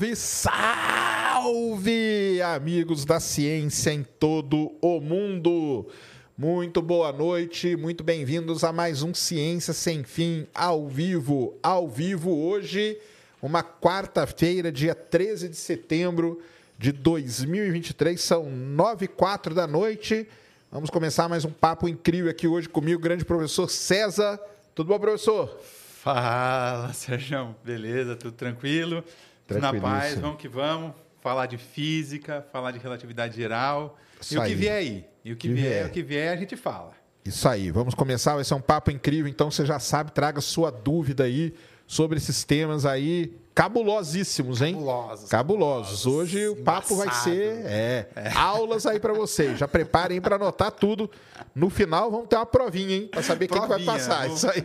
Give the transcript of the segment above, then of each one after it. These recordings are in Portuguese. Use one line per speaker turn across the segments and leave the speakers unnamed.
Salve, salve, amigos da ciência em todo o mundo. Muito boa noite, muito bem-vindos a mais um Ciência Sem Fim ao vivo. Ao vivo hoje, uma quarta-feira, dia 13 de setembro de 2023, são 9 e 4 da noite. Vamos começar mais um papo incrível aqui hoje comigo, grande professor César. Tudo bom, professor?
Fala, Sérgio. Beleza? Tudo tranquilo? Na paz, vamos que vamos. Falar de física, falar de relatividade geral. Isso e o que vier aí. E o que, que vier, vier, o que vier, a gente fala.
Isso aí, vamos começar. Vai ser um papo incrível. Então você já sabe, traga sua dúvida aí sobre esses temas aí cabulosíssimos, hein?
Cabulosos.
Cabulosos. Hoje o papo vai ser é, é. aulas aí para vocês. Já preparem para anotar tudo. No final vamos ter uma provinha, hein? Para saber quem que vai passar. Isso aí.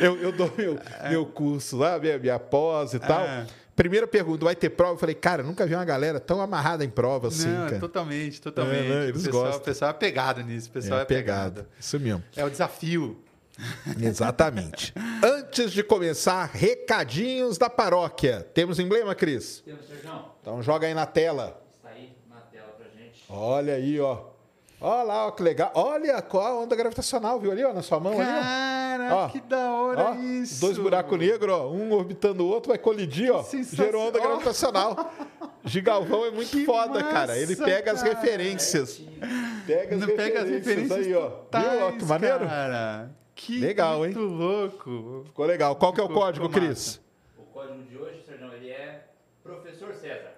eu, eu dou meu, é. meu curso lá, minha, minha pós e tal. É. Primeira pergunta, vai ter prova? Eu falei, cara, nunca vi uma galera tão amarrada em prova assim,
Não,
cara.
Totalmente, totalmente. É, eles o pessoal,
gostam.
O pessoal é pegado nisso, o pessoal é, é pegado. pegado.
Isso mesmo.
É o desafio.
Exatamente. Antes de começar, recadinhos da paróquia. Temos emblema, Cris?
Temos, Sérgio.
Então joga aí na tela.
Está aí na tela pra gente.
Olha aí, ó. Olha lá, ó, que legal. Olha qual a onda gravitacional, viu ali, ó, na sua mão
Cara,
ali, ó.
que da hora ó, isso.
Dois buracos negros, ó, um orbitando o outro, vai colidir, ó. Gerou onda gravitacional. Gigalvão é muito que foda, massa, cara. Ele pega cara. as referências.
Pega as Não referências pega as referências
aí, ó.
Totais,
viu? Ó, que maneiro.
Cara. Que
legal,
muito
hein?
louco.
Ficou legal. Qual ficou, que é o código, Cris?
O código de hoje, Sérgio, ele é Professor César.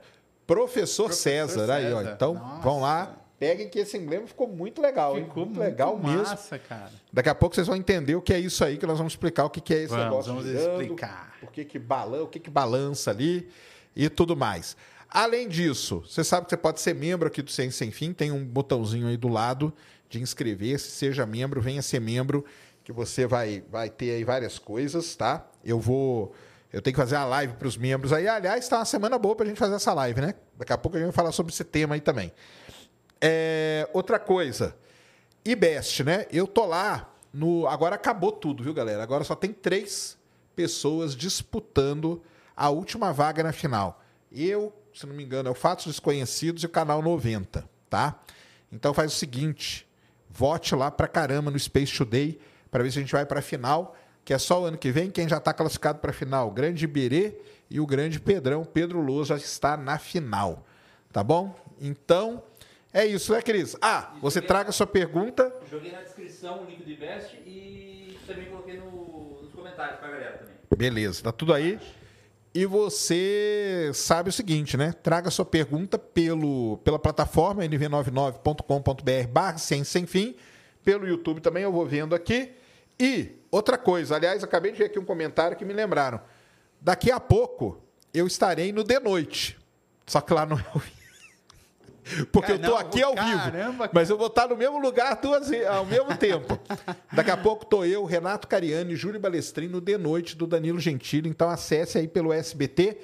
Professor, Professor César, César, aí, ó. Então, Nossa. vão lá, peguem que esse emblema ficou muito legal,
ficou
hein?
Muito legal massa,
mesmo.
cara.
Daqui a pouco vocês vão entender o que é isso aí, que nós vamos explicar o que é esse
vamos,
negócio.
Vamos girando, explicar.
O que que balança, o que que balança ali e tudo mais. Além disso, você sabe que você pode ser membro aqui do Ciência Sem Fim, tem um botãozinho aí do lado de inscrever-se, seja membro, venha ser membro que você vai, vai ter aí várias coisas, tá? Eu vou. Eu tenho que fazer a live para os membros aí. Aliás, está uma semana boa para a gente fazer essa live, né? Daqui a pouco a gente vai falar sobre esse tema aí também. É, outra coisa, IBEST, né? Eu tô lá no. Agora acabou tudo, viu, galera? Agora só tem três pessoas disputando a última vaga na final. Eu, se não me engano, é o Fatos Desconhecidos e o canal 90, tá? Então faz o seguinte: vote lá pra caramba no Space Today para ver se a gente vai para a final, que é só o ano que vem. Quem já está classificado para a final? O Grande Iberê e o Grande Pedrão. Pedro Lousa já está na final. Tá bom? Então, é isso, né, Cris? Ah, você traga a sua pergunta.
Joguei na descrição o link do Invest e também coloquei no, nos comentários para a galera também.
Beleza, tá tudo aí. E você sabe o seguinte, né? Traga a sua pergunta pelo, pela plataforma nv99.com.br barra sem fim. Pelo YouTube também eu vou vendo aqui. E outra coisa, aliás, acabei de ver aqui um comentário que me lembraram. Daqui a pouco eu estarei no de noite. Só que lá não é ao vivo. Porque Caramba, eu estou aqui ao caramba, vivo. Mas eu vou estar no mesmo lugar duas, ao mesmo tempo. Daqui a pouco estou eu, Renato Cariani, Júlio Balestrin no de noite do Danilo Gentili. Então acesse aí pelo SBT.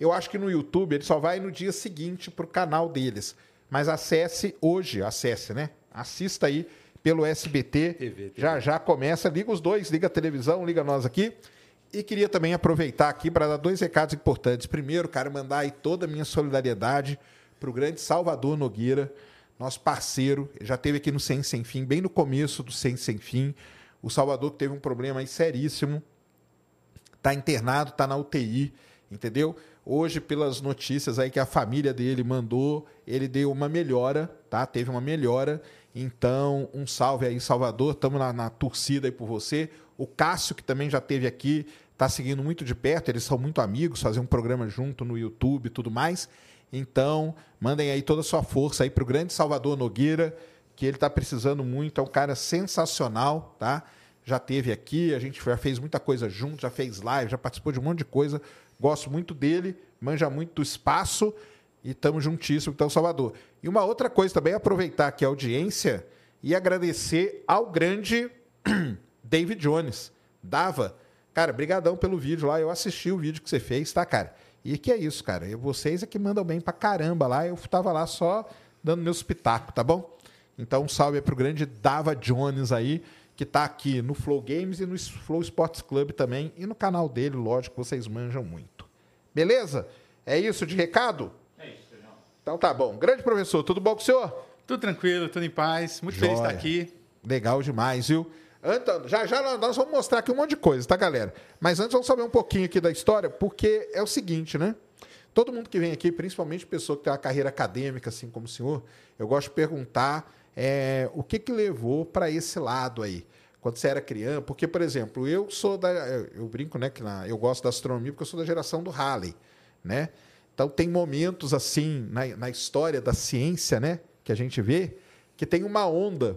Eu acho que no YouTube ele só vai no dia seguinte para o canal deles. Mas acesse hoje, acesse, né? Assista aí pelo SBT. TV. Já já começa, liga os dois, liga a televisão, liga nós aqui. E queria também aproveitar aqui para dar dois recados importantes. Primeiro, cara, mandar aí toda a minha solidariedade para o grande Salvador Nogueira, nosso parceiro, já teve aqui no Sem Sem Fim, bem no começo do Sem Sem Fim. O Salvador teve um problema aí seríssimo, está internado, está na UTI, entendeu? Hoje, pelas notícias aí que a família dele mandou, ele deu uma melhora, tá? Teve uma melhora então, um salve aí, Salvador. Estamos na, na, torcida aí por você. O Cássio, que também já esteve aqui, está seguindo muito de perto. Eles são muito amigos, fazem um programa junto no YouTube e tudo mais. Então, mandem aí toda a sua força aí para o grande Salvador Nogueira, que ele está precisando muito. É um cara sensacional, tá? Já teve aqui, a gente já fez muita coisa junto, já fez live, já participou de um monte de coisa. Gosto muito dele, manja muito do espaço e estamos juntíssimos, então, Salvador. E uma outra coisa também, aproveitar aqui a audiência e agradecer ao grande David Jones. Dava. Cara, brigadão pelo vídeo lá. Eu assisti o vídeo que você fez, tá, cara? E que é isso, cara. Eu, vocês é que mandam bem pra caramba lá. Eu tava lá só dando meus pitacos, tá bom? Então, um salve pro grande Dava Jones aí, que tá aqui no Flow Games e no Flow Sports Club também. E no canal dele, lógico, vocês manjam muito. Beleza? É isso de recado? Então tá bom. Grande professor, tudo bom com o senhor?
Tudo tranquilo, tudo em paz. Muito Joia. feliz de estar aqui.
Legal demais, viu? Então, já já nós vamos mostrar aqui um monte de coisa, tá, galera? Mas antes vamos saber um pouquinho aqui da história, porque é o seguinte, né? Todo mundo que vem aqui, principalmente pessoa que tem uma carreira acadêmica, assim como o senhor, eu gosto de perguntar é, o que, que levou para esse lado aí quando você era criança, porque, por exemplo, eu sou da. Eu brinco, né, que na, eu gosto da astronomia porque eu sou da geração do Halley, né? Então tem momentos assim na, na história da ciência, né, que a gente vê, que tem uma onda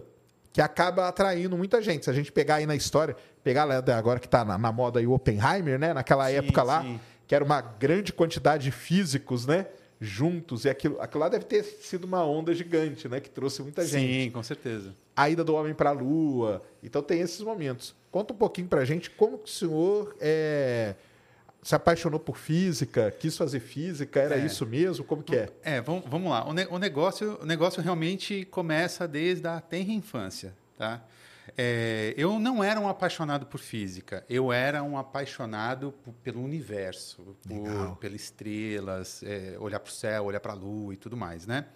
que acaba atraindo muita gente. Se a gente pegar aí na história, pegar agora que está na, na, moda aí o Oppenheimer, né? Naquela sim, época lá, sim. que era uma grande quantidade de físicos, né? Juntos, e aquilo, aquilo lá deve ter sido uma onda gigante, né? Que trouxe muita gente.
Sim, com certeza.
A ida do homem para a Lua. Então tem esses momentos. Conta um pouquinho para a gente como que o senhor é, se apaixonou por física, quis fazer física, era é. isso mesmo? Como que é?
É, vamos, vamos lá. O, ne o, negócio, o negócio realmente começa desde a tenra infância, tá? É, eu não era um apaixonado por física, eu era um apaixonado por, pelo universo, por, pelas estrelas, é, olhar para o céu, olhar para a lua e tudo mais, né?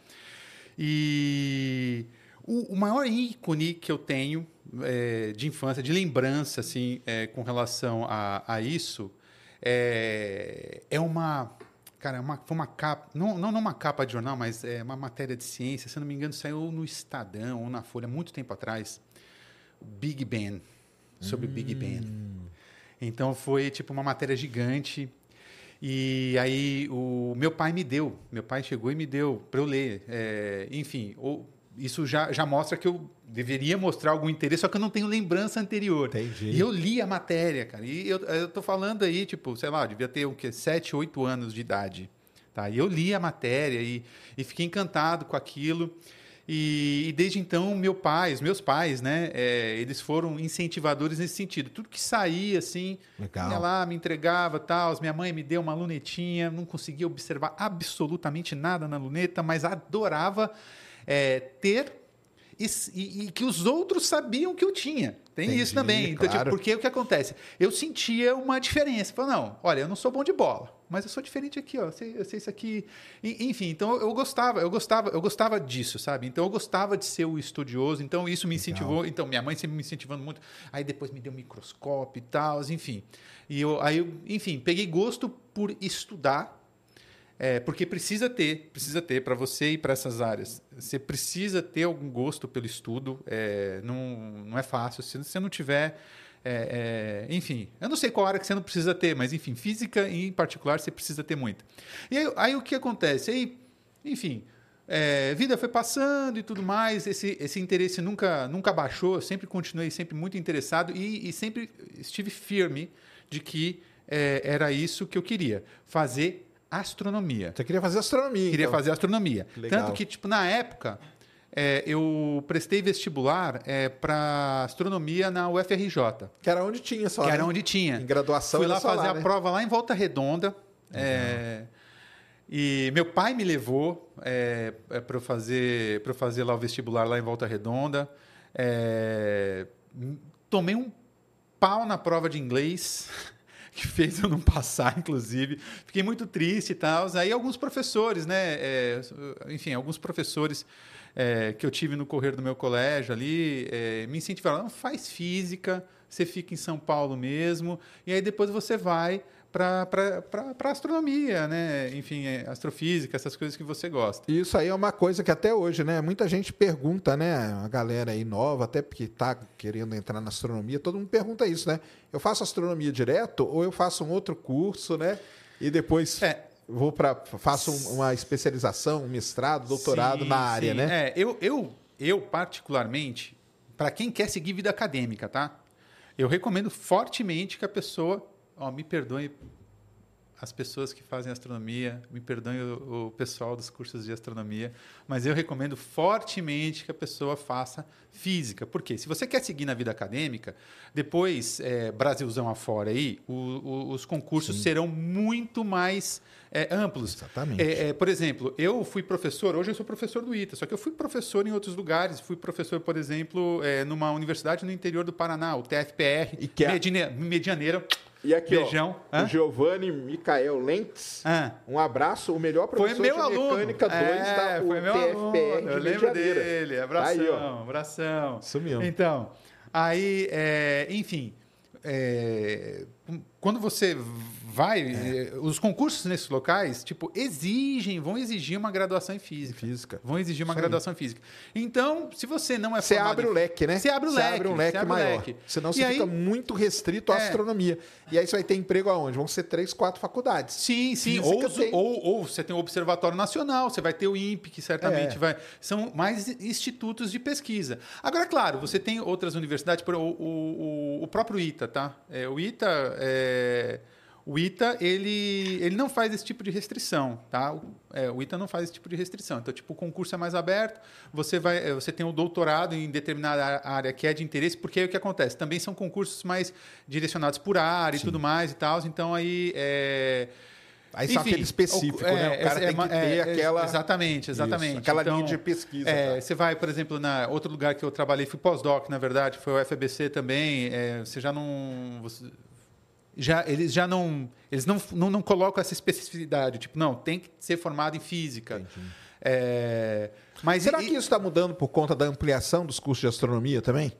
E o, o maior ícone que eu tenho é, de infância, de lembrança, assim, é, com relação a, a isso, é, é uma. Cara, é uma, foi uma capa. Não, não uma capa de jornal, mas é uma matéria de ciência. Se não me engano, saiu no Estadão ou na Folha muito tempo atrás. Big Ben. Sobre hum. Big Ben. Então foi tipo uma matéria gigante. E aí o meu pai me deu. Meu pai chegou e me deu para eu ler. É, enfim, ou isso já, já mostra que eu deveria mostrar algum interesse, só que eu não tenho lembrança anterior.
Entendi.
E eu li a matéria, cara. E eu, eu tô falando aí, tipo, sei lá, devia ter o quê? 7, 8 anos de idade. Tá? E eu li a matéria e, e fiquei encantado com aquilo. E, e, desde então, meu pai, os meus pais, né, é, eles foram incentivadores nesse sentido. Tudo que saía, assim, Legal. ia lá, me entregava, tal. Minha mãe me deu uma lunetinha, não conseguia observar absolutamente nada na luneta, mas adorava é, ter e, e, que os outros sabiam que eu tinha. Tem Entendi, isso também. Então, claro. tipo, porque o que acontece? Eu sentia uma diferença. Falei, não, olha, eu não sou bom de bola, mas eu sou diferente aqui, ó. Eu sei, eu sei isso aqui. E, enfim, então eu gostava, eu gostava, eu gostava disso, sabe? Então eu gostava de ser o estudioso. Então isso me incentivou. Legal. Então minha mãe sempre me incentivando muito. Aí depois me deu um microscópio e tal, enfim. E eu, aí, eu, enfim, peguei gosto por estudar é, porque precisa ter, precisa ter para você e para essas áreas. Você precisa ter algum gosto pelo estudo. É, não, não é fácil. Se você não tiver, é, é, enfim, eu não sei qual área que você não precisa ter, mas enfim, física em particular você precisa ter muito. E aí, aí o que acontece? Aí, enfim, é, vida foi passando e tudo mais. Esse, esse interesse nunca, nunca baixou. Sempre continuei sempre muito interessado e, e sempre estive firme de que é, era isso que eu queria fazer astronomia.
Você queria fazer astronomia?
Queria então. fazer astronomia. Tanto que, tipo, na época, é, eu prestei vestibular é, para astronomia na UFRJ.
Que era onde tinha só.
Que era né? onde tinha.
Em graduação.
Fui lá fazer lá, né? a prova lá em Volta Redonda. Uhum. É, e meu pai me levou é, é para fazer para fazer lá o vestibular lá em Volta Redonda. É, tomei um pau na prova de inglês. que fez eu não passar, inclusive. Fiquei muito triste e tal. Aí alguns professores, né? É, enfim, alguns professores é, que eu tive no correr do meu colégio ali é, me incentivaram. Não, faz física, você fica em São Paulo mesmo, e aí depois você vai para astronomia, né? Enfim, é, astrofísica, essas coisas que você gosta.
Isso aí é uma coisa que até hoje, né? Muita gente pergunta, né? A galera aí nova, até porque está querendo entrar na astronomia, todo mundo pergunta isso, né? Eu faço astronomia direto ou eu faço um outro curso, né? E depois é. vou para faço uma especialização, um mestrado, doutorado sim, na área, sim.
né? É, eu, eu, eu particularmente, para quem quer seguir vida acadêmica, tá? Eu recomendo fortemente que a pessoa Ó, me perdoe as pessoas que fazem astronomia, me perdoe o, o, pessoal dos cursos de astronomia, mas eu recomendo fortemente que a pessoa faça física. Porque se você quer seguir na vida acadêmica, depois, é, Brasilzão afora aí, o, o, os concursos Sim. serão muito mais é, amplos.
Exatamente.
É, é, por exemplo, eu fui professor, hoje eu sou professor do ITA, só que eu fui professor em outros lugares. Fui professor, por exemplo, é, numa universidade no interior do Paraná, o TFPR,
e que é...
Medianeira
E aqui, Beijão. ó, o Giovanni Micael Lentz. Ah. Um abraço, o melhor professor
foi meu
de
aluno.
mecânica 2 é,
da foi meu TFPR aluno. Eu lembro dele. Abração, aí, ó. abração.
Sumiu.
Então, aí, é, enfim, é, quando você vai, é. Eh, os concursos nesses locais, tipo, exigem, vão exigir uma graduação em física.
Física.
Vão exigir uma Isso graduação aí. em física. Então, se você não é
Você abre o leque, né?
Você abre o
você
leque.
abre um leque maior. Leque. Senão você e fica aí... muito restrito à é. astronomia. E aí você vai ter emprego aonde? Vão ser três, quatro faculdades.
Sim, sim. Ou, tem... ou, ou, você tem o Observatório Nacional, você vai ter o INPE, que certamente é. vai. São mais institutos de pesquisa. Agora, claro, você tem outras universidades, o, o, o próprio ITA, tá? É, o ITA é o ITA, ele, ele não faz esse tipo de restrição, tá? O, é, o ITA não faz esse tipo de restrição. Então, tipo, o concurso é mais aberto, você, vai, é, você tem o um doutorado em determinada área que é de interesse, porque aí o que acontece? Também são concursos mais direcionados por área Sim. e tudo mais e tal. Então, aí... É,
Aí Enfim, são aquele específico, o, né? O cara é, tem que é, ter aquela...
Exatamente, exatamente. Isso,
aquela
então,
linha de pesquisa.
É, tá? Você vai, por exemplo, na outro lugar que eu trabalhei, fui pós-doc, na verdade, foi o FBC também. É, você já não... Você, já, eles já não, eles não, não, não, colocam essa especificidade, tipo, não, tem que ser formado em física. É,
mas Será e, que isso está mudando por conta da ampliação dos cursos de astronomia também?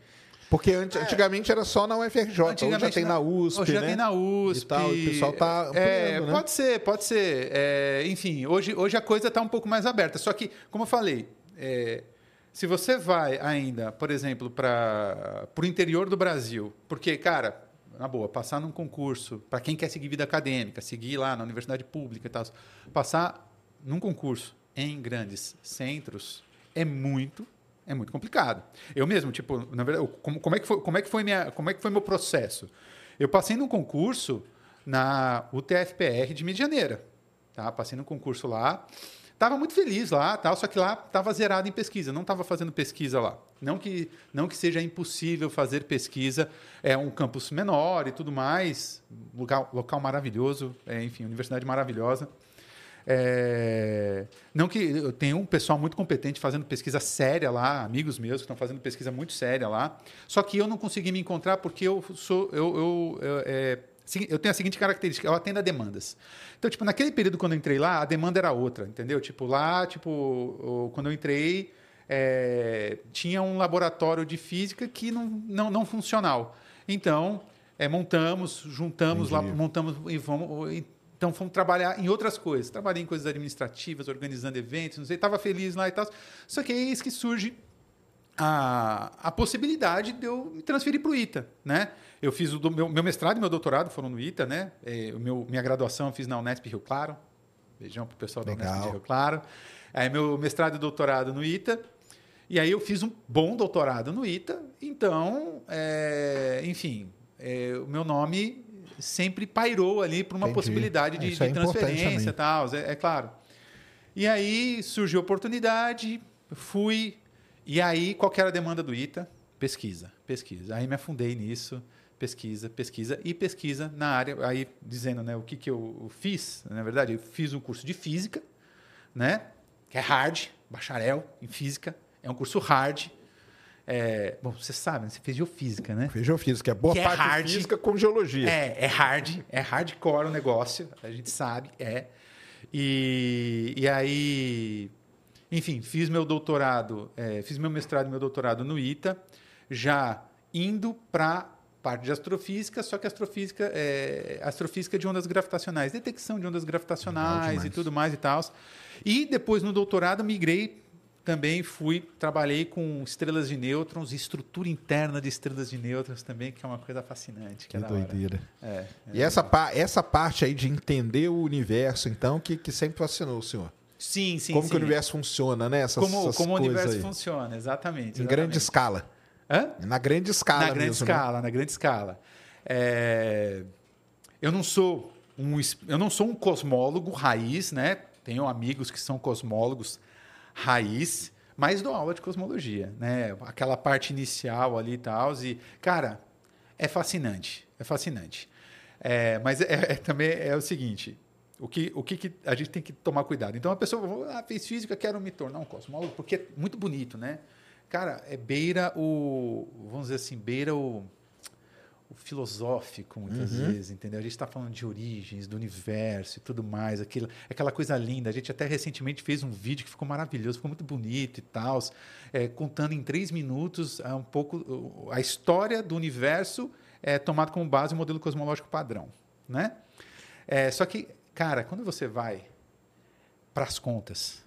Porque é. antigamente era só na UFRJ, hoje já tem na USP,
hoje
já
né? tem na USP.
E tal, o pessoal está é,
né? Pode ser, pode ser. É, enfim, hoje, hoje a coisa está um pouco mais aberta. Só que, como eu falei, é, se você vai ainda, por exemplo, para o interior do Brasil, porque, cara, na boa, passar num concurso, para quem quer seguir vida acadêmica, seguir lá na universidade pública e tal, passar num concurso em grandes centros é muito é muito complicado. Eu mesmo, tipo, na verdade, como, como é que foi, como é que foi minha, como é que foi meu processo? Eu passei num concurso na UTFPR de Medianeira, tá? Passei num concurso lá. Tava muito feliz lá, tal, só que lá estava zerado em pesquisa, não estava fazendo pesquisa lá. Não que, não que seja impossível fazer pesquisa, é um campus menor e tudo mais, local, local maravilhoso, é, enfim, universidade maravilhosa. É, não que eu tenho um pessoal muito competente fazendo pesquisa séria lá, amigos meus que estão fazendo pesquisa muito séria lá. Só que eu não consegui me encontrar porque eu sou eu, eu, eu é, eu tenho a seguinte característica, eu atendo a demandas. Então, tipo, naquele período quando eu entrei lá, a demanda era outra, entendeu? Tipo, lá, tipo, quando eu entrei, é, tinha um laboratório de física que não, não, não funcional. Então, é, montamos, juntamos lá, montamos e vamos. Então, fomos trabalhar em outras coisas. Trabalhei em coisas administrativas, organizando eventos, não sei, estava feliz lá e tal. Só que é isso que surge a, a possibilidade de eu me transferir para o ITA, né? Eu fiz o do, meu, meu, mestrado e meu doutorado foram no ITA, né? É, o meu, minha graduação eu fiz na Unesp Rio Claro. Beijão pro pessoal Legal. da Unesp Rio Claro. Aí meu mestrado e doutorado no ITA. E aí eu fiz um bom doutorado no ITA. Então, é, enfim, é, o meu nome sempre pairou ali para uma Entendi. possibilidade de, de é transferência e tal, é, é claro. E aí surgiu a oportunidade, fui e aí, qual era a demanda do ITA? Pesquisa, pesquisa. Aí me afundei nisso, pesquisa, pesquisa e pesquisa na área. Aí dizendo, né, o que, que eu fiz? Na verdade, eu fiz um curso de física, né, que é hard, bacharel em física. É um curso hard. É, bom, você sabe, né, você fez geofísica, né?
Fez geofísica, é boa que é parte é hard, física com geologia.
É, é hard, é hardcore o negócio, a gente sabe, é. E, e aí enfim, fiz meu doutorado, é, fiz meu mestrado e meu doutorado no ITA, já indo para parte de astrofísica, só que astrofísica é astrofísica de ondas gravitacionais, detecção de ondas gravitacionais e tudo mais e tal. E depois no doutorado migrei também fui trabalhei com estrelas de nêutrons e estrutura interna de estrelas de nêutrons também que é uma coisa fascinante
que, que é doideira é, é e essa, pa essa parte aí de entender o universo então que, que sempre fascinou o senhor
Sim, sim.
Como
sim.
que o universo funciona, né? Essas,
como
essas
como o universo
aí.
funciona, exatamente, exatamente.
Em grande escala.
Hã?
Na grande escala
Na grande
mesmo,
né? escala, né? na grande escala. É... Eu não sou um eu não sou um cosmólogo raiz, né? Tenho amigos que são cosmólogos raiz, mas dou aula de cosmologia, né? Aquela parte inicial ali e tal. E, cara, é fascinante. É fascinante. É, mas é, é, também é o seguinte: o que, o que, que, a gente tem que tomar cuidado? Então a pessoa ah, fez física, quero me tornar um cosmólogo, porque é muito bonito, né? Cara, é beira o. Vamos dizer assim, beira o. o filosófico, muitas uhum. vezes, entendeu? A gente está falando de origens, do universo e tudo mais, aquilo, aquela coisa linda. A gente até recentemente fez um vídeo que ficou maravilhoso, ficou muito bonito e tal, é, contando em três minutos é, um pouco a história do universo é, tomado como base o modelo cosmológico padrão, né? É, só que, cara, quando você vai para as contas,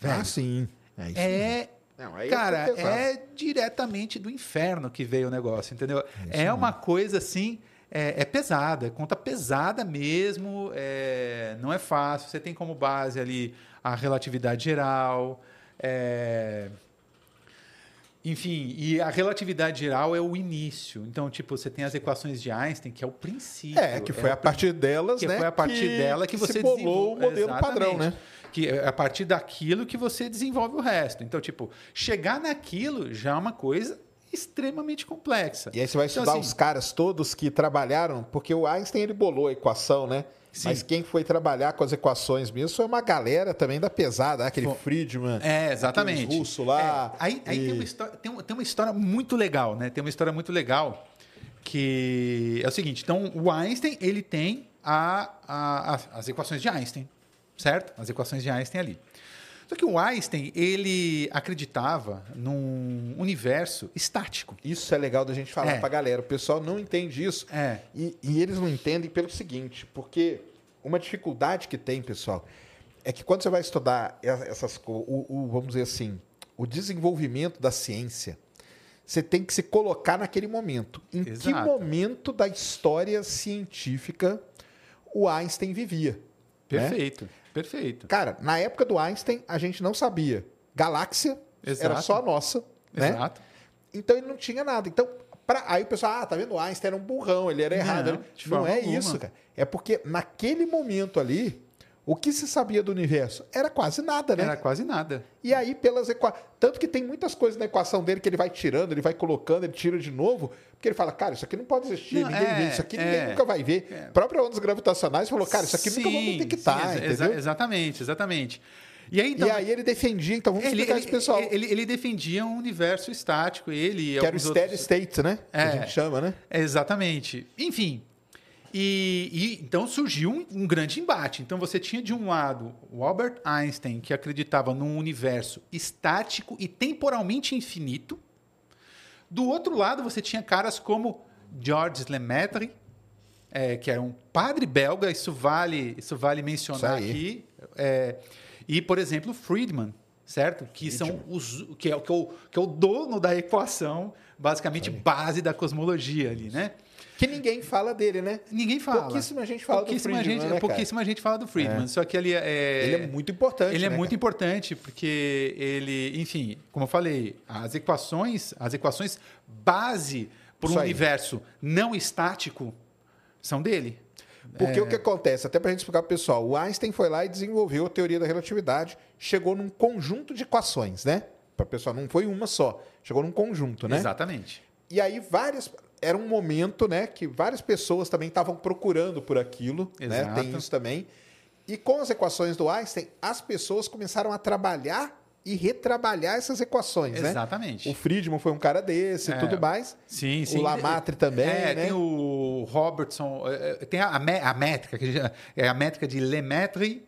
velho, ah, sim,
é, é não, é Cara, é diretamente do inferno que veio o negócio, entendeu? É, é uma coisa assim, é, é, pesada, conta pesada mesmo, é, não é fácil. Você tem como base ali a relatividade geral, é, enfim, e a relatividade geral é o início. Então, tipo, você tem as equações de Einstein, que é o princípio.
É, que foi
é
a partir delas,
que
né?
foi a partir que, dela que, que você
bolou o modelo
Exatamente.
padrão, né?
que é a partir daquilo que você desenvolve o resto. Então, tipo, chegar naquilo já é uma coisa extremamente complexa.
E aí você vai então, estudar assim, os caras todos que trabalharam, porque o Einstein ele bolou a equação, né? Sim. Mas quem foi trabalhar com as equações mesmo foi uma galera também da pesada, né? aquele. Friedman.
É, exatamente.
russo lá.
É, aí, aí tem, uma história, tem, tem uma história muito legal, né? Tem uma história muito legal que é o seguinte. Então, o Einstein, ele tem a, a, a, as equações de Einstein certo? As equações de Einstein ali. Só que o Einstein, ele acreditava num universo estático.
Isso é legal da gente falar é. para a galera. O pessoal não entende isso.
É.
E, e, eles não entendem pelo seguinte, porque uma dificuldade que tem, pessoal, é que quando você vai estudar essas o, o vamos dizer assim, o desenvolvimento da ciência, você tem que se colocar naquele momento. Em Exato. que momento da história científica o Einstein vivia?
Perfeito. Né? Perfeito.
Cara, na época do Einstein, a gente não sabia. Galáxia Exato. era só a nossa. Né? Exato. Então ele não tinha nada. Então, pra... aí o pessoal, ah, tá vendo? O Einstein era um burrão, ele era errado. Não, não é alguma. isso, cara. É porque naquele momento ali, o que se sabia do universo? Era quase nada, né?
Era quase nada.
E aí, pelas equações. Tanto que tem muitas coisas na equação dele que ele vai tirando, ele vai colocando, ele tira de novo, porque ele fala, cara, isso aqui não pode existir, não, ninguém é, vê, isso aqui é, ninguém nunca vai ver. É. Própria ondas gravitacionais falou, cara, isso aqui sim, nunca vamos detectar, sim, exa
exatamente, exatamente.
E aí, então, e aí ele defendia, então vamos ele, explicar isso, pessoal.
Ele, ele, defendia um universo estático, ele
Que era o steady outros... state, né?
É,
que a gente chama, né?
Exatamente. Enfim, e, e, então surgiu um, um, grande embate. Então você tinha de um lado o Albert Einstein, que acreditava num universo estático e temporalmente infinito. Do outro lado você tinha caras como Georges Lemaitre, é, que era um padre belga, isso vale, isso vale mencionar isso aqui. É, e, por exemplo, Friedman, certo? Que são os que é, que é, o, que é o dono da equação, basicamente base da cosmologia ali, né?
Que ninguém fala dele, né?
Ninguém fala.
Pouquíssima gente fala pouquíssima
do Friedman.
Gente, né,
pouquíssima gente fala do Friedman. É. Só que ele é.
Ele é muito importante.
Ele
é
né, muito cara? importante, porque ele, enfim, como eu falei, as equações, as equações base para um universo não estático são dele.
Porque é... o que acontece, até para a gente explicar para o pessoal, o Einstein foi lá e desenvolveu a teoria da relatividade, chegou num conjunto de equações, né? Para o pessoal, não foi uma só, chegou num conjunto, né?
Exatamente.
E aí várias era um momento, né, que várias pessoas também estavam procurando por aquilo, Exato. né? Tem isso também. E com as equações do Einstein, as pessoas começaram a trabalhar e retrabalhar essas equações,
né? Exatamente.
O Friedman foi um cara desse e é. tudo mais.
Sim, sim.
O Lamartre também,
é,
né?
Tem o Robertson, é, é, tem a, a, métrica, que é a métrica de Lemaitre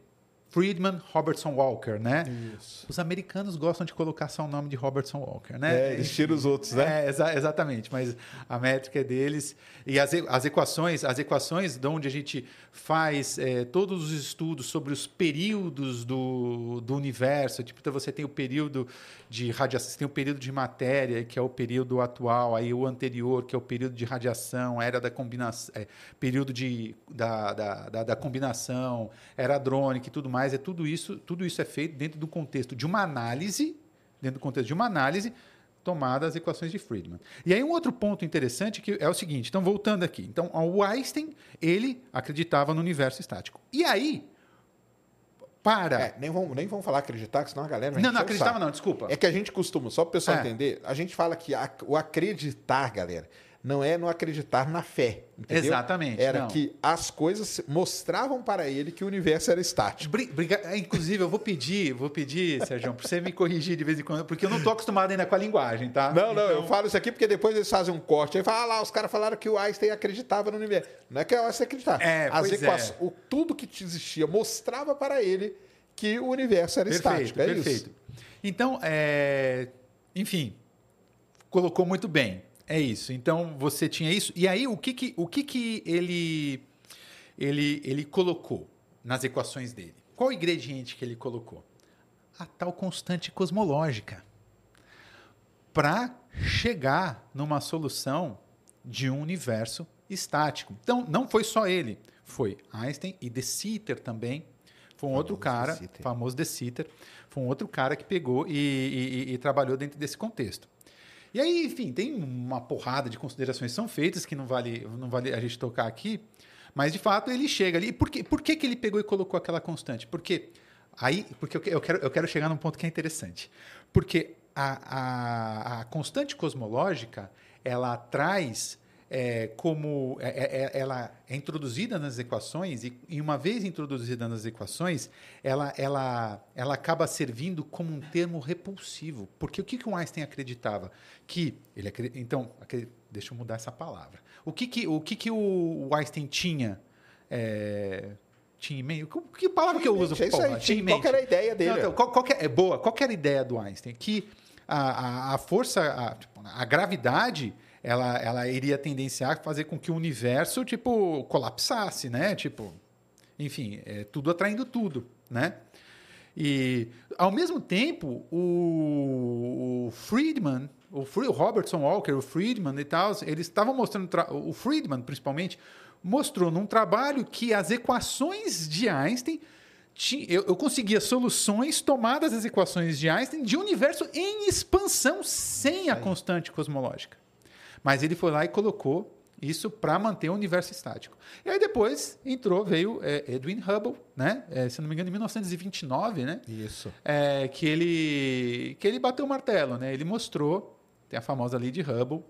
Friedman Robertson Walker, né? Isso. Os americanos gostam de colocar só o nome de Robertson Walker, né?
É, eles tiram os outros, né?
É, exa exatamente, mas a métrica é deles. E as, as equações, as equações de onde a gente faz é, todos os estudos sobre os períodos do, do universo, tipo, então você tem o período de radiação, você tem o período de matéria, que é o período atual, aí o anterior, que é o período de radiação, era da combinação, é, período de, da, da, da, da combinação, era hadrônica e tudo mais, é tudo isso, tudo isso é feito dentro do contexto de uma análise, dentro do contexto de uma análise tomada as equações de Friedman. E aí um outro ponto interessante que é o seguinte, então voltando aqui, então o Einstein, ele acreditava no universo estático. E aí, para. É,
nem, vamos, nem vamos falar acreditar, que senão a galera.
não, não acreditava, não, desculpa.
É que a gente costuma, só para o pessoal é. entender, a gente fala que a, o acreditar, galera, não é não acreditar na fé. Entendeu?
Exatamente.
Era
não.
que as coisas mostravam para ele que o universo era estático.
Briga... É, inclusive, eu vou pedir, vou pedir, Sérgio, para você me corrigir de vez em quando, porque eu não estou acostumado ainda com a linguagem, tá?
Não, não, então... eu falo isso aqui porque depois eles fazem um corte. Aí fala, ah lá, os caras falaram que o Einstein acreditava no universo. Não é que o Einstein acreditava.
É,
As
equações,
é. o, tudo que existia mostrava para ele que o universo era
perfeito,
estático. É
perfeito.
Isso.
Então, é... enfim, colocou muito bem. É isso. Então você tinha isso. E aí o que que, o que, que ele, ele, ele colocou nas equações dele? Qual o ingrediente que ele colocou? A tal constante cosmológica. Para chegar numa solução de um universo estático. Então, não foi só ele. Foi Einstein e De Sitter também. Foi um famoso outro cara, de famoso De Sitter. Foi um outro cara que pegou e, e, e trabalhou dentro desse contexto. E aí, enfim, tem uma porrada de considerações que são feitas que não vale, não vale a gente tocar aqui. Mas, de fato, ele chega ali. Por? Por que, que ele pegou e colocou aquela constante? Porque aí, porque eu quero, eu quero chegar num ponto que é interessante. Porque a, a, a constante cosmológica, ela traz é, como é, é, é, ela é introduzida nas equações e, e, uma vez introduzida nas equações, ela, ela, ela acaba servindo como um termo repulsivo. Porque o que, que o Einstein acreditava? Que ele então, deixa eu mudar essa palavra. O que, que, o, que, que o Einstein tinha? É, tinha em mente? Que palavra que eu uso?
É isso aí, tinha, qual era a ideia dele? Não,
então, qual, qual é, é boa. Qual era a ideia do Einstein? Que a, a, a força, a, tipo, a gravidade ela, ela iria tendenciar a fazer com que o universo, tipo, colapsasse, né? Tipo, enfim, é, tudo atraindo tudo, né? E, ao mesmo tempo, o, o Friedman, o, o Robertson Walker, o Friedman e tal, eles estavam mostrando, o Friedman, principalmente, mostrou num trabalho que as equações de Einstein eu, eu, conseguia soluções tomadas das equações de Einstein de universo em expansão sem a constante cosmológica. Mas ele foi lá e colocou isso para manter o universo estático. E aí depois entrou, veio é, Edwin Hubble, né? É, se não me engano, em 1929, né?
Isso.
É, que ele que ele bateu o martelo, né? Ele mostrou, tem a famosa lei de Hubble,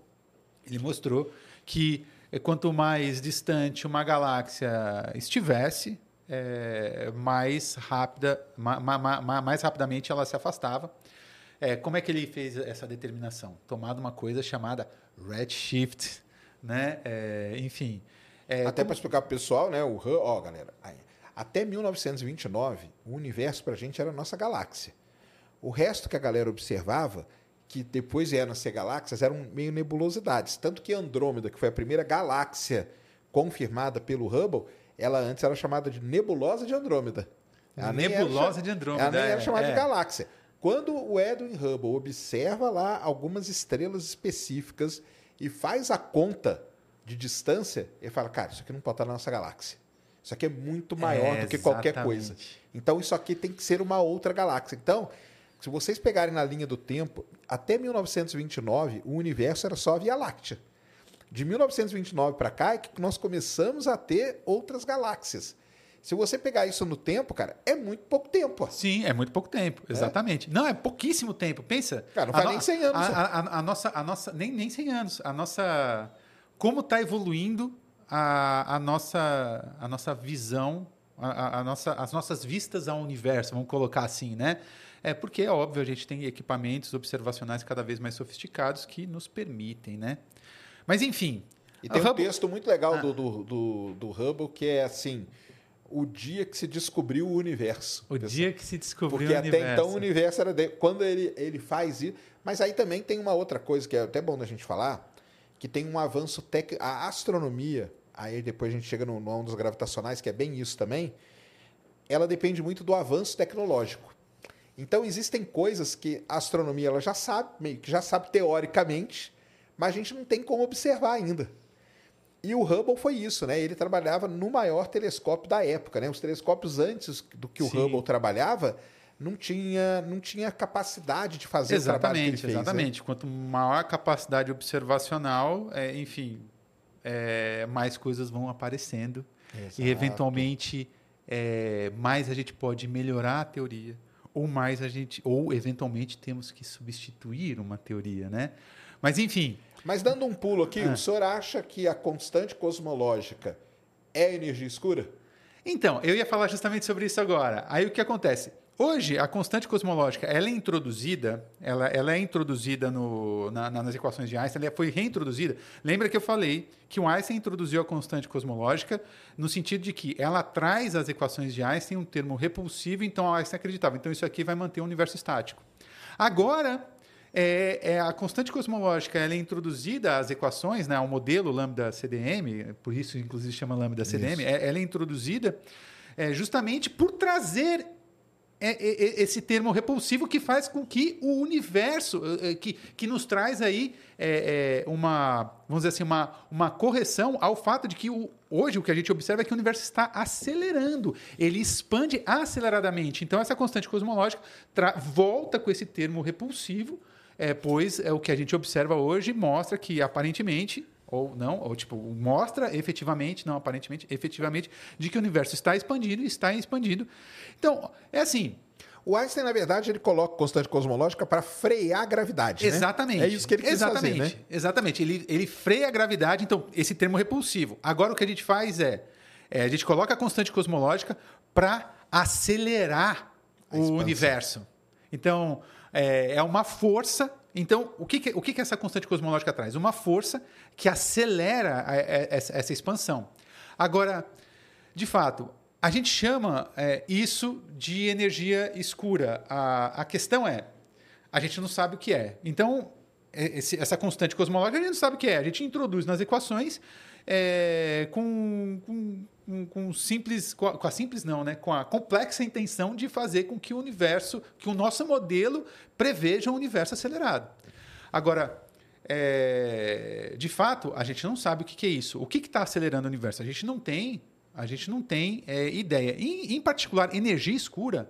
ele mostrou que é, quanto mais distante uma galáxia estivesse, é, mais rápida, ma, ma, ma, mais rapidamente ela se afastava. É, como é que ele fez essa determinação? Tomado uma coisa chamada redshift, né? É, enfim.
É, até como... para explicar para o pessoal, né? O ó, galera, até 1929, o universo para a gente era a nossa galáxia. O resto que a galera observava, que depois vieram a ser galáxias, eram meio nebulosidades. Tanto que Andrômeda, que foi a primeira galáxia confirmada pelo Hubble, ela antes era chamada de nebulosa de Andrômeda.
Ela nebulosa de Andrômeda.
Ela nem era é, chamada é. de galáxia. Quando o Edwin Hubble observa lá algumas estrelas específicas e faz a conta de distância, ele fala: cara, isso aqui não pode estar na nossa galáxia. Isso aqui é muito maior é, do que qualquer coisa. Então, isso aqui tem que ser uma outra galáxia. Então, se vocês pegarem na linha do tempo, até 1929, o universo era só a Via Láctea. De 1929 para cá é que nós começamos a ter outras galáxias. Se você pegar isso no tempo, cara, é muito pouco tempo.
Sim, é muito pouco tempo, é. exatamente. É. Não, é pouquíssimo tempo. Pensa.
Cara, não faz nem 100 anos.
A, a, a, nossa, a nossa, nem, nem 100 anos. A nossa. Como está evoluindo a, a, nossa, a nossa visão, a, a, nossa, as nossas vistas ao universo, vamos colocar assim, né? É porque, é óbvio, a gente tem equipamentos observacionais cada vez mais sofisticados que nos permitem, né? Mas, enfim.
E tem um Hubble... texto muito legal ah. do, do, do, do Hubble que é assim o dia que se descobriu o universo.
O dia que se descobriu
Porque
o
universo. Porque até então o universo era... De... Quando ele, ele faz isso... Mas aí também tem uma outra coisa que é até bom da gente falar, que tem um avanço técnico... A astronomia, aí depois a gente chega no, no ondas gravitacionais, que é bem isso também, ela depende muito do avanço tecnológico. Então existem coisas que a astronomia ela já sabe, meio que já sabe teoricamente, mas a gente não tem como observar ainda. E o Hubble foi isso, né? Ele trabalhava no maior telescópio da época, né? Os telescópios antes do que o Sim. Hubble trabalhava não tinha, não tinha capacidade de fazer
exatamente,
o trabalho que ele
fez. Exatamente.
Né?
Quanto maior a capacidade observacional, é, enfim, é, mais coisas vão aparecendo Exato. e eventualmente é, mais a gente pode melhorar a teoria ou mais a gente ou eventualmente temos que substituir uma teoria, né? Mas enfim,
Mas dando um pulo aqui, ah. o senhor acha que a constante cosmológica é energia escura?
Então, eu ia falar justamente sobre isso agora. Aí o que acontece? Hoje, a constante cosmológica ela é introduzida, ela, ela é introduzida no, na, nas equações de Einstein, ela foi reintroduzida. Lembra que eu falei que o Einstein introduziu a constante cosmológica no sentido de que ela traz as equações de Einstein um termo repulsivo, então Einstein acreditava. Então isso aqui vai manter o universo estático. Agora, é, é, a constante cosmológica ela é introduzida às equações, né, ao modelo lambda CDM, por isso inclusive chama lambda CDM, é, ela é introduzida é, justamente por trazer é, é, é, esse termo repulsivo que faz com que o universo, que, que nos traz aí uma, vamos dizer assim, uma, uma correção ao fato de que o, hoje o que a gente observa é que o universo está acelerando, ele expande aceleradamente. Então, essa constante cosmológica volta com esse termo repulsivo, é, pois é o que a gente observa hoje mostra que aparentemente ou não, ou tipo, mostra efetivamente, não aparentemente, efetivamente, de que o universo está expandindo e está expandindo. Então, é assim.
O Einstein, na verdade, ele coloca constante cosmológica para frear a gravidade.
Né? Exatamente.
É isso que ele quis
Exatamente.
fazer, né?
Exatamente. Ele, ele freia a gravidade, então, esse termo repulsivo. Agora, o que a gente faz é, é a gente coloca a constante cosmológica para acelerar a o universo. Então, é, é uma força então, o que, que, o que, que essa constante cosmológica traz? Uma força que acelera a, a, essa, essa, expansão. Agora, de fato, a gente chama é, isso de energia escura. A, a questão é, a gente não sabe o que é. Então, é, esse, essa constante cosmológica a gente não sabe o que é. A gente introduz nas equações é, com, com, com, simples, com a, com a, simples não, né? Com a complexa intenção de fazer com que o universo, que o nosso modelo preveja um universo acelerado. Agora, é, de fato, a gente não sabe o que, que é isso. O que está acelerando o universo? A gente não tem, a gente não tem é, ideia. Em, em particular, energia escura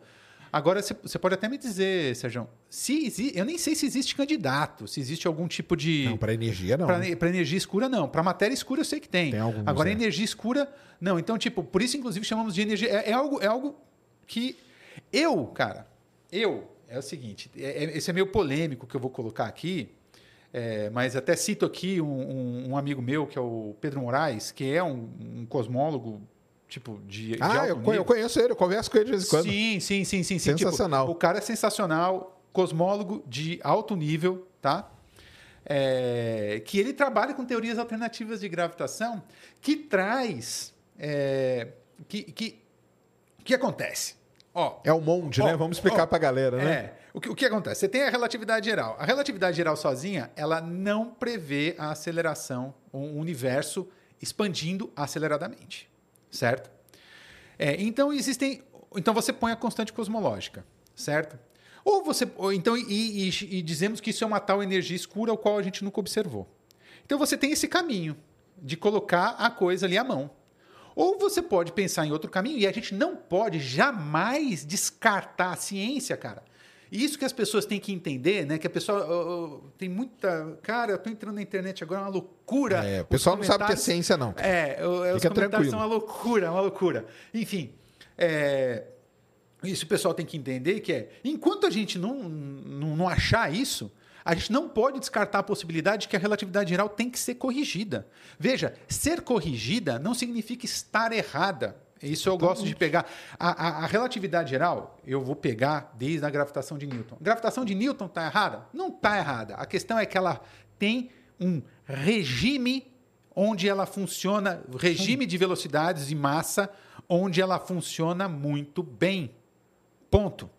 Agora, você pode até me dizer, Sérgio, se eu nem sei se existe candidato, se existe algum tipo de.
Não, para energia não.
Para energia escura, não. Para matéria escura, eu sei que tem.
tem alguns,
Agora, é. energia escura, não. Então, tipo, por isso, inclusive, chamamos de energia. É, é algo, é algo que eu, cara, eu, é o seguinte, é, é, esse é meio polêmico que eu vou colocar aqui, é, mas até cito aqui um, um, um, amigo meu, que é o Pedro Moraes, que é um, um cosmólogo tipo, de,
ah,
de
eu, eu, conheço ele, eu converso com ele de vez em quando.
Sim, sim, sim, sim.
Sensacional.
Tipo, o cara é sensacional, cosmólogo de alto nível, tá? É, que ele trabalha com teorias alternativas de gravitação que traz... É, que, que, que acontece?
Ó, é o monte, né? Vamos explicar para a galera, né?
É. O que, o que acontece? Você tem a relatividade geral. A relatividade geral sozinha, ela não prevê a aceleração, o universo expandindo aceleradamente certo? É, então existem, então você põe a constante cosmológica, certo? Ou você, ou então e, e, e dizemos que isso é uma tal energia escura ao qual a gente nunca observou. Então você tem esse caminho de colocar a coisa ali à mão. Ou você pode pensar em outro caminho, e a gente não pode jamais descartar a ciência, cara. Isso que as pessoas têm que entender, né? Que a pessoa uh, tem muita. Cara, eu tô entrando na internet agora, é uma loucura.
É, o pessoal não sabe que é ciência, não.
É, os Fica comentários tranquilo. são uma loucura, uma loucura. Enfim, é, isso o pessoal tem que entender que é, enquanto a gente não, não, não achar isso, a gente não pode descartar a possibilidade de que a relatividade geral tem que ser corrigida. Veja, ser corrigida não significa estar errada. Isso eu gosto de pegar. A, a, a, relatividade geral, eu vou pegar desde a gravitação de Newton. A gravitação de Newton está errada? Não está errada. A questão é que ela tem um regime onde ela funciona, regime de velocidades e massa, onde ela funciona muito bem. Ponto.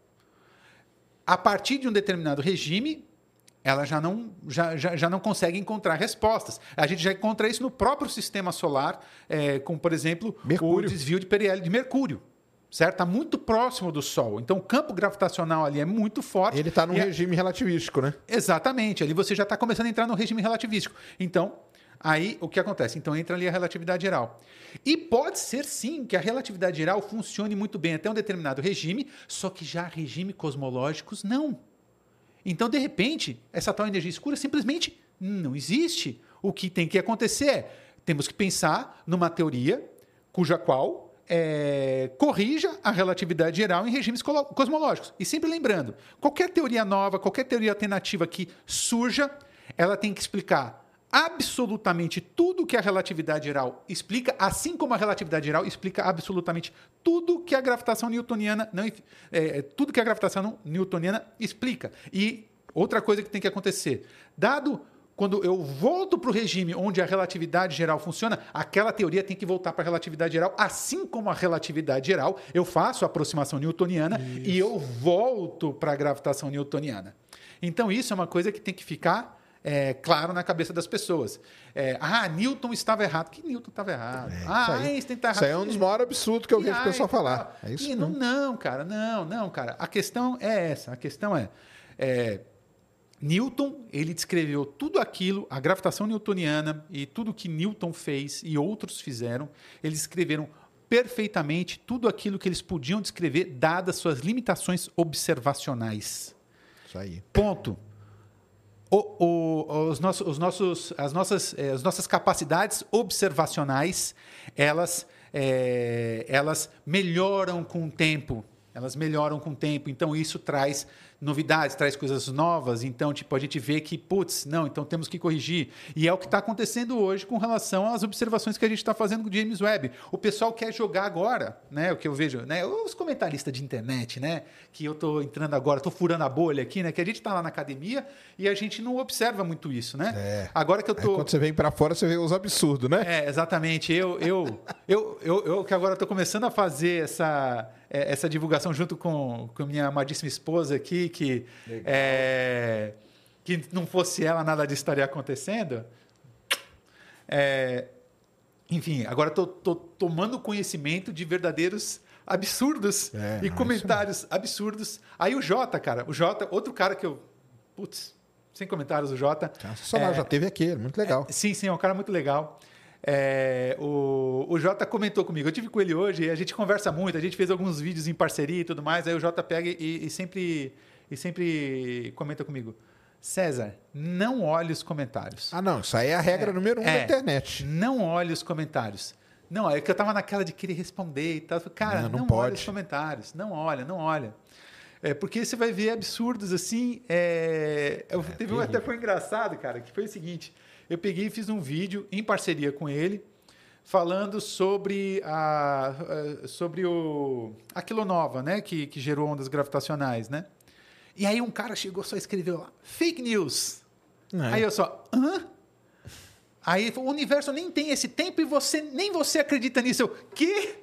A partir de um determinado regime, ela já não, já, já, já não consegue encontrar respostas. A gente já encontra isso no próprio sistema solar, é, como, por exemplo,
Mercúrio.
o desvio de periélio de Mercúrio. Certo? Está muito próximo do Sol. Então, o campo gravitacional ali é muito forte.
Ele está no regime é... relativístico, né?
Exatamente. Ali você já está começando a entrar no regime relativístico. Então, aí o que acontece? Então, entra ali a relatividade geral. E pode ser, sim, que a relatividade geral funcione muito bem até um determinado regime, só que já regime cosmológicos não. Então, de repente, essa tal energia escura simplesmente não existe. O que tem que acontecer é, temos que pensar numa teoria cuja qual é, corrija a relatividade geral em regimes cosmológicos. E sempre lembrando, qualquer teoria nova, qualquer teoria alternativa que surja, ela tem que explicar absolutamente tudo que a relatividade geral explica, assim como a relatividade geral explica absolutamente tudo que a gravitação newtoniana não é, tudo que a gravitação newtoniana explica. E outra coisa que tem que acontecer, dado quando eu volto para o regime onde a relatividade geral funciona, aquela teoria tem que voltar para a relatividade geral, assim como a relatividade geral, eu faço a aproximação newtoniana isso. e eu volto para a gravitação newtoniana. Então isso é uma coisa que tem que ficar é, claro na cabeça das pessoas. É, ah, Newton estava errado. Que Newton estava errado? É,
ah, Einstein está errado. Isso aí é um dos maiores absurdos que eu o pessoal falar. É isso
não, não, cara, não, não, cara. A questão é essa. A questão é, é Newton, ele descreveu tudo aquilo, a gravitação newtoniana e tudo que Newton fez e outros fizeram, eles escreveram perfeitamente tudo aquilo que eles podiam descrever, dadas suas limitações observacionais.
Isso aí.
Ponto o, o, os nossos, os nossos, as, nossas, eh, as nossas capacidades observacionais, elas, é, elas melhoram com o tempo. Elas melhoram com o tempo. Então, isso traz novidades, traz coisas novas. Então, tipo, a gente vê que, putz, não, então temos que corrigir. E é o que está acontecendo hoje com relação às observações que a gente está fazendo com o James Webb. O pessoal quer jogar agora, né? O que eu vejo, né? Os comentaristas de internet, né? Que eu estou entrando agora, estou furando a bolha aqui, né? Que a gente está lá na academia e a gente não observa muito isso, né?
É.
Agora que eu tô.
quando você vem para fora, você vê os absurdos, né?
É, exatamente. Eu, eu, eu, eu, eu que agora estou começando a fazer essa é, essa divulgação junto com, com minha amadíssima esposa aqui, que, é, que não fosse ela, nada disso estaria acontecendo. É, enfim, agora estou tomando conhecimento de verdadeiros absurdos é, e comentários absurdos. Aí o Jota, cara, o Jota, outro cara que eu. Putz, sem comentários, o Jota.
Só é, já teve aqui, muito legal.
É, sim, sim, é um cara muito legal. É, o, o Jota comentou comigo, eu tive com ele hoje e a gente conversa muito, a gente fez alguns vídeos em parceria e tudo mais, aí o Jota pega e, e sempre, e sempre comenta comigo. César, não olhe os comentários.
Ah, não, isso aí é a regra é, número um é, da internet.
Não olhe os comentários. Não, é que eu tava naquela de querer responder e tal. Cara, não, não, não olha os comentários. Não olha, não olha. É, porque você vai ver absurdos assim. É, eu, é, teve um até foi engraçado, cara, que foi o seguinte eu peguei e fiz um vídeo em parceria com ele, falando sobre a, sobre o a quilonova, né, que, que gerou ondas gravitacionais, né? E aí um cara chegou só escreveu lá, fake news. É. Aí eu só, hã? Aí o universo nem tem esse tempo e você nem você acredita nisso. Eu, que?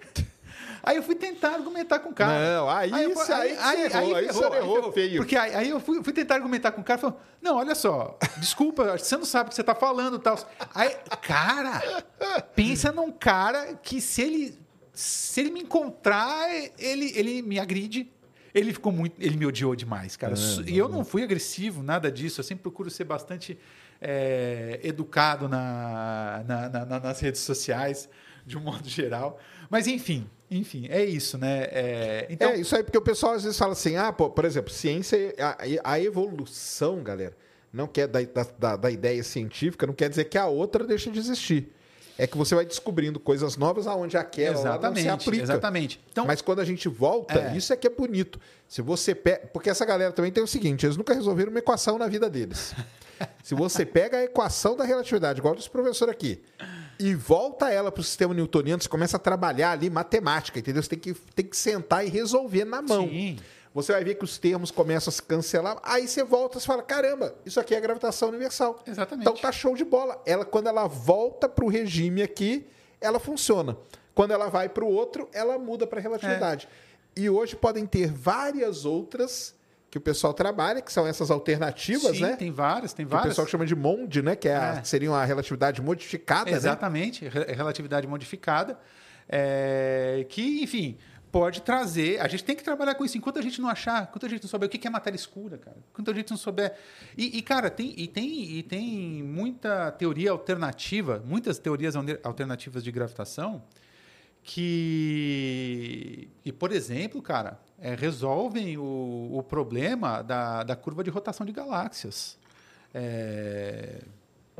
Aí eu fui tentar argumentar com o cara.
Não, aí, aí, aí, aí, aí, errou, aí, errou, errou feio.
Porque aí, aí eu fui, fui, tentar argumentar com o cara e falou: Não, olha só, desculpa, você não sabe o que você está falando tal. Aí, cara, pensa num cara que se ele, se ele me encontrar, ele, ele me agride. Ele ficou muito. Ele me odiou demais, cara. É, e eu não fui agressivo, nada disso. Eu sempre procuro ser bastante é, educado na, na, na, nas redes sociais, de um modo geral. Mas, enfim, enfim, é isso, né? É,
então... é isso aí, porque o pessoal às vezes fala assim, ah, pô, por exemplo, ciência, a, a evolução, galera, não quer da, da, da, ideia científica, não quer dizer que a outra deixa de existir. É que você vai descobrindo coisas novas aonde aquela exatamente, não se aplica.
Exatamente.
Então, Mas quando a gente volta, é. isso é que é bonito. Se você pega, porque essa galera também tem o seguinte, eles nunca resolveram uma equação na vida deles. Se você pega a equação da relatividade, igual dos professor aqui, e volta ela para o sistema newtoniano, você começa a trabalhar ali matemática, entendeu? Você tem que, tem que sentar e resolver na mão. Sim. Você vai ver que os termos começam a se cancelar, aí você volta e fala: caramba, isso aqui é gravitação universal.
Exatamente.
Então tá show de bola. Ela, quando ela volta para o regime aqui, ela funciona. Quando ela vai para o outro, ela muda para a relatividade. É. E hoje podem ter várias outras que o pessoal trabalha, que são essas alternativas,
Sim,
né?
tem várias, tem várias.
Que o pessoal chama de MOND, né? Que é a, é. seria uma relatividade modificada,
né? Exatamente, né? relatividade modificada. É, que, enfim, pode trazer. A gente tem que trabalhar com isso. Enquanto a gente não achar, enquanto a gente não souber o que é matéria escura, cara. Enquanto a gente não souber. E, e, cara, tem, e, tem, e tem muita teoria alternativa, muitas teorias alternativas de gravitação que, e por exemplo, cara, é, resolvem o, o problema da, da curva de rotação de galáxias. É,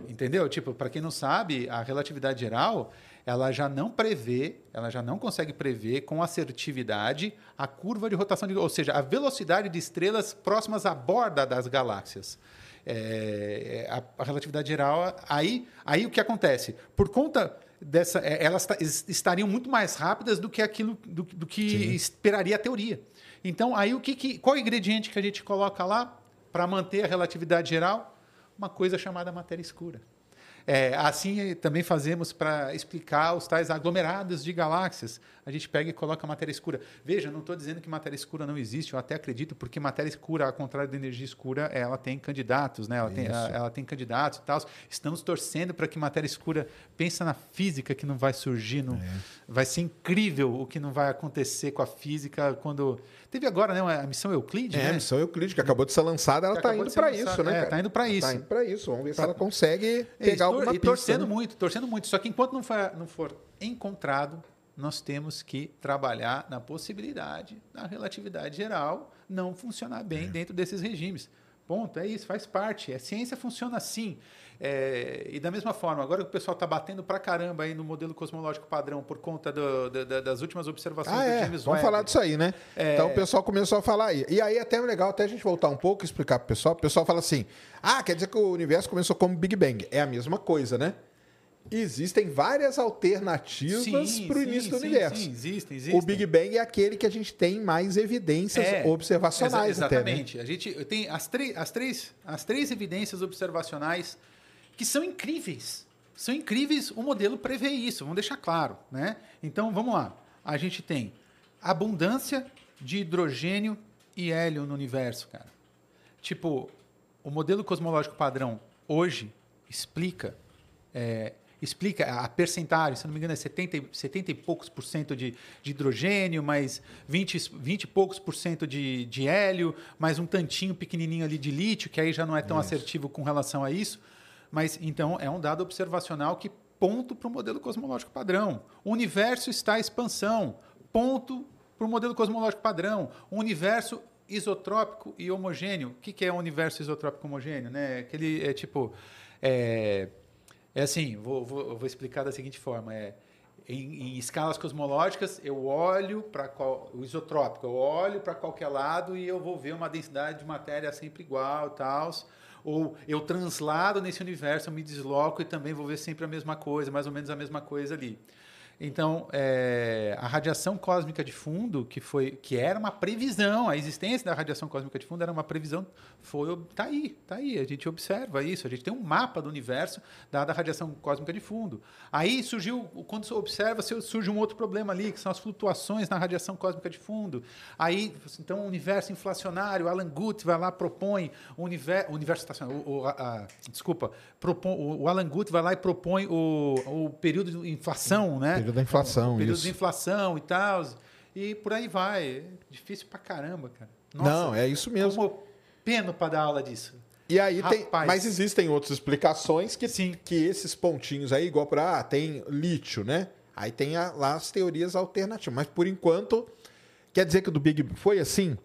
entendeu? Tipo, para quem não sabe, a relatividade geral ela já não prevê, ela já não consegue prever com assertividade a curva de rotação de, ou seja, a velocidade de estrelas próximas à borda das galáxias. É, a, a, relatividade geral, aí, aí o que acontece? Por conta dessa. É, elas estariam muito mais rápidas do que aquilo do, do que Sim. esperaria a teoria. Então, aí o que, que qual o ingrediente que a gente coloca lá para manter a relatividade geral? Uma coisa chamada matéria escura. É, assim também fazemos para explicar os tais aglomerados de galáxias. A gente pega e coloca matéria escura. Veja, não estou dizendo que matéria escura não existe, eu até acredito, porque matéria escura, ao contrário da energia escura, ela tem candidatos, né? ela, tem, ela tem candidatos e tal. Estamos torcendo para que matéria escura pensa na física que não vai surgir. No, é. Vai ser incrível o que não vai acontecer com a física quando. Teve agora né, a missão Euclide.
É,
né?
a missão Euclide, que acabou de ser lançada, ela está indo para isso, né?
Está é, indo para isso.
Está indo para isso. Vamos ver pra... se ela consegue pegar alguma e
pista. E torcendo né? muito, torcendo muito. Só que enquanto não for, não for encontrado, nós temos que trabalhar na possibilidade da relatividade geral não funcionar bem é. dentro desses regimes. Ponto, é isso, faz parte. A ciência funciona assim. É, e da mesma forma, agora que o pessoal está batendo para caramba aí no modelo cosmológico padrão por conta do, do, das últimas observações
ah,
do
é.
James
Vamos falar disso aí, né? É... Então o pessoal começou a falar aí. E aí até é legal até a gente voltar um pouco e explicar para o pessoal. O pessoal fala assim: ah, quer dizer que o universo começou como Big Bang. É a mesma coisa, né? Existem várias alternativas para o início do sim, universo. Sim,
existem, existem.
O Big Bang é aquele que a gente tem mais evidências é, observacionais.
Exa exatamente. Até, né? A gente tem as, as, três, as três evidências observacionais que são incríveis. São incríveis, o modelo prevê isso, vamos deixar claro. Né? Então, vamos lá. A gente tem abundância de hidrogênio e hélio no universo, cara. Tipo, o modelo cosmológico padrão hoje explica é, explica a percentagem, se não me engano, é 70, 70 e poucos por cento de, de hidrogênio, mais 20, 20 e poucos por cento de, de hélio, mais um tantinho pequenininho ali de lítio, que aí já não é tão isso. assertivo com relação a isso. Mas então é um dado observacional que ponto para o modelo cosmológico padrão. O universo está em expansão. Ponto para o modelo cosmológico padrão. O universo isotrópico e homogêneo. O que, que é um universo isotrópico homogêneo? Né? Aquele é tipo. É, é assim, vou, vou, vou explicar da seguinte forma. É, em, em, escalas cosmológicas, eu olho para o isotrópico, eu olho para qualquer lado e eu vou ver uma densidade de matéria sempre igual, tal. Ou eu translado nesse universo, eu me desloco e também vou ver sempre a mesma coisa, mais ou menos a mesma coisa ali. Então, é, a radiação cósmica de fundo, que foi, que era uma previsão, a existência da radiação cósmica de fundo era uma previsão, foi tá aí, tá aí. A gente observa isso, a gente tem um mapa do universo dada a radiação cósmica de fundo. Aí surgiu, quando você observa, surge um outro problema ali, que são as flutuações na radiação cósmica de fundo. Aí, então, o universo inflacionário, Alan Guth vai lá propõe o universo, o universo estacionário, o, o, a, a, desculpa, propõe, o Alan Guth vai lá e propõe o, o período de inflação, né?
Período da inflação,
período
isso.
de inflação e tal. E por aí vai. É difícil pra caramba, cara.
Nossa, Não, é isso mesmo. Como
peno para dar aula disso.
E aí Rapaz. tem, mas existem outras explicações que Sim. que esses pontinhos aí igual para ah, tem lítio, né? Aí tem a, lá as teorias alternativas, mas por enquanto quer dizer que o do Big foi assim?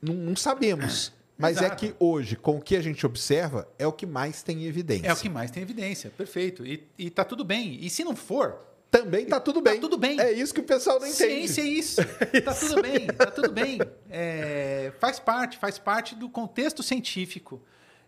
Não, não sabemos. Mas é Exato. é que hoje, com o que a gente observa, é o que mais tem evidência.
É o que mais tem evidência, perfeito. E, e tá tudo bem. E se não for,
também tá tudo bem.
Tá tudo bem.
É isso que o pessoal não entende.
Ciência é isso. Tá tudo bem, tá tudo bem. É, faz parte, faz parte do contexto científico.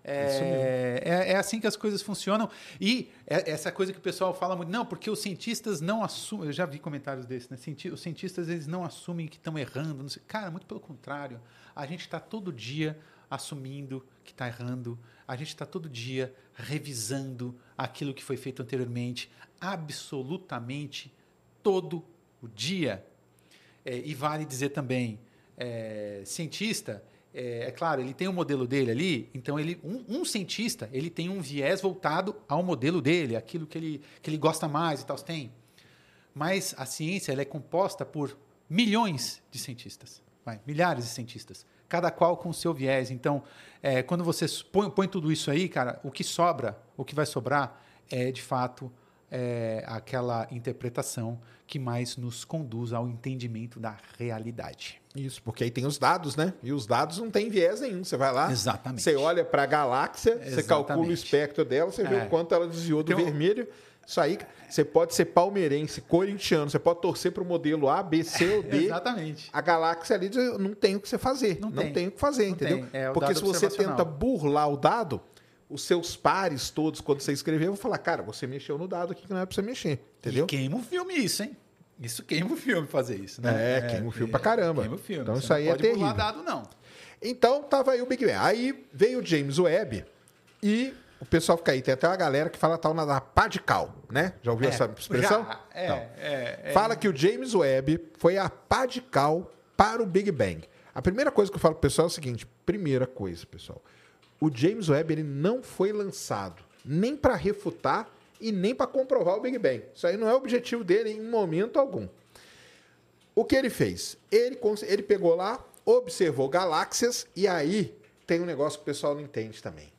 É, é, é, assim que as coisas funcionam. E é, essa coisa que o pessoal fala muito, não, porque os cientistas não assumem. Eu já vi comentários desses, né? Os cientistas eles não assumem que estão errando. Cara, muito pelo contrário. A gente está todo dia assumindo que está errando. A gente está todo dia revisando aquilo que foi feito anteriormente absolutamente todo o dia. É, e vale dizer também, é, cientista, é, é, claro, ele tem o um modelo dele ali, então ele, um, um, cientista ele tem um viés voltado ao modelo dele, aquilo que ele, que ele gosta mais e tal, tem. Mas a ciência ela é composta por milhões de cientistas, vai, milhares de cientistas, cada qual com o seu viés. Então, é, quando você põe, põe tudo isso aí, cara, o que sobra, o que vai sobrar é de fato é, aquela interpretação que mais nos conduz ao entendimento da realidade.
Isso, porque aí tem os dados, né? E os dados não tem viés nenhum. Você vai lá,
Exatamente.
você olha para a galáxia, Exatamente. você calcula o espectro dela, você vê é. o quanto ela desviou do então, vermelho. Isso aí, você pode ser palmeirense, corintiano, você pode torcer para o modelo A, B, C ou D.
Exatamente.
A galáxia ali não tem o que você fazer. Não, não tem. tem. o que fazer, não entendeu? É, Porque se você tenta burlar o dado, os seus pares todos, quando você escrever, vão falar, cara, você mexeu no dado aqui que não é pra você mexer. Entendeu? E
queima o filme isso, hein? Isso queima o filme fazer isso, né?
É, queima o filme é, pra caramba. Queima o filme. Então você isso aí é terrível. Não pode
dado, não.
Então tava aí o Big Bang. Aí veio o James Webb e o pessoal fica aí. Tem até uma galera que fala tal na pá de cal, né? Já ouviu é, essa expressão? Já,
é, é, é,
Fala que o James Webb foi a pá de cal para o Big Bang. A primeira coisa que eu falo pro pessoal é o seguinte: primeira coisa, pessoal. O James Webb ele não foi lançado nem para refutar e nem para comprovar o Big Bang. Isso aí não é o objetivo dele em momento algum. O que ele fez? Ele, ele pegou lá, observou galáxias e aí tem um negócio que o pessoal não entende também.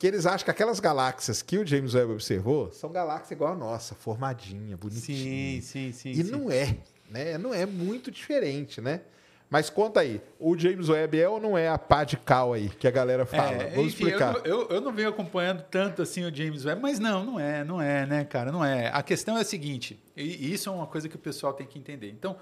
Que eles acham que aquelas galáxias que o James Webb observou são galáxias igual a nossa, formadinha, bonitinha.
Sim, sim, sim.
E
sim.
não é, né? Não é muito diferente, né? Mas conta aí, o James Webb é ou não é a pá de cal aí que a galera fala? É, Vamos enfim, explicar.
Eu, eu, eu, não venho acompanhando tanto assim o James Webb, mas não, não é, não é, né, cara? Não é. A questão é a seguinte, e isso é uma coisa que o pessoal tem que entender. Então,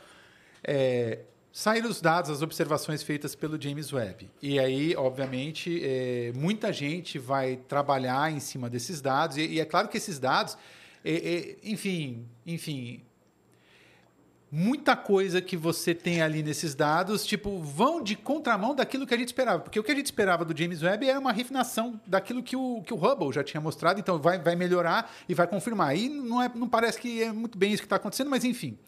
é, saíram os dados, as observações feitas pelo James Webb. E aí, obviamente, é, muita gente vai trabalhar em cima desses dados, e, e é claro que esses dados, é, é, enfim, enfim, muita coisa que você tem ali nesses dados, tipo, vão de contramão daquilo que a gente esperava. Porque o que a gente esperava do James Webb era uma refinação daquilo que o, que o Hubble já tinha mostrado, então vai, vai melhorar e vai confirmar. E não, é, não parece que é muito bem isso que está acontecendo, mas enfim.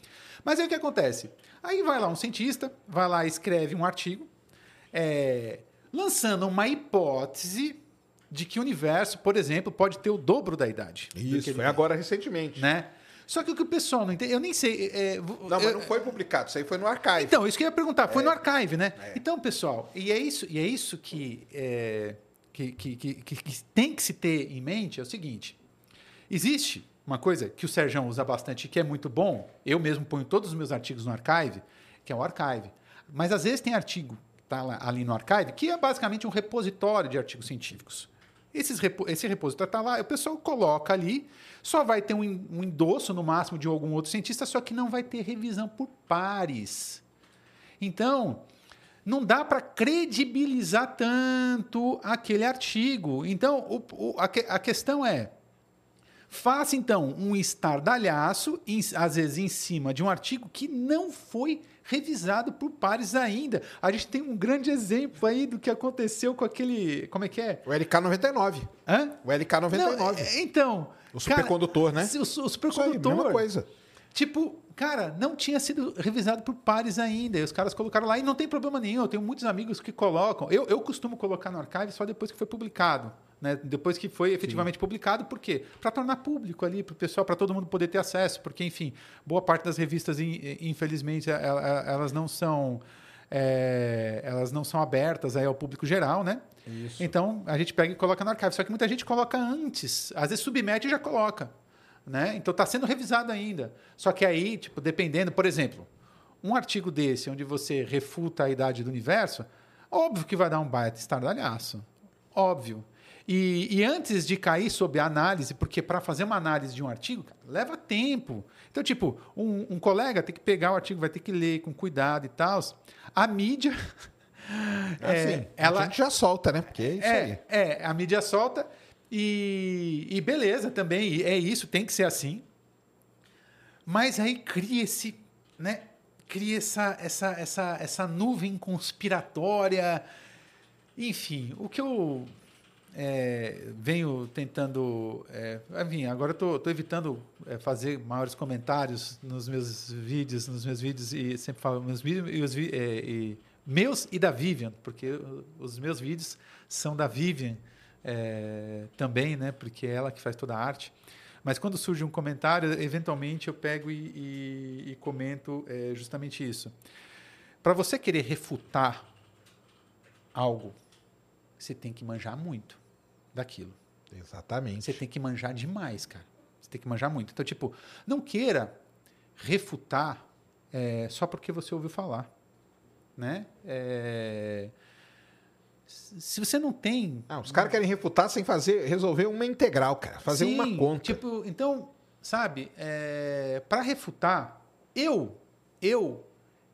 Mas aí o que acontece? Aí vai lá um cientista, vai lá e escreve um artigo, é, lançando uma hipótese de que o universo, por exemplo, pode ter o dobro da idade.
Isso, foi agora recentemente.
Né? Só que o que o pessoal não entende, eu nem sei. É,
não, mas não foi publicado, isso aí foi no archive.
Então, isso que eu ia perguntar, foi é. no archive, né? É. Então, pessoal, e é isso, e é isso que, é, que, que, que, que, tem que se ter em mente: é o seguinte. Existe uma coisa que o Sérgio usa bastante que é muito bom, eu mesmo ponho todos os meus artigos no archive, que é o archive. Mas às vezes tem artigo tá ali no archive, que é basicamente um repositório de artigos científicos. Esses, esse repositório está lá, o pessoal coloca ali, só vai ter um, um endosso no máximo de algum outro cientista, só que não vai ter revisão por pares. Então, não dá para credibilizar tanto aquele artigo. Então, o, o, a, a, questão é: faça então um estardalhaço, em, às vezes em cima de um artigo que não foi revisado por pares ainda. A gente tem um grande exemplo aí do que aconteceu com aquele. Como é que é?
O LK99.
Hã?
O LK99. Não,
é, então.
O supercondutor, né?
O, o supercondutor. Aí,
mesma coisa.
Tipo, cara, não tinha sido revisado por pares ainda. E os caras colocaram lá e não tem problema nenhum. Eu tenho muitos amigos que colocam. Eu, eu costumo colocar no archive só depois que foi publicado. Né? Depois que foi efetivamente Sim. publicado, por quê? Para tornar público ali, para o pessoal, para todo mundo poder ter acesso, porque, enfim, boa parte das revistas, infelizmente, elas não são. É, elas não são abertas aí ao público geral, né? Isso. Então a gente pega e coloca no arquivo. Só que muita gente coloca antes, às vezes submete e já coloca. Né? Então está sendo revisado ainda. Só que aí, tipo, dependendo, por exemplo, um artigo desse, onde você refuta a idade do universo, óbvio que vai dar um baita estardalhaço. Óbvio. E, e, antes de cair sob a análise, porque para fazer uma análise de um artigo, cara, leva tempo. Então, tipo, um, um, colega tem que pegar o artigo, vai ter que ler com cuidado e tal. A mídia.
É, assim, ela, a gente já solta, né? Porque é isso
é,
aí.
É, a mídia solta e, e beleza também, é isso, tem que ser assim. Mas aí cria esse, né? Cria essa, essa, essa, essa nuvem conspiratória. Enfim, o que eu é, venho tentando. É, enfim, agora estou evitando é, fazer maiores comentários nos meus vídeos, nos meus vídeos e sempre falo meus vídeos e, os, é, e meus e da Vivian, porque os meus vídeos são da Vivian é, também, né? Porque é ela que faz toda a arte. Mas quando surge um comentário, eventualmente eu pego e, e, e comento é, justamente isso. Para você querer refutar algo, você tem que manjar muito daquilo.
Exatamente.
Você tem que manjar demais, cara. Você tem que manjar muito. Então, tipo, não queira refutar é, só porque você ouviu falar. Né? É... Se você não tem.
Ah, os caras querem refutar sem fazer, resolver uma integral, cara. Fazer Sim, uma conta.
Tipo, então, sabe, é... para refutar, eu, eu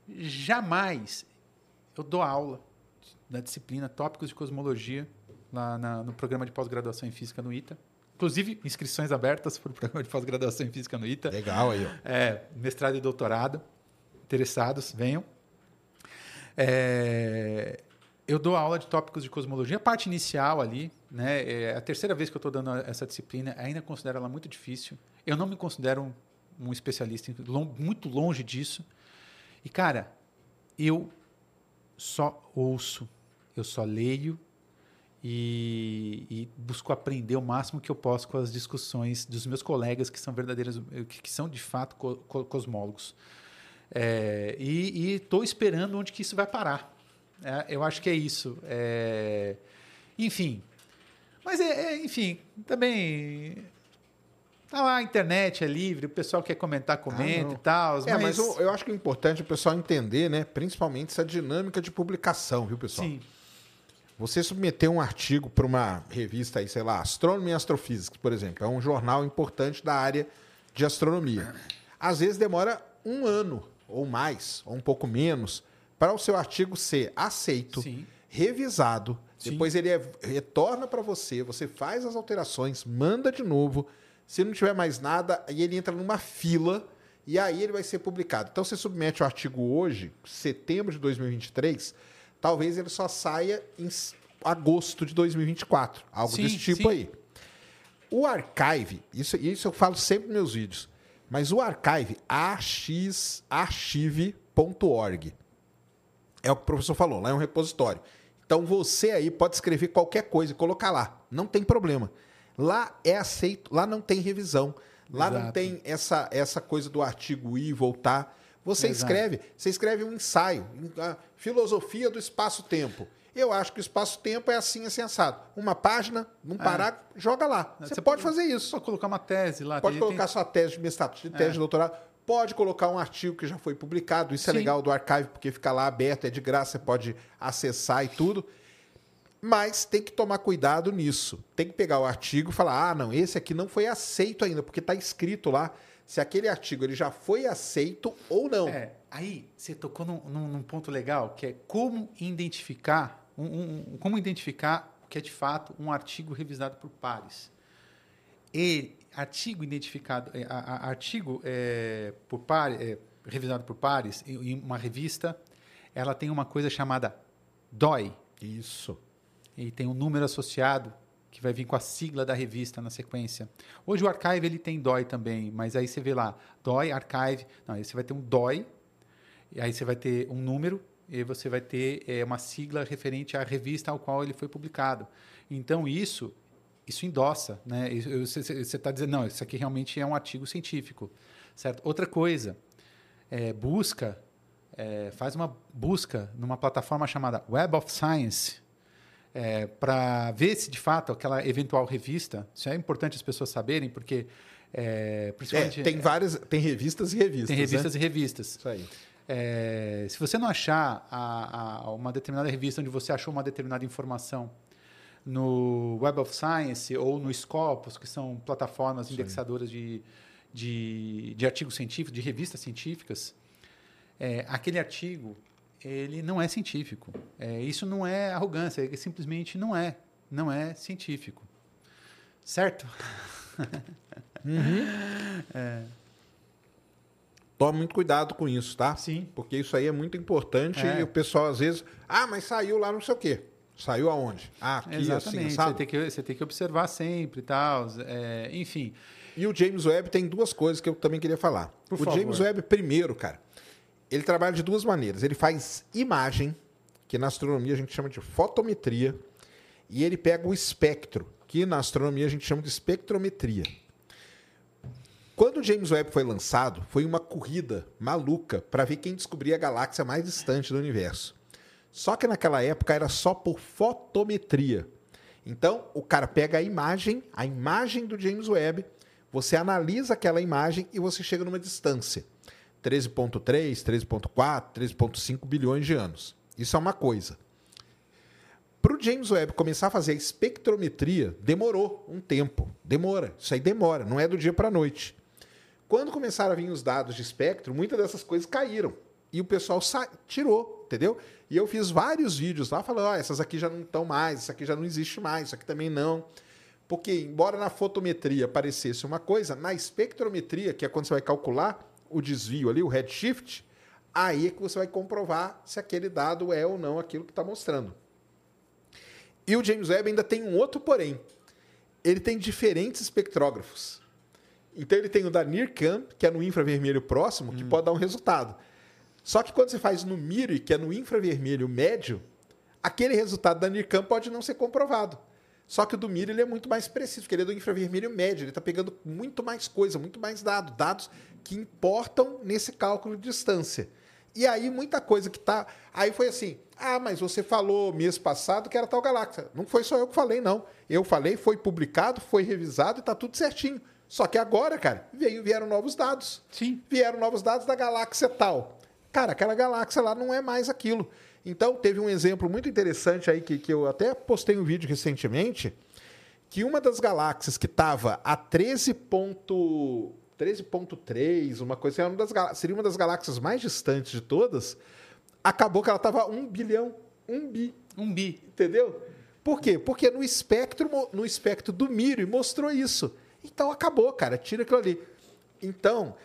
jamais eu dou aula da disciplina Tópicos de Cosmologia lá na, no programa de pós-graduação em Física no ITA. Inclusive, inscrições abertas para o programa de pós-graduação em Física no ITA.
Legal aí. Ó.
É, mestrado e doutorado. Interessados, venham. É, eu dou aula de tópicos de cosmologia, a parte inicial ali, né? É a terceira vez que eu estou dando essa disciplina, ainda considero ela muito difícil. Eu não me considero um, um especialista, muito longe disso. E, cara, eu só ouço, eu só leio e, e, busco aprender o máximo que eu posso com as discussões dos meus colegas que são verdadeiros, que são de fato cosmólogos. É, e estou esperando onde que isso vai parar. É, eu acho que é isso. É... Enfim. Mas, é, é, enfim, também. Tá lá, a internet é livre, o pessoal quer comentar, comenta ah, e tal.
É, mas, mas eu, eu, acho que é importante o pessoal entender, né? Principalmente essa dinâmica de publicação, viu, pessoal? Sim. Você submeter um artigo para uma revista aí, sei lá, Astronomy and Astrophysics, por exemplo, é um jornal importante da área de astronomia. Às vezes demora um ano ou mais, ou um pouco menos, para o seu artigo ser aceito, Sim. revisado, Sim. depois ele é, retorna para você, você faz as alterações, manda de novo. Se não tiver mais nada, aí ele entra numa fila e aí ele vai ser publicado. Então você submete o artigo hoje, setembro de 2023, talvez ele só saia em agosto de 2024, algo sim, desse tipo sim. aí. O archive, isso, isso eu falo sempre nos meus vídeos, mas o archive, archive.org, é o que o professor falou, lá é um repositório. Então você aí pode escrever qualquer coisa e colocar lá. Não tem problema. Lá é aceito, lá não tem revisão. Lá Exato. não tem essa, essa coisa do artigo ir e voltar. Você Exato. escreve, você escreve um ensaio, a filosofia do espaço-tempo. Eu acho que o espaço-tempo é assim, assim, assado. Uma página, num é. parágrafo, joga lá. Você, você pode, pode, fazer isso.
Pode colocar uma tese lá.
Pode colocar tem... sua tese de mestrado, de tese é. de doutorado Pode colocar um artigo que já foi publicado. Isso é Sim. é legal do archive, porque fica lá aberto, é de graça, você pode acessar e tudo. Mas tem que tomar cuidado nisso. Tem que pegar o artigo e falar: ah, não, esse aqui não foi aceito ainda, porque está escrito lá se aquele artigo ele já foi aceito ou não. É,
aí você tocou num, num, num ponto legal, que é como identificar, um, um, como identificar o que é de fato um artigo revisado por pares. Ele, artigo identificado, é, a, a, artigo é, por par, é, revisado por pares em uma revista, ela tem uma coisa chamada DOI.
Isso.
E tem um número associado que vai vir com a sigla da revista na sequência. Hoje o Archive ele tem DOI também, mas aí você vê lá, DOI, Archive, não, aí você vai ter um DOI, e aí você vai ter um número, e você vai ter é, uma sigla referente à revista ao qual ele foi publicado. Então isso isso endossa, né? Você está dizendo, não, isso aqui realmente é um artigo científico, certo? Outra coisa, é, busca, é, faz uma busca numa plataforma chamada Web of Science, é, para ver se de fato aquela eventual revista, isso é importante as pessoas saberem, porque
é, principalmente, é, tem várias, tem revistas e revistas.
Tem revistas
né?
e revistas.
Isso aí.
É, se você não achar a, a, uma determinada revista onde você achou uma determinada informação no Web of Science ou no Scopus, que são plataformas Sim. indexadoras de, de, de, artigos científicos, de revistas científicas, é, aquele artigo ele não é científico. É, isso não é arrogância, ele simplesmente não é. Não é científico. Certo?
Uhum. É. Tome muito cuidado com isso, tá?
Sim.
Porque isso aí é muito importante é. e o pessoal às vezes, ah, mas saiu lá não sei o quê. Saiu aonde?
Ah, aqui, assim, Exatamente. Assim, você, tem que, você tem que observar sempre e tal. É, enfim.
E o James Webb tem duas coisas que eu também queria falar. Por o favor. James Webb, primeiro, cara, ele trabalha de duas maneiras. Ele faz imagem, que na astronomia a gente chama de fotometria, e ele pega o espectro, que na astronomia a gente chama de espectrometria. Quando o James Webb foi lançado, foi uma corrida maluca para ver quem descobria a galáxia mais distante do universo. Só que naquela época era só por fotometria. Então, o cara pega a imagem, a imagem do James Webb, você analisa aquela imagem e você chega numa distância. 13.3, 13.4, 13.5 bilhões de anos. Isso é uma coisa. Para o James Webb começar a fazer a espectrometria, demorou um tempo. Demora. Isso aí demora, não é do dia para a noite. Quando começaram a vir os dados de espectro, muitas dessas coisas caíram. E o pessoal tirou entendeu? E eu fiz vários vídeos lá falando, essas aqui já não estão mais, isso aqui já não existe mais, isso aqui também não. Porque, embora na fotometria aparecesse uma coisa, na espectrometria, que é quando você vai calcular o desvio ali, o redshift, aí é que você vai comprovar se aquele dado é ou não aquilo que está mostrando. E o James Webb ainda tem um outro porém. Ele tem diferentes espectrógrafos. Então ele tem o da NIRCam, que é no infravermelho próximo, que hum. pode dar um resultado. Só que quando você faz no MIRI, que é no infravermelho médio, aquele resultado da NIRCam pode não ser comprovado. Só que o do MIRI ele é muito mais preciso, porque ele é do infravermelho médio, ele está pegando muito mais coisa, muito mais dados, dados que importam nesse cálculo de distância. E aí muita coisa que tá. Aí foi assim: ah, mas você falou mês passado que era tal galáxia. Não foi só eu que falei, não. Eu falei, foi publicado, foi revisado e está tudo certinho. Só que agora, cara, veio, vieram novos dados.
Sim.
Vieram novos dados da galáxia tal. Cara, aquela galáxia lá não é mais aquilo. Então, teve um exemplo muito interessante aí que, que eu até postei um vídeo recentemente, que uma das galáxias que estava a 13.3, 13 uma coisa assim, uma das, seria uma das galáxias mais distantes de todas, acabou que ela estava um bilhão, um bi.
Um bi.
Entendeu? Por quê? Porque no espectro, no espectro do Miri mostrou isso. Então acabou, cara, tira aquilo ali. Então,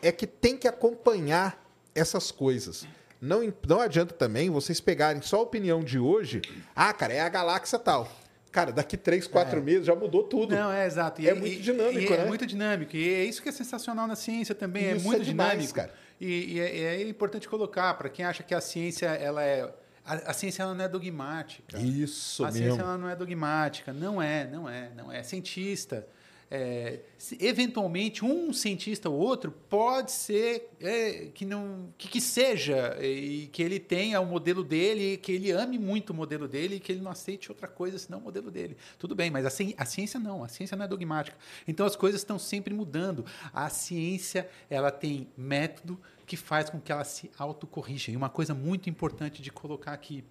é que tem que acompanhar essas coisas. Não, não adianta também vocês pegarem só a opinião de hoje. Ah, cara, é a galáxia tal. Cara, daqui três, quatro é. meses já mudou tudo.
Não, é exato.
E, é muito dinâmico,
e,
né?
É muito dinâmico. E é isso que é sensacional na ciência também. É isso é muito é demais, dinâmico. cara. E, e é, é, importante colocar para quem acha que a ciência ela é a, a, ciência ela não é dogmática.
Isso
a
mesmo.
A ciência ela não é dogmática. Não é, não é, não é. Cientista é, eventualmente um cientista ou outro pode ser é, que não que, que, seja e que ele tenha o modelo dele, que ele ame muito o modelo dele e que ele não aceite outra coisa senão o modelo dele. Tudo bem, mas a, a ciência não, a ciência não é dogmática. Então as coisas estão sempre mudando. A ciência ela tem método que faz com que ela se autocorrija. E uma coisa muito importante de colocar aqui,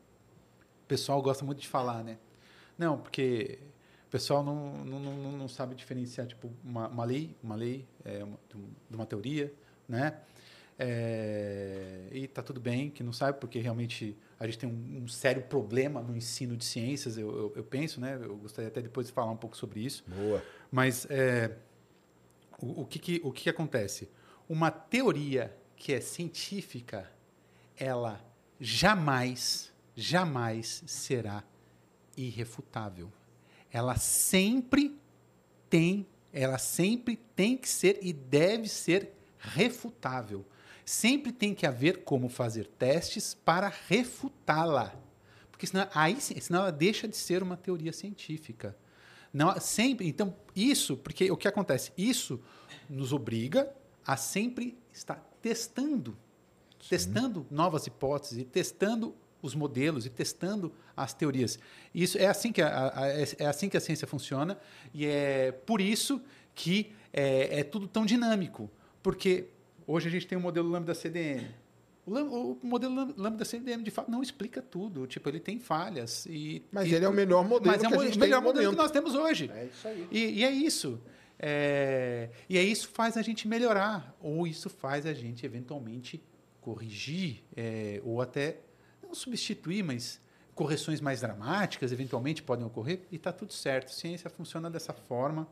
o pessoal gosta muito de falar, né? Não, porque o pessoal não, não, não, não sabe diferenciar tipo uma, uma lei, uma lei é, uma, de uma teoria, né? É, e tá tudo bem que não sabe porque realmente a gente tem um, um sério problema no ensino de ciências, eu, eu, eu, penso, né? Eu gostaria até depois de falar um pouco sobre isso.
Boa.
Mas é, o, o, que, que, o que, que acontece? Uma teoria que é científica, ela jamais, jamais será irrefutável ela sempre tem, ela sempre tem que ser e deve ser refutável. Sempre tem que haver como fazer testes para refutá-la. Porque senão, aí, senão ela deixa de ser uma teoria científica. Não, sempre, então, isso, porque o que acontece? Isso nos obriga a sempre estar testando, Sim. testando novas hipóteses, testando os modelos e testando as teorias. Isso é assim que a, a, é assim que a ciência funciona e é por isso que é, é tudo tão dinâmico, porque hoje a gente tem o modelo lambda CDM. O, o modelo lambda CDM de fato não explica tudo, tipo ele tem falhas e
mas
e,
ele é o melhor modelo
mas é o melhor modelo que nós temos hoje.
É isso aí.
E, e é isso. É, e é isso faz a gente melhorar ou isso faz a gente eventualmente corrigir é, ou até não substituir, mas correções mais dramáticas eventualmente podem ocorrer e está tudo certo. Ciência funciona dessa forma.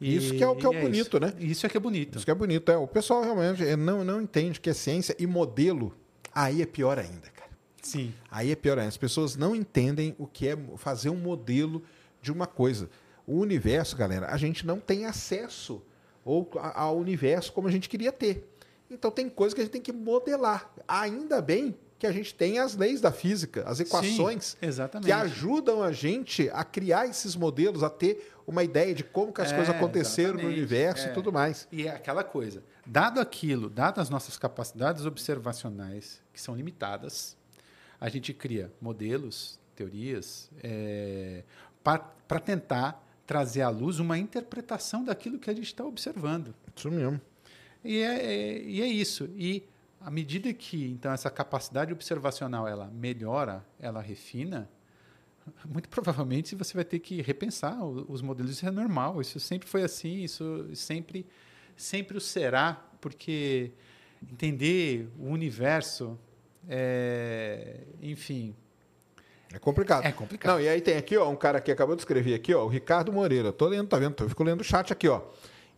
E, isso que é o que é, é bonito,
isso.
né?
Isso é que é bonito.
Isso que é bonito. É, o pessoal realmente não, não entende que é ciência e modelo. Aí é pior ainda, cara.
Sim.
Aí é pior ainda. As pessoas não entendem o que é fazer um modelo de uma coisa. O universo, galera, a gente não tem acesso ou ao universo como a gente queria ter. Então tem coisas que a gente tem que modelar. Ainda bem que a gente tem as leis da física, as equações
Sim,
que ajudam a gente a criar esses modelos, a ter uma ideia de como que as é, coisas aconteceram no universo é. e tudo mais.
E é aquela coisa, dado aquilo, dadas as nossas capacidades observacionais, que são limitadas, a gente cria modelos, teorias, é, para tentar trazer à luz uma interpretação daquilo que a gente está observando.
Isso mesmo.
E é, é, e é isso. E à medida que então essa capacidade observacional ela melhora, ela refina, muito provavelmente você vai ter que repensar os modelos. Isso é normal, isso sempre foi assim, isso sempre, sempre o será, porque entender o universo É, enfim.
É complicado.
É complicado.
Não, e aí tem aqui, ó, um cara que acabou de escrever aqui, ó, o Ricardo Moreira. Tô lendo, tá vendo? Eu fico lendo o chat aqui, ó.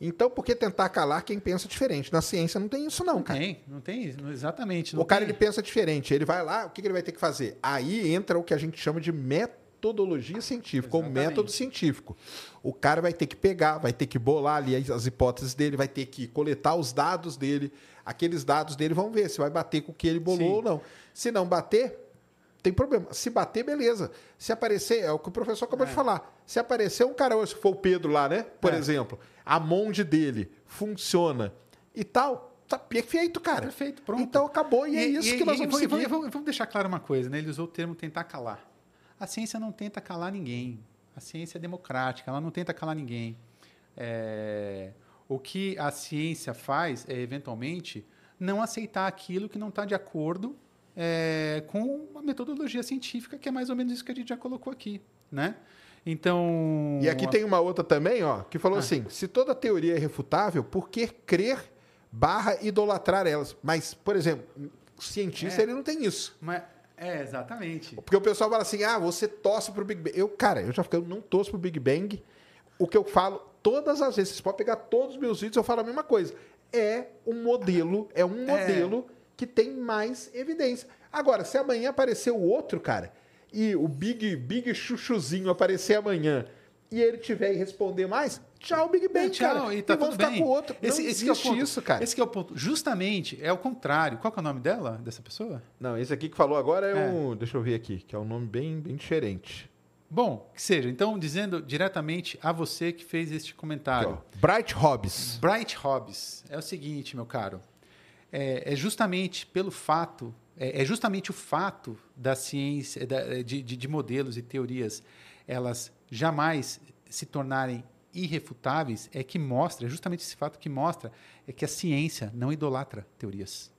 Então, por que tentar calar quem pensa diferente? Na ciência não tem isso, não,
não
cara.
Tem, não tem, exatamente. Não
o cara
tem.
ele pensa diferente. Ele vai lá, o que, ele vai ter que fazer? Aí entra o que a gente chama de metodologia científica,
Exatamente.
ou método científico. O cara vai ter que pegar, vai ter que bolar ali as hipóteses dele, vai ter que coletar os dados dele. Aqueles dados dele vão ver se vai bater com o que ele bolou
Sim.
ou não. Se não bater, tem problema. Se bater, beleza. Se aparecer, é o que o professor acabou de falar. Se aparecer um cara, se for o Pedro lá, né? Por
É.
exemplo, a monde dele funciona e tal, tá perfeito, cara.
Perfeito, pronto.
Então acabou e, é isso que nós vamos
e,
seguir.
e vamos deixar claro uma coisa, né? Ele usou o termo tentar calar. A ciência não tenta calar ninguém. A ciência é democrática, ela não tenta calar ninguém. É, O que a ciência faz é, eventualmente, não aceitar aquilo que não está de acordo é, com a metodologia científica, que é mais ou menos isso que a gente já colocou aqui, né? Então...
E aqui tem uma outra também, ó, que
Ah.
falou assim: se toda teoria é refutável, por que crer barra idolatrar elas? Mas, por exemplo, o cientista
É.
ele não tem isso.
Mas, é, exatamente.
Porque o pessoal fala assim: ah, você torce pro Big Bang. Eu, cara, eu já fiquei, eu não torço pro Big Bang. O que eu falo todas as vezes, vocês podem pegar todos os meus vídeos, eu falo a mesma coisa. É um modelo, é um
É.
modelo que tem mais evidência. Agora, se amanhã aparecer o outro, cara, e o Big, Big Chuchuzinho aparecer amanhã e ele tiver e responder mais, tchau, Big Bang,
É, tchau,
cara.
e tá
vamos
tudo
ficar
bem.
com o outro.
Esse,
não
esse que é o
existe
ponto.
isso, cara.
Esse que é o ponto. Justamente, é o contrário. Qual que é o nome dela, dessa pessoa?
Não, esse aqui que falou agora é,
É.
um. Deixa eu ver aqui, que é um nome bem, bem diferente.
Bom, que seja. Então, dizendo diretamente a você que fez este comentário.
ó. Bright Hobbs.
Bright Hobbes é o seguinte, meu caro. É, é justamente pelo fato, é, é justamente o fato da ciência, da- de, de- de modelos e teorias, elas jamais se tornarem irrefutáveis, é que mostra, é justamente esse fato que mostra, é que a ciência não idolatra teorias.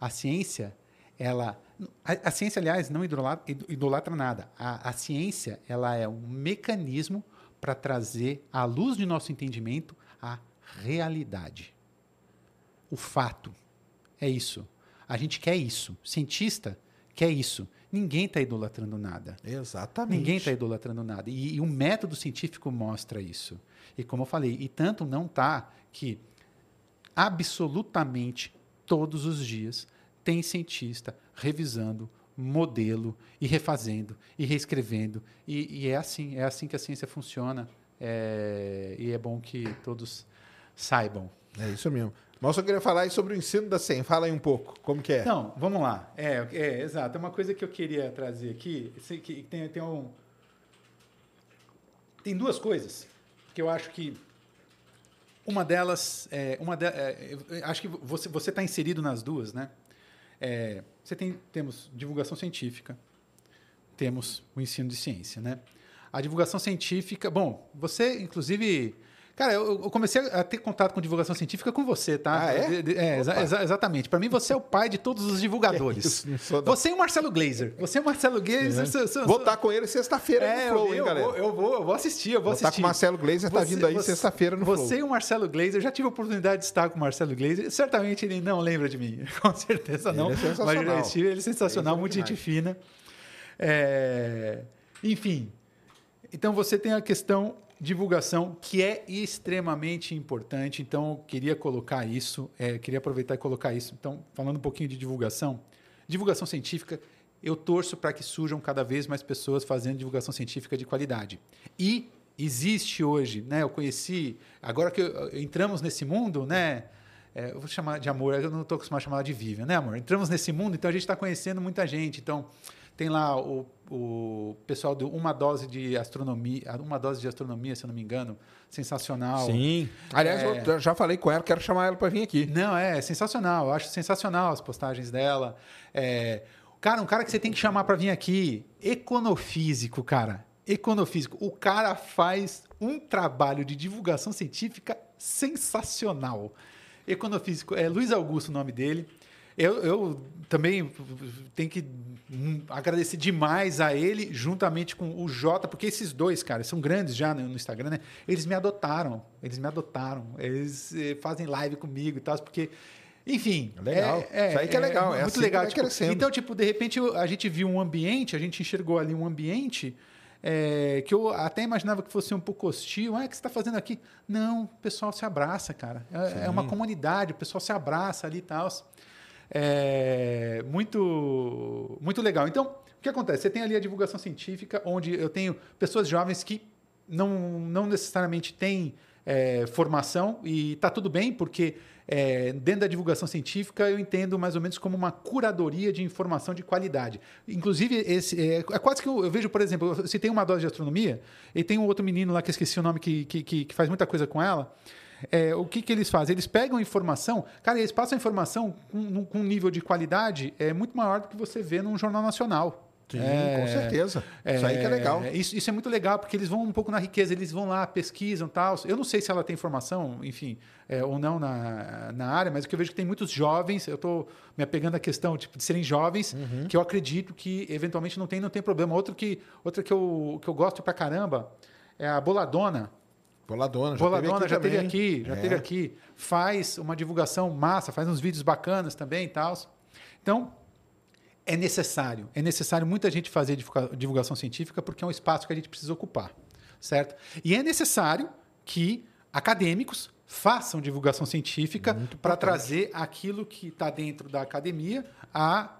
A ciência, ela. A, a ciência, aliás, não idolatra, idolatra nada. A, a ciência, ela é um mecanismo para trazer à luz de nosso entendimento a realidade. O fato. É isso. A gente quer isso. Cientista quer isso. Ninguém está idolatrando nada.
Exatamente.
Ninguém está idolatrando nada. E, e o método científico mostra isso. E como eu falei, e tanto não está que absolutamente todos os dias tem cientista revisando modelo e refazendo e reescrevendo. E, e é assim, é assim que a ciência funciona. É, e é bom que todos saibam.
É isso mesmo. Mas eu queria falar sobre o ensino da SEM. Fala aí um pouco, como que é?
Então, vamos lá. É, é, exato. É uma coisa que eu queria trazer aqui. que tem, tem, um, tem duas coisas que eu acho que uma delas, é, uma de, é, acho que você você está inserido nas duas, né? É, você tem temos divulgação científica, temos o ensino de ciência, né? A divulgação científica, bom, você inclusive Cara, eu, eu comecei a ter contato com divulgação científica com você, tá?
Ah, é?
É, exa- exa- exatamente. Para mim, você é o pai de todos os divulgadores.
Isso, sou da-
Você e o Marcelo Glazer. Você e o Marcelo Glazer. são- são-
Vou
são-
estar com ele sexta-feira
é,
no Flow,
eu,
hein,
eu
galera?
vou, eu vou, eu vou assistir, eu vou
Vou estar
assistir.
com o Marcelo Glazer, tá vindo aí sexta-feira no
Você
Flow.
e o Marcelo Glazer, eu já tive a oportunidade de estar com o Marcelo Glazer. Certamente ele não lembra de mim, com certeza não.
Ele é sensacional.
Mas eu já estive, ele é sensacional,
Ele é
muito gente fina. É, Enfim, então você tem a questão divulgação que é extremamente importante. Então queria colocar isso, é, queria aproveitar e colocar isso. Então falando um pouquinho de divulgação, divulgação científica. Eu torço para que surjam cada vez mais pessoas fazendo divulgação científica de qualidade. E existe hoje, né? Eu conheci, agora que eu- entramos nesse mundo, né? é, eu vou chamar de amor, eu não estou acostumado a chamar de Vivian, né, amor? Entramos nesse mundo, então a gente está conhecendo muita gente. Então, tem lá o, o pessoal do Uma Dose de Astronomia, uma dose de astronomia, se eu não me engano, sensacional.
Sim. Aliás,
É.
eu já falei com ela, quero chamar ela para vir aqui.
Não, é sensacional. Eu acho sensacional as postagens dela. É, cara, um cara que você tem que chamar para vir aqui, econofísico, cara. Econofísico. O cara faz um trabalho de divulgação científica sensacional. Econofísico. É Luiz Augusto o nome dele. Eu, eu também tenho que agradecer demais a ele, juntamente com o Jota, porque esses dois, cara, são grandes já no, Instagram, né? Eles me adotaram. Eles me adotaram. Eles eh, fazem live comigo e tal, porque Enfim.
Legal. É, Isso aí que é legal. É,
muito
assim
legal. Tipo, então, tipo, de repente a gente viu um ambiente, a gente enxergou ali um ambiente é, que eu até imaginava que fosse um pouco hostil. Ah, o que você está fazendo aqui? Não, o pessoal se abraça, cara. É, é uma comunidade, o pessoal se abraça ali e tal. É muito, muito legal. Então, o que acontece? Você tem ali a divulgação científica, onde eu tenho pessoas jovens que não, não necessariamente têm é, formação e está tudo bem, porque é, dentro da divulgação científica eu entendo mais ou menos como uma curadoria de informação de qualidade. Inclusive, esse, é, é quase que eu, eu, vejo, por exemplo, se tem uma dose de astronomia, e tem um outro menino lá que eu esqueci o nome que, que, que, que faz muita coisa com ela. É, o que, que eles fazem? Eles pegam informação, cara, eles passam informação com, com um nível de qualidade é muito maior do que você vê num jornal nacional.
Sim, é, com certeza. É, isso aí que é legal.
Isso, isso, é muito legal, porque eles vão um pouco na riqueza, eles vão lá, pesquisam tal. Eu não sei se ela tem formação, enfim, é, ou não na, na área, mas o que eu vejo é que tem muitos jovens, eu estou me apegando à questão tipo, de serem jovens, uhum. que eu acredito que eventualmente não tem, não tem problema. Outro que, outra que eu, que eu gosto pra caramba é a Boladona.
Boladona,
já Boladona teve já teve aqui, já é. teve aqui. Faz uma divulgação massa, faz uns vídeos bacanas também e tal. Então, é necessário. É necessário muita gente fazer divulgação científica porque é um espaço que a gente precisa ocupar, certo? E é necessário que acadêmicos façam divulgação científica para trazer aquilo que está dentro da academia a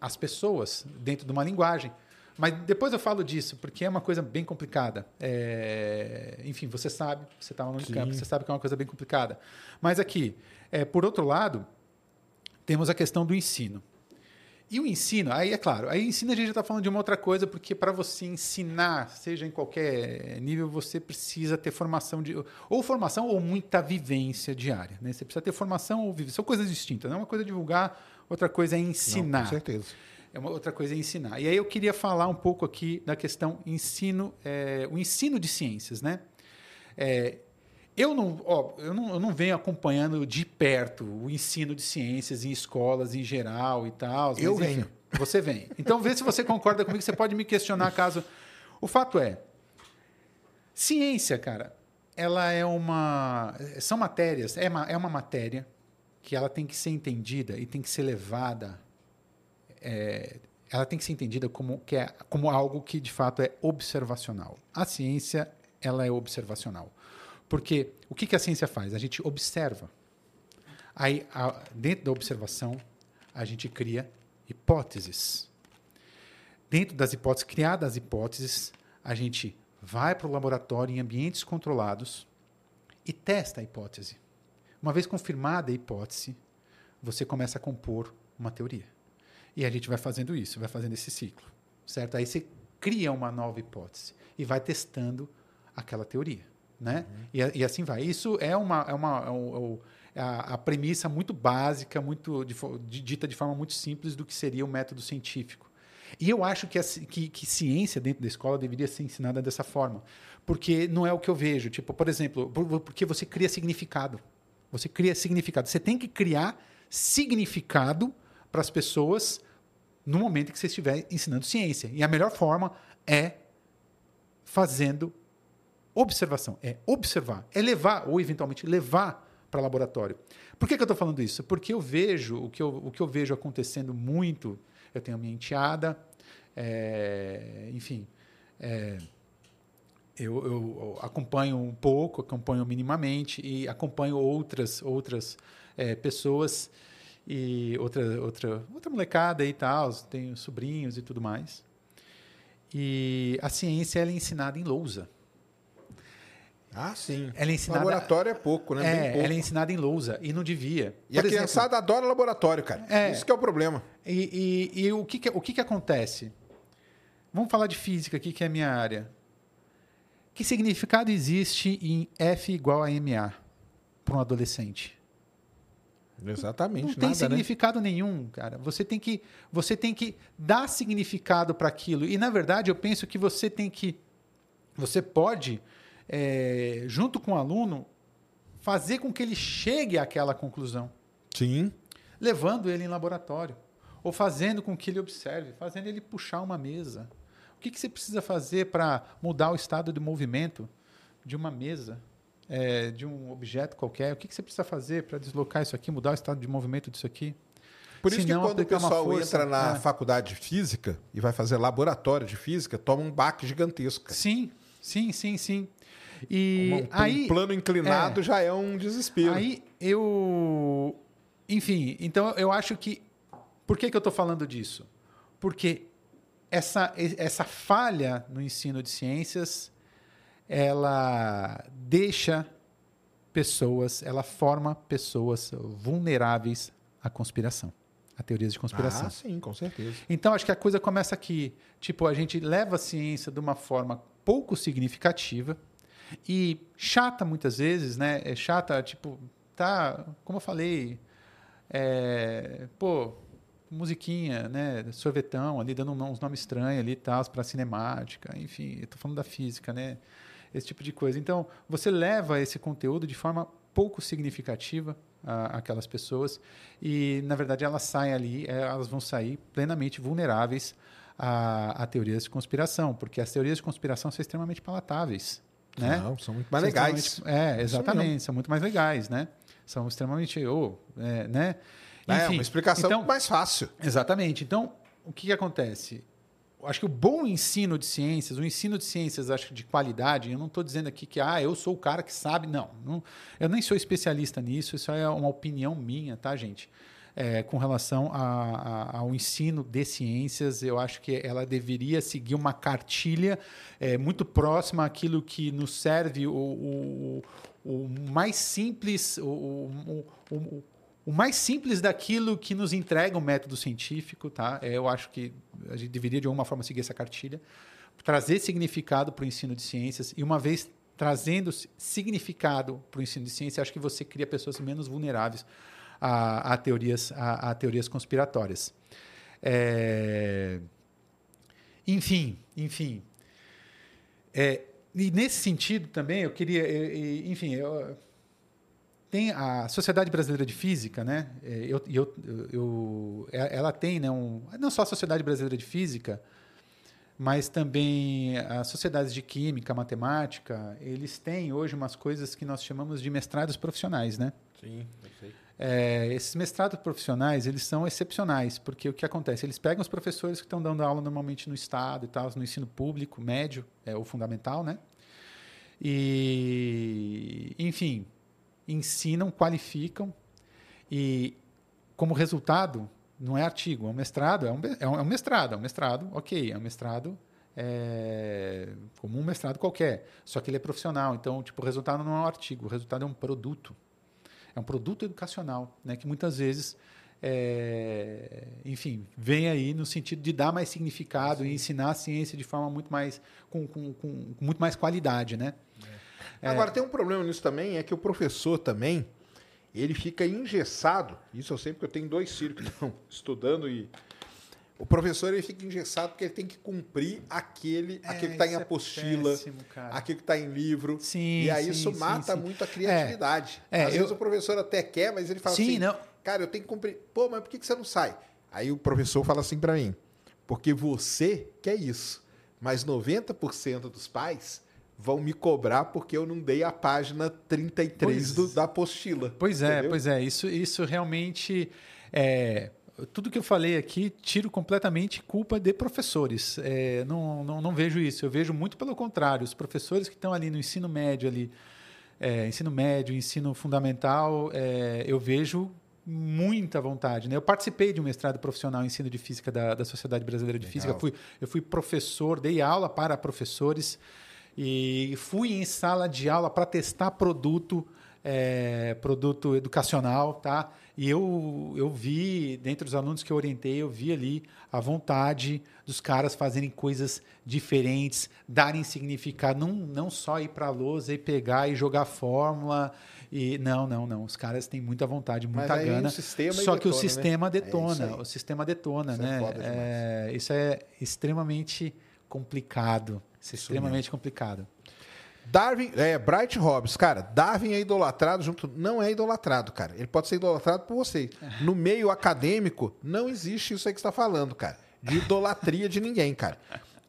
as pessoas dentro de uma linguagem. Mas depois eu falo disso, porque é uma coisa bem complicada. É... Enfim, você sabe, você está no campo, você sabe que é uma coisa bem complicada. Mas aqui, é, por outro lado, temos a questão do ensino. E o ensino, aí é claro, aí ensino a gente já está falando de uma outra coisa, porque para você ensinar, seja em qualquer nível, você precisa ter formação de. Ou formação ou muita vivência diária. Né? Você precisa ter formação ou vivência. São coisas distintas. Não é uma coisa é divulgar, outra coisa é ensinar. Não,
com certeza.
É uma outra coisa é ensinar. E aí eu queria falar um pouco aqui da questão ensino, é, o ensino de ciências, né? É, eu não, ó, eu, não, eu não venho acompanhando de perto o ensino de ciências em escolas em geral e tal.
Eu venho.
você vem. Então, vê se você concorda comigo. Você pode me questionar caso. O fato é, ciência, cara, ela é uma. São matérias, é uma, é uma matéria que ela tem que ser entendida e tem que ser levada. É, ela tem que ser entendida como, que é, como algo que de fato é observacional. A ciência ela é observacional. Porque o que, que a ciência faz? A gente observa. Aí, a, dentro da observação, a gente cria hipóteses. Dentro das hipóteses, criadas as hipóteses, a gente vai para o laboratório em ambientes controlados e testa a hipótese. Uma vez confirmada a hipótese, você começa a compor uma teoria. E a gente vai fazendo isso, vai fazendo esse ciclo, certo? Aí você cria uma nova hipótese e vai testando aquela teoria né? Uhum. E, e, assim vai. Isso é uma, é uma é, é a, a, premissa muito básica, muito de, de, dita de forma muito simples do que seria o método científico. E eu acho que, a, que, que, ciência dentro da escola deveria ser ensinada dessa forma, porque não é o que eu vejo. Tipo, por exemplo, porque você cria significado. Você cria significado. Você tem que criar significado para as pessoas no momento que você estiver ensinando ciência. E a melhor forma é fazendo observação, é observar, é levar, ou eventualmente levar para laboratório. Por que, que eu estou falando isso? Porque eu vejo, o que eu, o que eu vejo acontecendo muito, eu tenho a minha enteada, é, enfim, é, eu, eu, acompanho um pouco, acompanho minimamente e acompanho outras, outras é, pessoas e outra, outra, outra molecada e tal, tenho sobrinhos e tudo mais. E a ciência ela é ensinada em lousa.
Ah, sim.
Ela é ensinada,
laboratório é pouco, né?
É, pouco. ela é ensinada em lousa e não devia.
E Por a exemplo, criançada adora laboratório, cara. É, Isso que é o problema.
E, e, e o, que, que, o que, que acontece? Vamos falar de física aqui, que é a minha área. Que significado existe em F igual a MA para um adolescente?
Exatamente. Não
tem
nada,
né? significado né? nenhum, cara. Você tem que, você tem que dar significado para aquilo. E, na verdade, eu penso que você tem que. Você pode é, junto com o aluno, fazer com que ele chegue àquela conclusão.
Sim.
Levando ele em laboratório. Ou fazendo com que ele observe, fazendo ele puxar uma mesa. O que, que você precisa fazer para mudar o estado de movimento de uma mesa? É, de um objeto qualquer, o que, que você precisa fazer para deslocar isso aqui, mudar o estado de movimento disso aqui?
Por isso que quando o pessoal força, entra na é. faculdade de física e vai fazer laboratório de física, toma um baque gigantesco.
Sim, sim, sim, sim. E
um, aí,
um
plano inclinado é, já é um desespero.
Aí eu. Enfim, então eu acho que. Por que, que eu estou falando disso? Porque essa, essa falha no ensino de ciências ela deixa pessoas, ela forma pessoas vulneráveis à conspiração, a teorias de conspiração. Ah,
sim, com certeza.
Então acho que a coisa começa aqui, tipo, a gente leva a ciência de uma forma pouco significativa e chata muitas vezes, né? É chata, tipo, tá, como eu falei, é, pô, musiquinha, né? Sorvetão ali, dando uns nomes estranhos ali tal, para cinemática, enfim, eu tô falando da física, né? Esse tipo de coisa. Então, você leva esse conteúdo de forma pouco significativa aquelas pessoas e, na verdade, elas saem ali, é, elas vão sair plenamente vulneráveis a, a teorias de conspiração, porque as teorias de conspiração são extremamente palatáveis. Né?
Não, são muito mais legais.
É, exatamente, são muito mais legais, né? São extremamente, oh, é, né?
Enfim, é uma explicação
então,
mais fácil.
Exatamente. Então, o que, que acontece? Acho que o bom ensino de ciências, o ensino de ciências, acho de qualidade, eu não estou dizendo aqui que ah, eu sou o cara que sabe, não, não, eu nem sou especialista nisso, isso é uma opinião minha, tá, gente? É, com relação a, a, ao ensino de ciências, eu acho que ela deveria seguir uma cartilha é, muito próxima àquilo que nos serve o, o, o mais simples, o, o, o mais simples daquilo que nos entrega o método científico, tá? É, eu acho que a gente deveria de alguma forma seguir essa cartilha, trazer significado para o ensino de ciências e uma vez trazendo significado para o ensino de ciência, acho que você cria pessoas menos vulneráveis a, a teorias, a, a, teorias conspiratórias. É... Enfim, enfim. É, e nesse sentido também, eu queria, enfim, eu, tem a Sociedade Brasileira de Física, né? É, eu, eu, eu, é, ela tem, né, um, não só a Sociedade Brasileira de Física, mas também as sociedades de química, matemática, eles têm hoje umas coisas que nós chamamos de mestrados profissionais, né?
Sim, eu sei.
É, esses mestrados profissionais, eles são excepcionais, porque o que acontece? Eles pegam os professores que estão dando aula normalmente no Estado e tal, no ensino público, médio, é o fundamental, né? E, enfim, ensinam, qualificam e, como resultado, não é artigo, é um mestrado, é um, é um, é um mestrado, é um mestrado, ok, é um mestrado é, como um mestrado qualquer, só que ele é profissional, então tipo, o resultado não é um artigo, o resultado é um produto. É um produto educacional, né, que muitas vezes, é, enfim, vem aí no sentido de dar mais significado Sim. e ensinar a ciência de forma muito mais, com, com, com, com muito mais qualidade, né?
É. Agora, tem um problema nisso também, é que o professor também, ele fica engessado. Isso eu sei porque eu tenho dois filhos que estão estudando e o professor ele fica engessado porque ele tem que cumprir aquele, é, aquilo que está em é apostila, é péssimo, aquilo que está em livro.
Sim,
e aí
sim,
isso mata
sim.
muito a criatividade.
É,
Às
eu...
vezes o professor até quer, mas ele fala assim,
não.
cara, eu tenho que cumprir. Pô, mas por que você não sai? Aí o professor fala assim para mim, porque você quer isso, mas 90% dos pais vão me cobrar porque eu não dei a página 33 do, da apostila.
Pois é, entendeu? pois é. Isso, isso realmente é. Tudo que eu falei aqui, tiro completamente culpa de professores. É, não, não, não vejo isso. Eu vejo muito pelo contrário. Os professores que estão ali no ensino médio, ali, é, ensino médio, ensino fundamental, é, eu vejo muita vontade. Né? Eu participei de um mestrado profissional em ensino de física da, da Sociedade Brasileira de Legal. Física. Fui, eu fui professor, dei aula para professores. E fui em sala de aula para testar produto, é, produto educacional, tá? E eu, eu vi, dentre os alunos que eu orientei, eu vi ali a vontade dos caras fazerem coisas diferentes, darem significado, não, não só ir para a lousa e pegar e jogar fórmula. E, não, não, não. Os caras têm muita vontade, muita
Mas
gana. só que
detona,
o sistema
né?
detona. É o sistema detona, isso é né? É, isso é extremamente complicado. Isso é extremamente complicado.
Darwin, é, Bright Hobbs, cara, Darwin é idolatrado junto. Não é idolatrado, cara. Ele pode ser idolatrado por você. No meio acadêmico, não existe isso aí que você está falando, cara. De idolatria de ninguém, cara.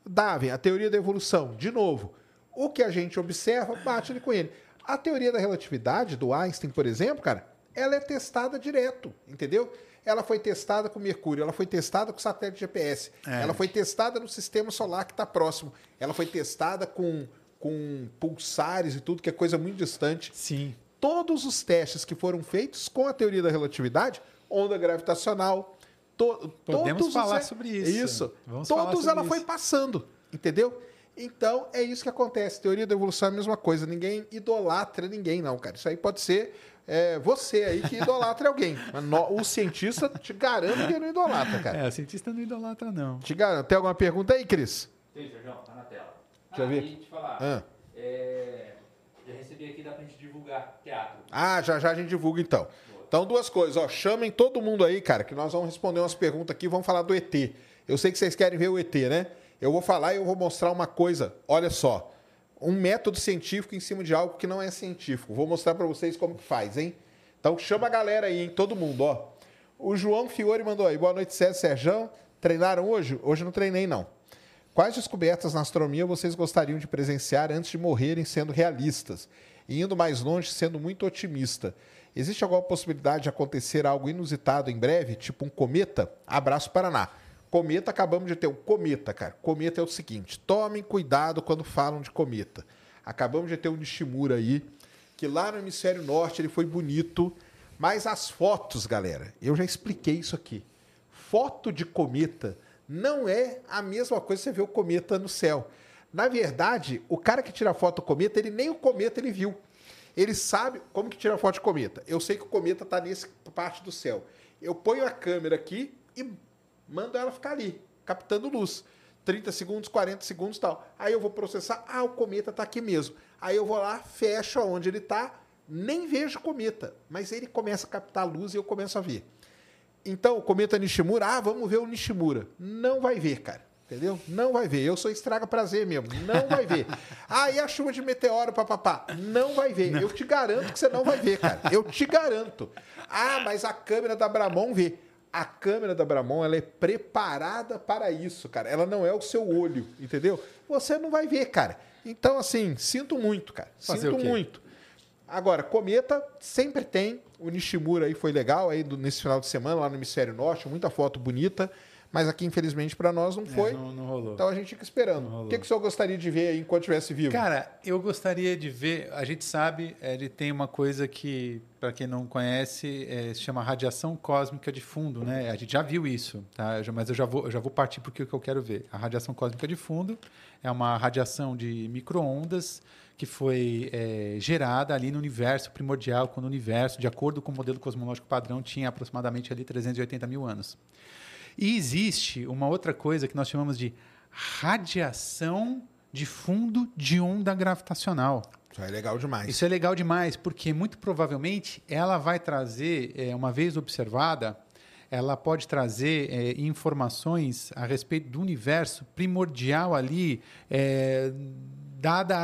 Darwin, a teoria da evolução, de novo. O que a gente observa, bate ali com ele. A teoria da relatividade do Einstein, por exemplo, cara, ela é testada direto, entendeu? Ela foi testada com Mercúrio, ela foi testada com satélite GPS, é. ela foi testada no sistema solar que está próximo, ela foi testada com, com pulsares e tudo, que é coisa muito distante.
Sim.
Todos os testes que foram feitos com a teoria da relatividade, onda gravitacional, to,
Podemos
todos
falar
os,
sobre isso.
Isso. Vamos todos ela
isso.
foi passando, entendeu? Então, é isso que acontece. Teoria da evolução é a mesma coisa. Ninguém idolatra ninguém, não, cara. Isso aí pode ser é, você aí que idolatra alguém. Mas no, o cientista, te garanto que não idolatra, cara.
É, o cientista não idolatra, não.
Te garanto. Tem alguma pergunta aí, Cris?
Tem, Sérgio, tá na tela.
Deixa eu ver.
E te falar.
Ah.
É, já recebi aqui, dá pra gente divulgar teatro.
Ah, já já a gente divulga então. Então, duas coisas, ó. Chamem todo mundo aí, cara, que nós vamos responder umas perguntas aqui, vamos falar do ET. Eu sei que vocês querem ver o ET, né? Eu vou falar e eu vou mostrar uma coisa. Olha só. Um método científico em cima de algo que não é científico. Vou mostrar para vocês como que faz, hein? Então chama a galera aí, hein? Todo mundo, ó. O João Fiore mandou aí. Boa noite, César Serjão. Treinaram hoje? Hoje não treinei, não. Quais descobertas na astronomia vocês gostariam de presenciar antes de morrerem sendo realistas? E indo mais longe, sendo muito otimista. Existe alguma possibilidade de acontecer algo inusitado em breve, tipo um cometa? Abraço, Paraná. Cometa, acabamos de ter um cometa, cara. Cometa é o seguinte: tomem cuidado quando falam de cometa. Acabamos de ter um Nishimura aí, que lá no hemisfério norte ele foi bonito, mas as fotos, galera, eu já expliquei isso aqui. Foto de cometa não é a mesma coisa que você vê o cometa no céu. Na verdade, o cara que tira foto do cometa, ele nem o cometa ele viu. Ele sabe como que tira foto de cometa. Eu sei que o cometa está nessa parte do céu. Eu ponho a câmera aqui e mando ela ficar ali, captando luz. 30 segundos, 40 segundos tal. Aí eu vou processar, ah, o cometa está aqui mesmo. Aí eu vou lá, fecho onde ele está, nem vejo o cometa, mas ele começa a captar luz e eu começo a ver. Então, o cometa Nishimura, ah, vamos ver o Nishimura. Não vai ver, cara. Entendeu? Não vai ver. Eu sou estraga prazer mesmo. Não vai ver. Ah, e a chuva de meteoro, papapá? Não vai ver. Não. Eu te garanto que você não vai ver, cara. Eu te garanto. Ah, mas a câmera da Bramon vê a câmera da Bramon ela é preparada para isso, cara. Ela não é o seu olho, entendeu? Você não vai ver, cara. Então, assim, sinto muito, cara. Fazer sinto muito. Agora, cometa sempre tem. O Nishimura aí foi legal aí nesse final de semana lá no hemisfério norte, muita foto bonita. Mas aqui, infelizmente, para nós não é, foi. É,
não, não, rolou.
Então a gente fica esperando. O que, que o senhor gostaria de ver aí enquanto estivesse vivo?
Cara, eu gostaria de ver. A gente sabe, ele tem uma coisa que, para quem não conhece, é, se chama radiação cósmica de fundo, né? A gente já viu isso, tá? Eu já, mas eu já vou, eu já vou partir porque o que eu quero ver. A radiação cósmica de fundo é uma radiação de microondas que foi é, gerada ali no universo primordial, quando o universo, de acordo com o modelo cosmológico padrão, tinha aproximadamente ali 380 mil anos. E existe uma outra coisa que nós chamamos de radiação de fundo de onda gravitacional.
Isso é legal demais.
Isso é legal demais, porque muito provavelmente ela vai trazer, é, uma vez observada, ela pode trazer é, informações a respeito do universo primordial ali, é, dada,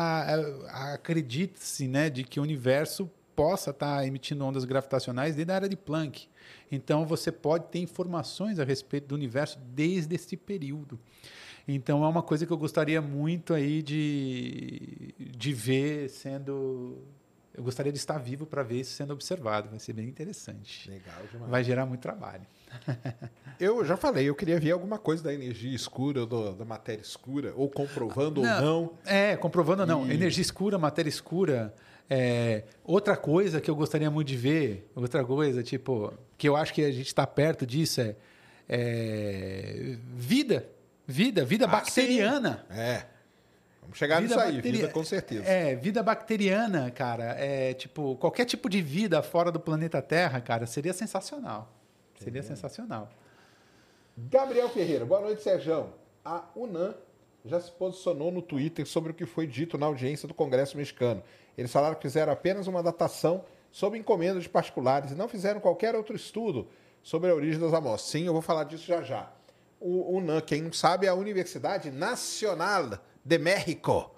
acredita-se, né, de que o universo possa estar emitindo ondas gravitacionais desde a área de Planck. Então você pode ter informações a respeito do universo desde esse período. Então é uma coisa que eu gostaria muito aí de, de ver sendo. Eu gostaria de estar vivo para ver isso sendo observado. Vai ser bem interessante.
Legal demais.
Vai gerar muito trabalho.
eu já falei, eu queria ver alguma coisa da energia escura, do, da matéria escura, ou comprovando não, ou não.
É, comprovando ou não. Energia escura, matéria escura. É, outra coisa que eu gostaria muito de ver, outra coisa, tipo, que eu acho que a gente está perto disso é, é, vida. Vida, vida ah, bacteriana.
Sim. É. Vamos chegar vida nisso aí, vida com certeza.
É, vida bacteriana, cara. É, tipo, qualquer tipo de vida fora do planeta Terra, cara, seria sensacional. Seria sensacional.
Gabriel Ferreira, boa noite, Sérgio. A UNAM já se posicionou no Twitter sobre o que foi dito na audiência do Congresso mexicano. Eles falaram que fizeram apenas uma datação sob encomenda de particulares e não fizeram qualquer outro estudo sobre a origem das amostras. Sim, eu vou falar disso já já. O UNAM, quem não sabe, é a Universidade Nacional de México,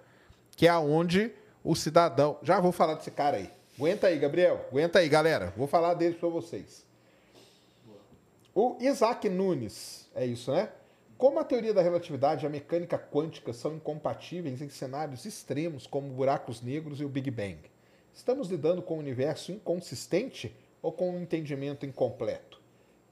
que é onde o cidadão. Já vou falar desse cara aí. Aguenta aí, Gabriel. Aguenta aí, galera. Vou falar dele para vocês. O Isaac Nunes, é isso, né? Como a teoria da relatividade e a mecânica quântica são incompatíveis em cenários extremos como buracos negros e o Big Bang? Estamos lidando com um universo inconsistente ou com um entendimento incompleto?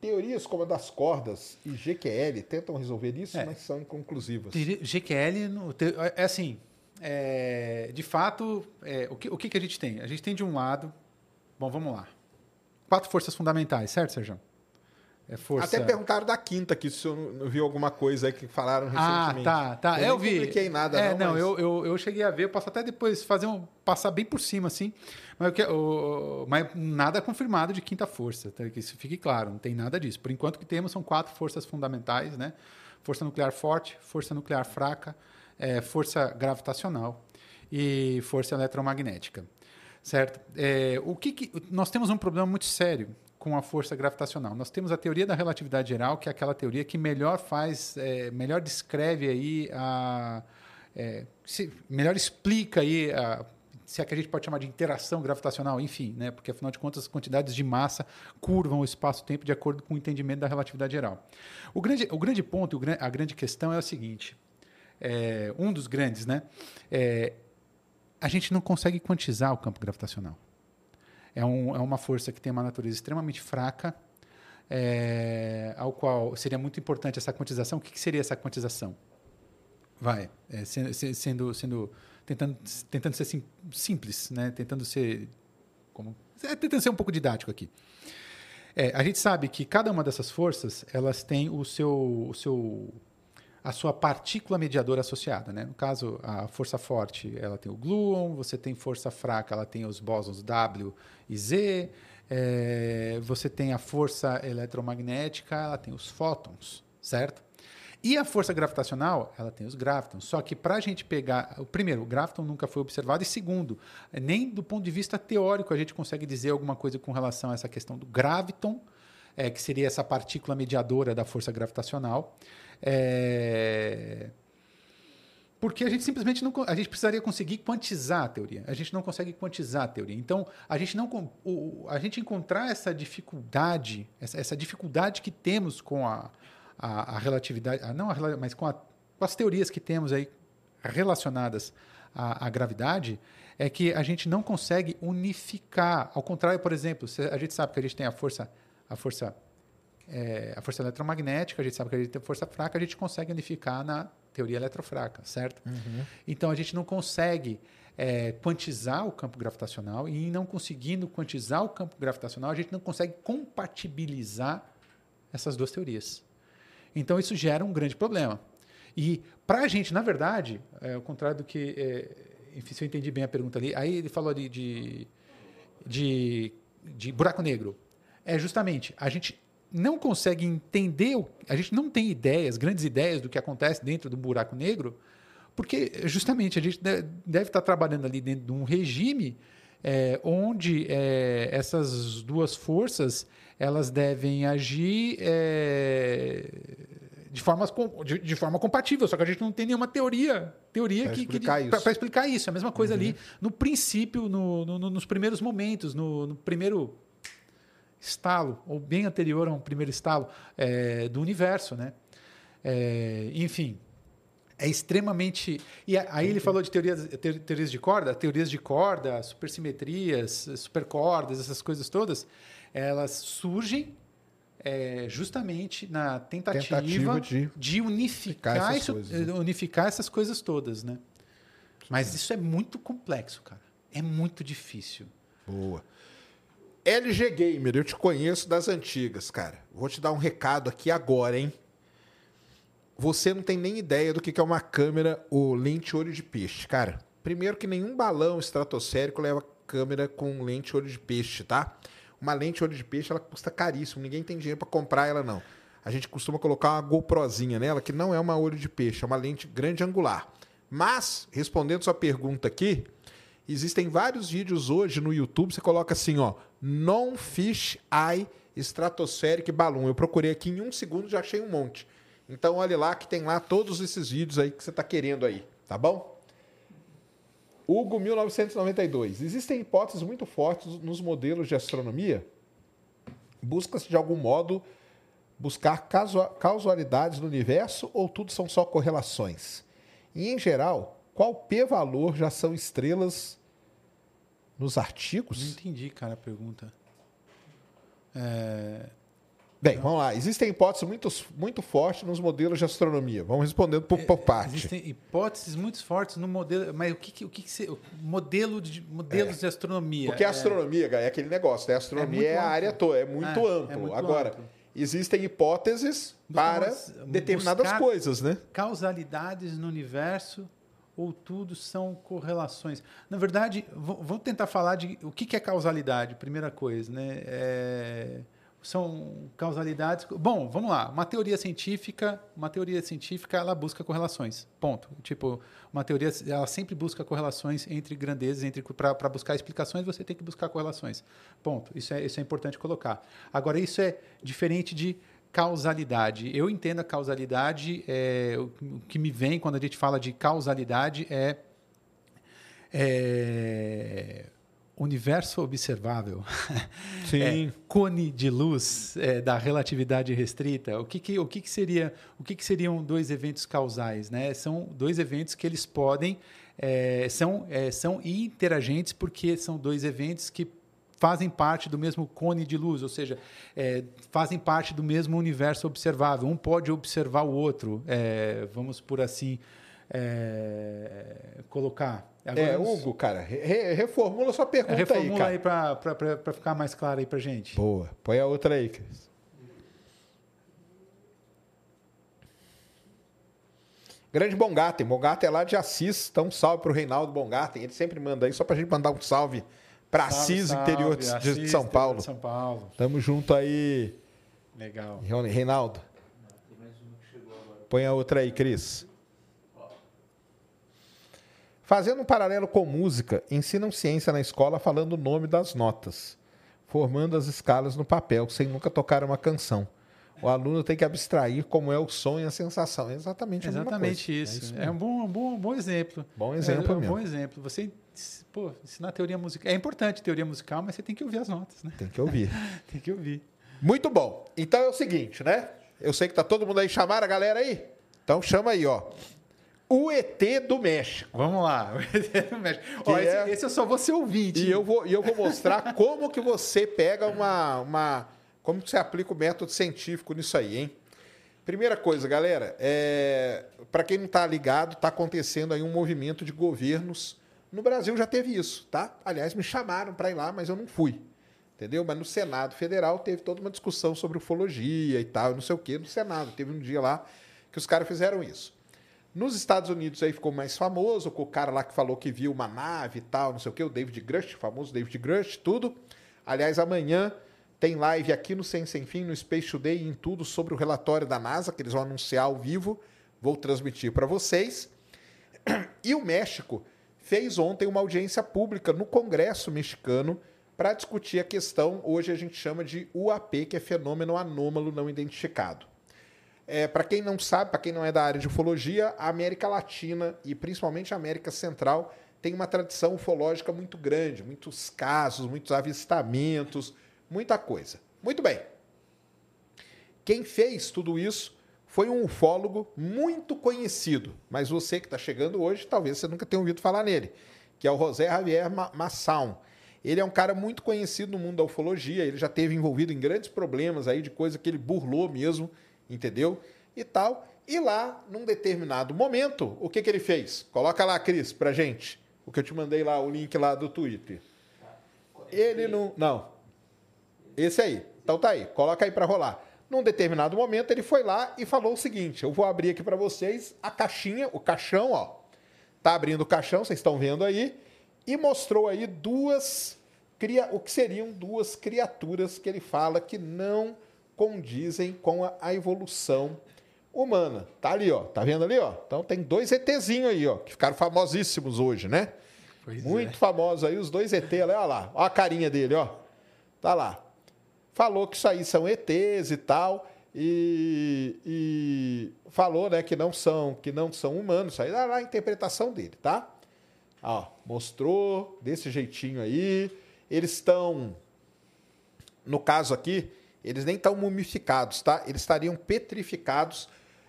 Teorias como a das cordas e GQL tentam resolver isso, é. mas são inconclusivas.
GQL é assim, é, de fato, é, o, que, o que, que a gente tem? A gente tem de um lado, bom, vamos lá, quatro forças fundamentais, certo, Sérgio?
É força... Até perguntaram da quinta aqui, se eu não viu alguma coisa aí que falaram ah,
recentemente. Ah, tá, tá.
Eu,
eu vi.
Não publiquei nada,
é,
não.
Não, mas... eu, eu, eu, cheguei a ver, eu posso até depois fazer um. passar bem por cima, assim. Mas, eu, mas nada confirmado de quinta força, tá? que isso fique claro, não tem nada disso. Por enquanto, o que temos são quatro forças fundamentais, né? Força nuclear forte, força nuclear fraca, é, força gravitacional e força eletromagnética. Certo? É, o que, que nós temos um problema muito sério com a força gravitacional. Nós temos a teoria da relatividade geral, que é aquela teoria que melhor faz, é, melhor descreve aí a, é, se, melhor explica aí a, se é que a gente pode chamar de interação gravitacional, enfim, né? porque afinal de contas as quantidades de massa curvam o espaço-tempo de acordo com o entendimento da relatividade geral. O grande, o grande ponto, a grande questão é o seguinte, é, um dos grandes, né? É, a gente não consegue quantizar o campo gravitacional é, um, é uma força que tem uma natureza extremamente fraca, é, ao qual seria muito importante essa quantização. O que, que seria essa quantização? Vai, é, sendo, sendo, tentando, tentando ser sim, simples, né? tentando ser como, é, tentando ser um pouco didático aqui. É, a gente sabe que cada uma dessas forças elas têm o seu, o seu a sua partícula mediadora associada. Né? No caso, a força forte ela tem o gluon, você tem força fraca, ela tem os bósons W e Z, é, você tem a força eletromagnética, ela tem os fótons, certo? E a força gravitacional, ela tem os gravitons. Só que para a gente pegar. Primeiro, o graviton nunca foi observado. E segundo, nem do ponto de vista teórico a gente consegue dizer alguma coisa com relação a essa questão do graviton, é, que seria essa partícula mediadora da força gravitacional. É... Porque a gente simplesmente não. A gente precisaria conseguir quantizar a teoria. A gente não consegue quantizar a teoria. Então, a gente não. O, a gente encontrar essa dificuldade, essa, essa dificuldade que temos com a, a, a relatividade. A, não a, mas com, a, com as teorias que temos aí relacionadas à, à gravidade, é que a gente não consegue unificar. Ao contrário, por exemplo, a gente sabe que a gente tem a força, a força é, a força eletromagnética, a gente sabe que a gente tem força fraca, a gente consegue unificar na teoria eletrofraca, certo? Uhum. Então a gente não consegue é, quantizar o campo gravitacional e não conseguindo quantizar o campo gravitacional, a gente não consegue compatibilizar essas duas teorias. Então isso gera um grande problema. E para a gente, na verdade, é, ao contrário do que, é, enfim, se eu entendi bem a pergunta ali, aí ele falou de, de, de, de buraco negro. É justamente a gente não consegue entender, a gente não tem ideias, grandes ideias do que acontece dentro do buraco negro, porque justamente a gente deve estar trabalhando ali dentro de um regime é, onde é, essas duas forças elas devem agir é, de, formas, de, de, forma compatível, só que a gente não tem nenhuma teoria teoria
para
que,
explicar,
que,
pra,
explicar isso. É a mesma coisa uhum. ali no princípio, no, no, nos primeiros momentos, no, no primeiro estalo, ou bem anterior a um primeiro estalo é, do universo. Né? É, enfim, é extremamente. E aí ele falou de teorias, teorias de corda, teorias de corda, supersimetrias, supercordas, essas coisas todas, elas surgem é, justamente na tentativa, tentativa de, de, unificar, essas isso, coisas, né? unificar essas coisas todas, né? Mas isso é muito complexo, cara. É muito difícil.
Boa. LG Gamer, eu te conheço das antigas, cara. Vou te dar um recado aqui agora, hein? Você não tem nem ideia do que é uma câmera, o lente olho de peixe, cara. Primeiro que nenhum balão estratosférico leva câmera com lente olho de peixe, tá? Uma lente olho de peixe, ela custa caríssimo, ninguém tem dinheiro para comprar ela não. A gente costuma colocar uma GoProzinha nela, que não é uma olho de peixe, é uma lente grande angular. Mas, respondendo sua pergunta aqui, Existem vários vídeos hoje no YouTube, você coloca assim, ó, Non-Fish Eye Stratospheric Balloon. Eu procurei aqui em um segundo já achei um monte. Então olhe lá que tem lá todos esses vídeos aí que você está querendo aí, tá bom? Hugo 1992. Existem hipóteses muito fortes nos modelos de astronomia. Busca-se de algum modo buscar causalidades no universo ou tudo são só correlações? E em geral, qual p-valor já são estrelas Nos artigos?
Não entendi, cara, a pergunta. É...
Bem, vamos lá. Existem hipóteses muito, muito fortes nos modelos de astronomia. Vamos respondendo por, por é, parte.
Existem hipóteses muito fortes no modelo. Mas o que, o que, que modelo de, modelos é. de astronomia?
Porque a astronomia, é, é aquele negócio, né? A astronomia é, é a área toda, é muito é, amplo. Muito Agora, amplo. existem hipóteses para determinadas coisas, né?
Causalidades no universo ou tudo são correlações? Na verdade, vamos tentar falar de o que é causalidade, primeira coisa, né? É são causalidades. Bom, vamos lá. Uma teoria científica, uma teoria científica, ela busca correlações. Ponto. Tipo, uma teoria, ela sempre busca correlações entre grandezas, entre para buscar explicações, você tem que buscar correlações. Ponto. Isso é isso é importante colocar. Agora isso é diferente de causalidade. Eu entendo a causalidade, é, o que me vem quando a gente fala de causalidade é, é universo observável,
Sim.
É, cone de luz é, da relatividade restrita. O que, que o que, que seria o que, que seriam dois eventos causais, né? São dois eventos que eles podem é, são é, são interagentes porque são dois eventos que fazem parte do mesmo cone de luz, ou seja, é, fazem parte do mesmo universo observável. Um pode observar o outro, é, vamos por assim é, colocar.
Agora, é, Hugo, cara, re, reformula sua pergunta reformula
aí, cara. aí para ficar mais claro aí para gente.
Boa. Põe a outra aí, Cris. Grande Bongatem. Bongatem é lá de Assis. Então, um salve para o Reinaldo Bongatem. Ele sempre manda aí, só para a gente mandar um salve salve, interior de, Assis, de, São Paulo. De
São Paulo.
Tamo junto aí.
Legal.
Reinaldo. Põe a outra aí, Cris. Fazendo um paralelo com música, ensinam ciência na escola falando o nome das notas, formando as escalas no papel, sem nunca tocar uma canção. O aluno tem que abstrair como é o som e a sensação. É exatamente
Exatamente isso. É, isso é, um bom, bom, bom exemplo.
Bom exemplo
é,
é
um bom exemplo. Você pô, ensinar teoria musical. É importante teoria musical, mas você tem que ouvir as notas, né?
Tem que ouvir.
tem que ouvir.
Muito bom. Então é o seguinte, né? Eu sei que tá todo mundo aí. Chamaram a galera aí? Então chama aí, ó. O ET do México.
Vamos lá, o ET do México. Ó, esse, é... esse eu só vou ser ouvinte.
E eu vou, e eu vou mostrar como que você pega uma, uma. Como que você aplica o método científico nisso aí, hein? Primeira coisa, galera, é, para quem não está ligado, está acontecendo aí um movimento de governos. No Brasil já teve isso, tá? Aliás, me chamaram para ir lá, mas eu não fui. Entendeu? Mas no Senado Federal teve toda uma discussão sobre ufologia e tal, não sei o quê. No Senado teve um dia lá que os caras fizeram isso. Nos Estados Unidos aí ficou mais famoso, com o cara lá que falou que viu uma nave e tal, não sei o quê, o David Grush, famoso David Grush, tudo. Aliás, amanhã tem live aqui no Sem Sem Fim, no Space Today, em tudo sobre o relatório da NASA, que eles vão anunciar ao vivo. Vou transmitir para vocês. E o México fez ontem uma audiência pública no Congresso mexicano para discutir a questão, hoje a gente chama de UAP, que é fenômeno anômalo não identificado. É, para quem não sabe, para quem não é da área de ufologia, a América Latina e principalmente a América Central tem uma tradição ufológica muito grande, muitos casos, muitos avistamentos, muita coisa. Muito bem. Quem fez tudo isso foi um ufólogo muito conhecido, mas você que está chegando hoje, talvez você nunca tenha ouvido falar nele, que é o José Javier Masson. Ele é um cara muito conhecido no mundo da ufologia, ele já teve envolvido em grandes problemas aí de coisa que ele burlou mesmo entendeu? E tal. E lá, num determinado momento, o que, que ele fez? Coloca lá, Cris, pra gente. O que eu te mandei lá, o link lá do Twitter. Ele não. Não. Esse aí. Então tá aí. Coloca aí para rolar. Num determinado momento, ele foi lá e falou o seguinte: eu vou abrir aqui para vocês a caixinha, o caixão, ó. Tá abrindo o caixão, vocês estão vendo aí. E mostrou aí duas. O que seriam duas criaturas que ele fala que não condizem com a, a evolução humana. Tá ali, ó. Tá vendo ali, ó? Então tem dois ETzinhos aí, ó, que ficaram famosíssimos hoje, né? Pois Muito é. famosos aí, os dois ET, olha lá. Olha a carinha dele, ó. Tá lá. Falou que isso aí são ETs e tal. E, e, falou né, que não são que não são humanos. Isso aí lá a interpretação dele, tá? Ó, mostrou desse jeitinho aí. Eles estão, no caso aqui, eles nem estão mumificados, tá? Eles estariam petrificados.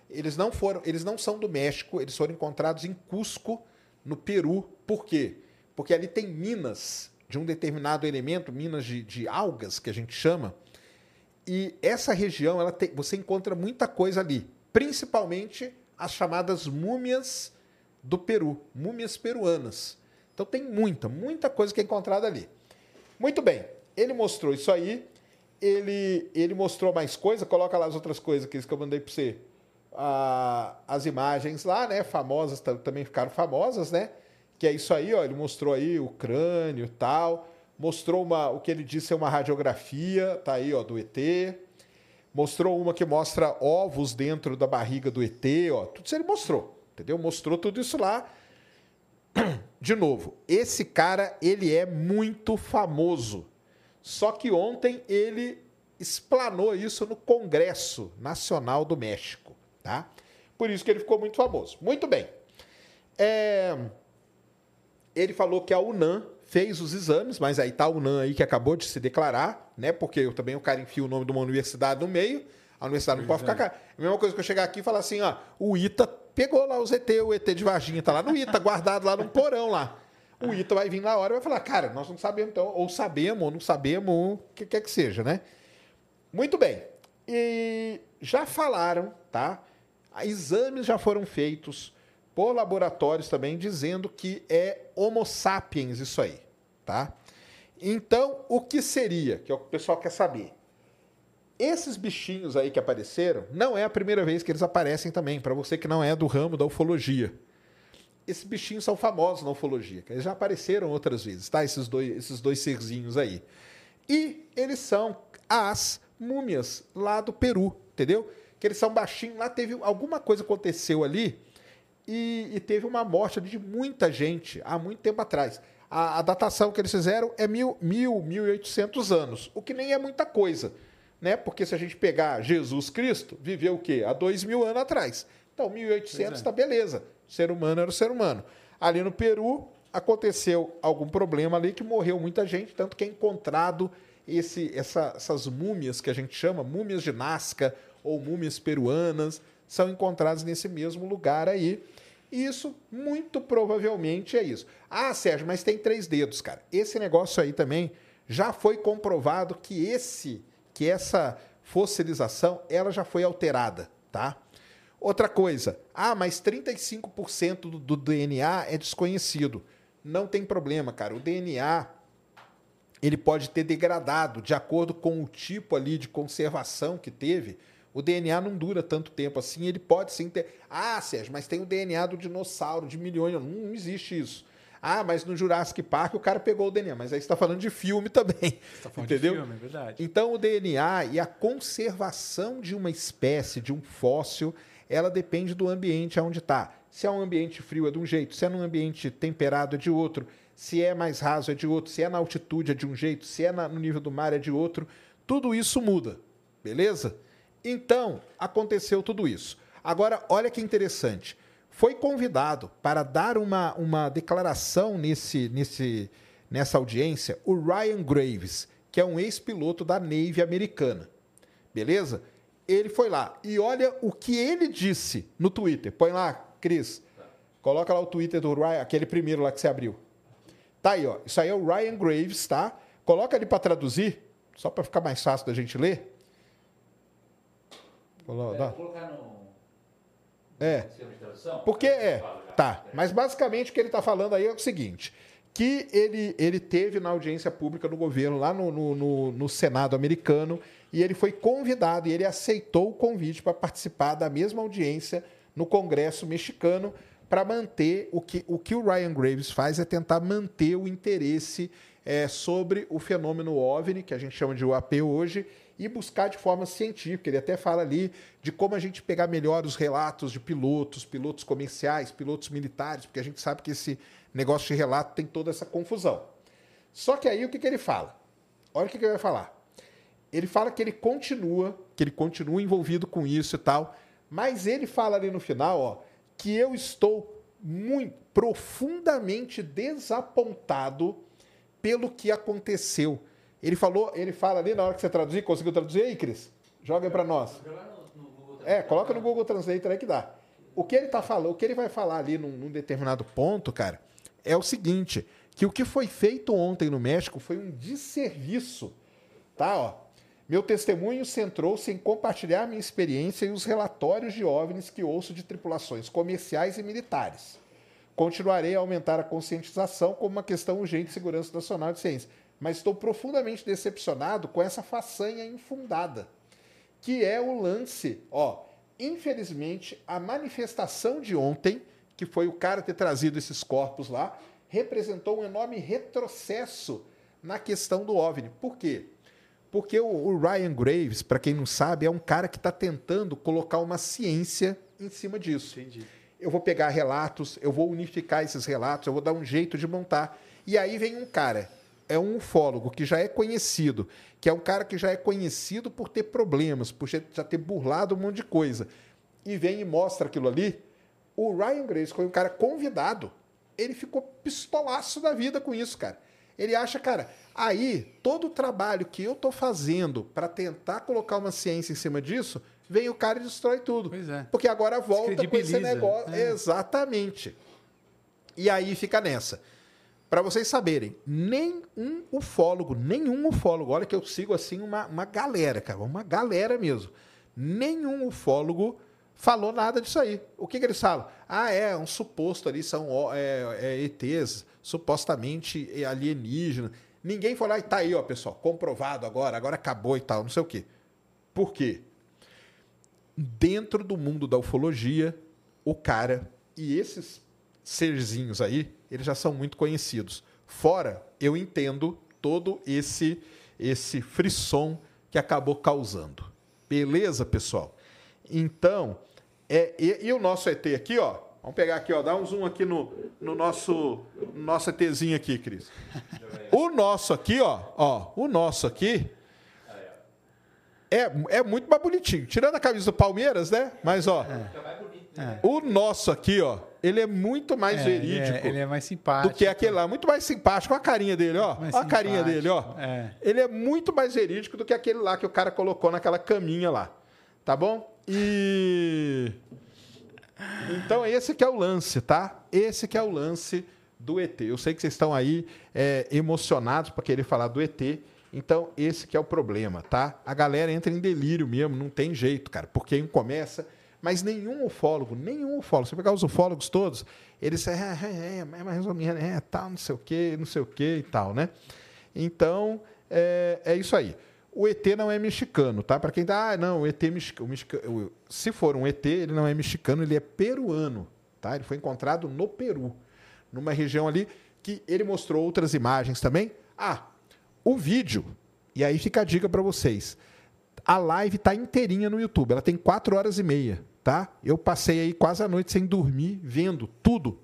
Eles não foram, eles não são do México, eles foram encontrados em Cusco, no Peru. Por quê? Porque ali tem minas de um determinado elemento, minas de, de algas, que a gente chama. E essa região, ela tem, você encontra muita coisa ali, principalmente as chamadas múmias do Peru, múmias peruanas. Então tem muita, muita coisa que é encontrada ali. Muito bem, ele mostrou isso aí, ele, ele mostrou mais coisa, coloca lá as outras coisas que eu mandei para você. Ah, as imagens lá, né, famosas, também ficaram famosas, né? Que é isso aí, ó, ele mostrou aí o crânio e tal, mostrou uma, o que ele disse é uma radiografia, tá aí, ó, do ET. Mostrou uma que mostra ovos dentro da barriga do ET, ó, tudo isso ele mostrou, entendeu? Mostrou tudo isso lá. De novo, esse cara, ele é muito famoso. Só que ontem ele explanou isso no Congresso Nacional do México, tá? Por isso que ele ficou muito famoso. Muito bem. É... Ele falou que a UNAM fez os exames, mas aí tá a UNAM aí que acabou de se declarar, né? Porque eu também o cara enfia o nome de uma universidade no meio, a universidade não pode ficar. É. A mesma coisa que eu chegar aqui e falar assim, ó, o ITA pegou lá os ET, o ET de Varginha tá lá no ITA, guardado lá no porão lá. O ITA vai vir na hora e vai falar, cara, nós não sabemos, então, ou sabemos, ou não sabemos, o que quer que seja, né? Muito bem. E já falaram, tá? Exames já foram feitos por laboratórios também dizendo que é Homo sapiens isso aí, tá? Então, o que seria, que é o que o pessoal quer saber? Esses bichinhos aí que apareceram, não é a primeira vez que eles aparecem também, para você que não é do ramo da ufologia. Esses bichinhos são famosos na ufologia, eles já apareceram outras vezes, tá? Esses dois, esses dois serzinhos aí. E eles são as múmias lá do Peru, entendeu? Que eles são baixinhos, lá teve alguma coisa aconteceu ali e, e teve uma morte de muita gente há muito tempo atrás. A, a datação que eles fizeram é mil, mil, mil e oitocentos anos, o que nem é muita coisa, né? Porque se a gente pegar Jesus Cristo, viveu o quê? Há dois mil anos atrás. Então, 1800 está é. beleza. O ser humano era o ser humano. Ali no Peru, aconteceu algum problema ali que morreu muita gente, tanto que é encontrado esse, essa, essas múmias que a gente chama, múmias de Nazca ou múmias peruanas, são encontradas nesse mesmo lugar aí. E isso, muito provavelmente, é isso. Ah, Sérgio, mas tem três dedos, cara. Esse negócio aí também já foi comprovado que esse, que essa fossilização, ela já foi alterada, tá? Outra coisa, ah, mas 35% do, do DNA é desconhecido. Não tem problema, cara. O DNA ele pode ter degradado de acordo com o tipo ali de conservação que teve. O DNA não dura tanto tempo assim, ele pode sim ter. Ah, Sérgio, mas tem o DNA do dinossauro de milhões. Não, não existe isso. Ah, mas no Jurassic Park o cara pegou o DNA. Mas aí você está falando de filme também. Você tá falando entendeu? de filme, é verdade. Então o DNA e a conservação de uma espécie, de um fóssil, ela depende do ambiente onde está. Se é um ambiente frio é de um jeito, se é num ambiente temperado é de outro, se é mais raso é de outro, se é na altitude é de um jeito, se é na, no nível do mar é de outro. Tudo isso muda, beleza? Então, aconteceu tudo isso. Agora, olha que interessante. Foi convidado para dar uma, uma declaração nesse, nesse, nessa audiência o Ryan Graves, que é um ex-piloto da Navy americana. Beleza? Ele foi lá. E olha o que ele disse no Twitter. Põe lá, Cris. Coloca lá o Twitter do Ryan, aquele primeiro lá que você abriu. Tá aí, ó. Isso aí é o Ryan Graves, tá? Coloca ali para traduzir, só para ficar mais fácil da gente ler. Vou colocar no. É. Porque é. Tá. Mas basicamente o que ele está falando aí é o seguinte: que ele, ele teve na audiência pública no governo, lá no, no, no, no Senado americano, e ele foi convidado e ele aceitou o convite para participar da mesma audiência no Congresso mexicano para manter o que, o que o Ryan Graves faz é tentar manter o interesse é, sobre o fenômeno OVNI, que a gente chama de UAP hoje, e buscar de forma científica. Ele até fala ali de como a gente pegar melhor os relatos de pilotos, pilotos comerciais, pilotos militares, porque a gente sabe que esse negócio de relato tem toda essa confusão. Só que aí o que, que ele fala? Olha o que, que ele vai falar. Ele fala que ele continua, que ele continua envolvido com isso e tal, mas ele fala ali no final, ó, que eu estou muito profundamente desapontado pelo que aconteceu ele falou, ele fala ali na hora que você traduzir, conseguiu traduzir aí, Cris? Joga aí para nós. É, coloca no Google Translator aí que dá. O que ele tá falando, o que ele vai falar ali num, num determinado ponto, cara, é o seguinte, que o que foi feito ontem no México foi um desserviço. Tá, ó. Meu testemunho centrou-se em compartilhar minha experiência e os relatórios de OVNIs que ouço de tripulações comerciais e militares. Continuarei a aumentar a conscientização como uma questão urgente de segurança nacional de ciência, mas estou profundamente decepcionado com essa façanha infundada, que é o lance, ó, infelizmente, a manifestação de ontem, que foi o cara ter trazido esses corpos lá, representou um enorme retrocesso na questão do OVNI. Por quê? Porque o, Ryan Graves, para quem não sabe, é um cara que está tentando colocar uma ciência em cima disso.
Entendi.
Eu vou pegar relatos, eu vou unificar esses relatos, eu vou dar um jeito de montar. E aí vem um cara, é um ufólogo que já é conhecido, que é um cara que já é conhecido por ter problemas, por já ter burlado um monte de coisa. E vem e mostra aquilo ali. O Ryan Graves foi um cara convidado ele ficou pistolaço da vida com isso, cara. Ele acha, cara, aí todo o trabalho que eu tô fazendo para tentar colocar uma ciência em cima disso, vem o cara e destrói tudo.
Pois é.
Porque agora volta com esse negócio. É. Exatamente. E aí fica nessa. Para vocês saberem, nem um ufólogo, nenhum ufólogo, olha que eu sigo assim uma, uma galera, cara, uma galera mesmo. Nenhum ufólogo falou nada disso aí. O que, que eles falam? Ah, é, um suposto ali, são é, é, ETs, supostamente alienígenas. Ninguém foi lá e tá aí, ó, pessoal, comprovado agora, agora acabou e tal, não sei o quê. Por quê? Dentro do mundo da ufologia, o cara e esses serzinhos aí, eles já são muito conhecidos. Fora, eu entendo todo esse esse frisson que acabou causando. Beleza, pessoal? Então, é, e, e, o nosso ET aqui, ó. Vamos pegar aqui, ó. Dá um zoom aqui no, no nosso, no nosso ETzinho aqui, Cris. O nosso aqui, ó. ó o nosso aqui. É, é muito mais bonitinho. Tirando a camisa do Palmeiras, né? Mas, ó. É. O nosso aqui, ó. Ele é muito mais é, verídico.
Ele é, ele é, mais simpático.
Do que aquele lá. Muito mais simpático. Olha a carinha dele, ó. Olha a carinha dele, ó. É. Ele é muito mais verídico do que aquele lá que o cara colocou naquela caminha lá. Tá bom? E então esse que é o lance, tá? Esse que é o lance do ET. Eu sei que vocês estão aí é, emocionados para querer falar do ET. Então esse que é o problema, tá? A galera entra em delírio mesmo, não tem jeito, cara. Porque um começa, mas nenhum ufólogo, nenhum ufólogo, você pegar os ufólogos todos, eles é, é, é, é mais ou menos, é tal, não sei o quê, não sei o quê e tal, né? Então é, é isso aí. O ET não é mexicano, tá? Para quem tá, ah, não, o ET mexicano, mexicano, se for um ET, ele não é mexicano, ele é peruano, tá? Ele foi encontrado no Peru, numa região ali que ele mostrou outras imagens também. Ah, o vídeo, e aí fica a dica para vocês. A live tá inteirinha no YouTube, ela tem quatro horas e meia, tá? Eu passei aí quase a noite sem dormir, vendo tudo.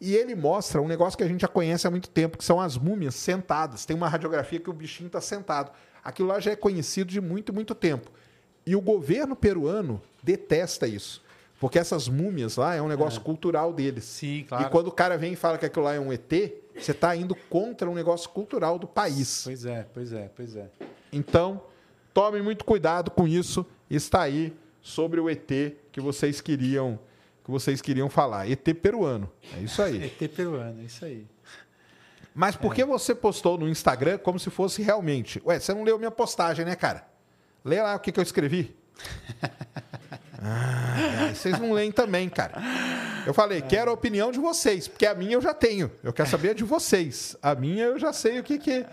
E ele mostra um negócio que a gente já conhece há muito tempo, que são as múmias sentadas. Tem uma radiografia que o bichinho está sentado. Aquilo lá já é conhecido de muito, muito tempo. E o governo peruano detesta isso. Porque essas múmias lá é um negócio é. cultural deles.
Sim, claro.
E quando o cara vem e fala que aquilo lá é um ET, você está indo contra um negócio cultural do país.
Pois é, pois é, pois é.
Então, tome muito cuidado com isso. Está aí sobre o ET que vocês queriam que vocês queriam falar. ET peruano. É isso aí.
ET peruano, é isso aí.
Mas por é. que você postou no Instagram como se fosse realmente? Ué, você não leu minha postagem, né, cara? Lê lá o que, que eu escrevi. ah, vocês não leem também, cara. Eu falei, quero a opinião de vocês, porque a minha eu já tenho. Eu quero saber de vocês. A minha eu já sei o que, que,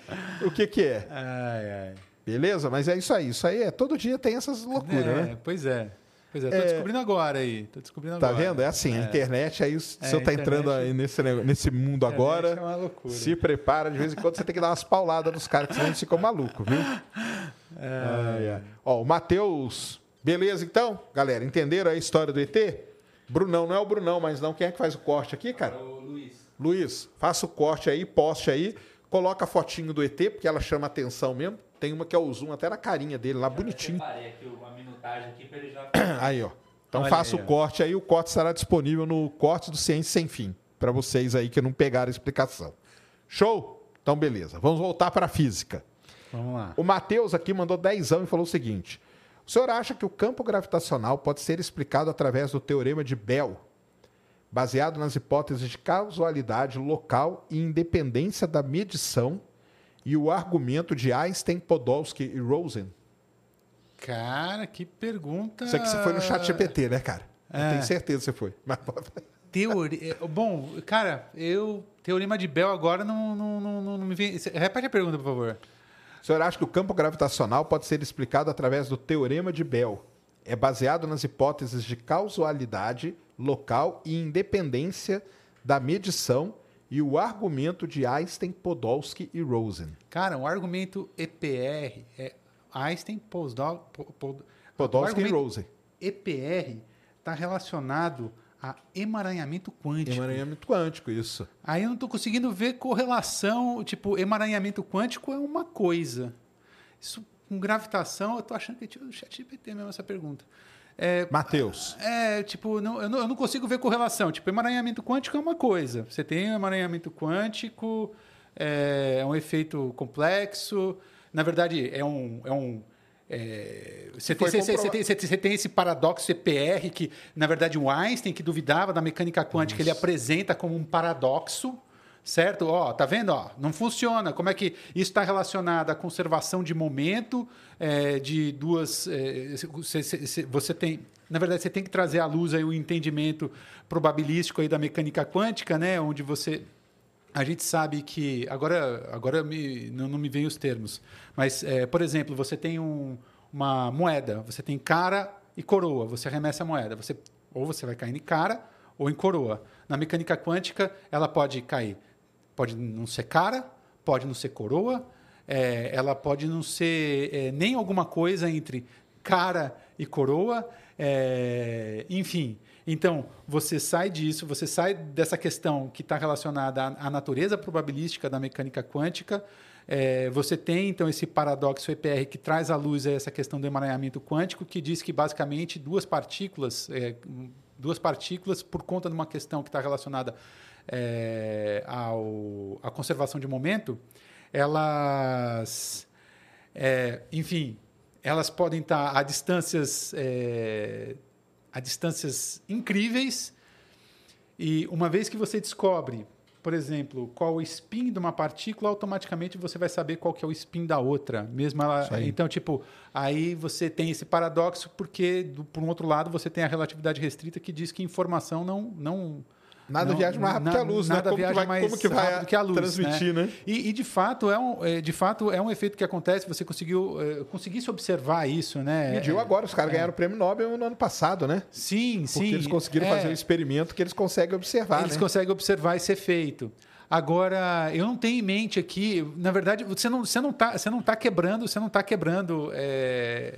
o que, que é.
Ai, ai.
Beleza? Mas é isso aí. Isso aí é todo dia tem essas loucuras, é,
né? Pois é. Pois é, tô é... descobrindo agora aí. Tô descobrindo
tá
agora.
Tá vendo? É assim, é. a internet, aí o é, senhor tá entrando aí nesse, nesse mundo agora. É uma loucura. Se prepara, de vez em quando você tem que dar umas pauladas nos caras, que senão eles ficam malucos, viu? É. é. Ó, o Matheus. Beleza, então? Galera, entenderam a história do ET? Brunão, não é o Brunão, mas não. Quem é que faz o corte aqui, cara?
É o Luiz.
Luiz, faça o corte aí, poste aí, coloca a fotinho do ET, porque ela chama atenção mesmo. Tem uma que é o zoom até na carinha dele lá, bonitinho. Eu
aqui uma minutagem aqui para ele já.
Aí, ó. Então Olha faça aí, o corte aí, o corte estará disponível no corte do Ciência Sem Fim, para vocês aí que não pegaram a explicação. Show? Então, beleza. Vamos voltar para a física.
Vamos lá.
O Matheus aqui mandou dezão e falou o seguinte: O senhor acha que o campo gravitacional pode ser explicado através do teorema de Bell? baseado nas hipóteses de causalidade local e independência da medição e o argumento de Einstein, Podolsky e Rosen?
Cara, que pergunta.
Isso aqui você foi no chat GPT, né, cara? É. Eu tenho certeza que você foi. Mas...
Teoria. Bom, cara, eu. Teorema de Bell agora não, não, não, não me vem. Repete a pergunta, por favor.
O senhor acha que o campo gravitacional pode ser explicado através do teorema de Bell? É baseado nas hipóteses de causalidade local e independência da medição e o argumento de Einstein, Podolsky e Rosen.
Cara, o argumento EPR é Einstein, Podolsky,
Podolsky e Rosen.
EPR está relacionado a emaranhamento quântico.
Emaranhamento quântico, isso.
Aí eu não estou conseguindo ver correlação. Tipo, emaranhamento quântico é uma coisa. Isso com gravitação, eu estou achando que tinha o chat GPT mesmo essa pergunta.
É, Matheus.
É, tipo, não, eu, não, eu não consigo ver correlação. Tipo, emaranhamento quântico é uma coisa. Você tem um emaranhamento quântico, é, é um efeito complexo. Na verdade, é um, é um é, você, tem, você, você, tem, você, tem, esse paradoxo EPR que, na verdade, o Einstein, que duvidava da mecânica quântica, Isso. ele apresenta como um paradoxo, certo? Ó, tá vendo? Ó, não funciona. Como é que isso está relacionado à conservação de momento é, de duas... É, você tem... Na verdade, você tem que trazer à luz aí o entendimento probabilístico aí da mecânica quântica, né? Onde você a gente sabe que agora agora me, não, não me vem os termos, mas é, por exemplo você tem um, uma moeda, você tem cara e coroa, você arremessa a moeda, você ou você vai cair em cara ou em coroa. Na mecânica quântica ela pode cair, pode não ser cara, pode não ser coroa, é, ela pode não ser é, nem alguma coisa entre cara e coroa, é, enfim. Então, você sai disso, você sai dessa questão que está relacionada à, à, natureza probabilística da mecânica quântica. É, você tem, então, esse paradoxo EPR que traz à luz essa questão do emaranhamento quântico, que diz que, basicamente, duas partículas, é, duas partículas, por conta de uma questão que está relacionada é, ao, à conservação de momento, elas, é, enfim, elas podem estar a distâncias é, a distâncias incríveis. E uma vez que você descobre, por exemplo, qual o spin de uma partícula, automaticamente você vai saber qual que é o spin da outra. Mesmo ela, então, tipo, aí você tem esse paradoxo porque, do, por um outro lado, você tem a relatividade restrita que diz que informação não não
Nada
não,
viaja mais rápido na, que a luz, né?
nada
né?
Como viaja mais como que vai rápido que a luz,
transmitir, né?
né? E, e, de fato é um, é, de fato é um efeito que acontece. Você conseguiu é, conseguisse observar isso, né?
Mediu
é,
agora. Os caras é. ganharam o prêmio Nobel no ano passado, né?
Sim,
Porque
sim.
Porque eles conseguiram fazer um experimento que eles conseguem observar.
Eles
né?
conseguem observar esse efeito. Agora, eu não tenho em mente aqui, na verdade, você não você não tá, você não tá quebrando, você não está quebrando é,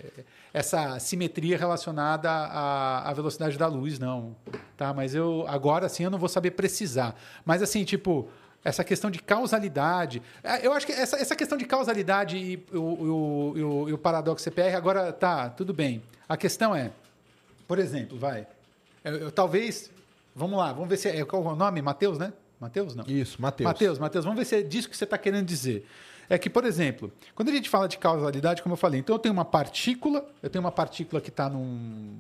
essa simetria relacionada à, à, velocidade da luz, não, tá? Mas eu agora sim eu não vou saber precisar. Mas assim, tipo, essa questão de causalidade, é, eu acho que essa, essa questão de causalidade e o, o, o, o paradoxo CPR agora tá tudo bem. A questão é, por exemplo, vai, eu, eu, talvez, vamos lá, vamos ver se é qual é o nome, Mateus, né? Mateus, não?
Isso, Mateus.
Mateus, Mateus, vamos ver se é disso que você está querendo dizer. É que, por exemplo, quando a gente fala de causalidade, como eu falei, então eu tenho uma partícula, eu tenho uma partícula que está num,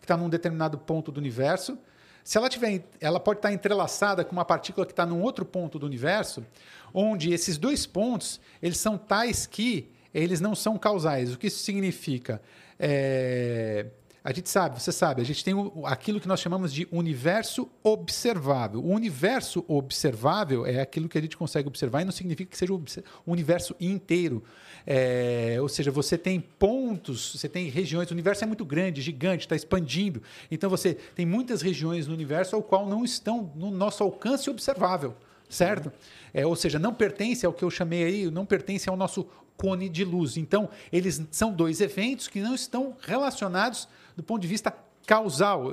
que tá num determinado ponto do universo. Se ela tiver, ela pode estar entrelaçada com uma partícula que está num outro ponto do universo, onde esses dois pontos eles são tais que eles não são causais. O que isso significa? É, a gente sabe, você sabe, a gente tem aquilo que nós chamamos de universo observável. O universo observável é aquilo que a gente consegue observar e não significa que seja o universo inteiro. É, ou seja, você tem pontos, você tem regiões, o universo é muito grande, gigante, está expandindo. Então você tem muitas regiões no universo ao qual não estão no nosso alcance observável, certo? É, ou seja, não pertence ao que eu chamei aí, não pertence ao nosso cone de luz. Então, eles são dois eventos que não estão relacionados do ponto de vista causal.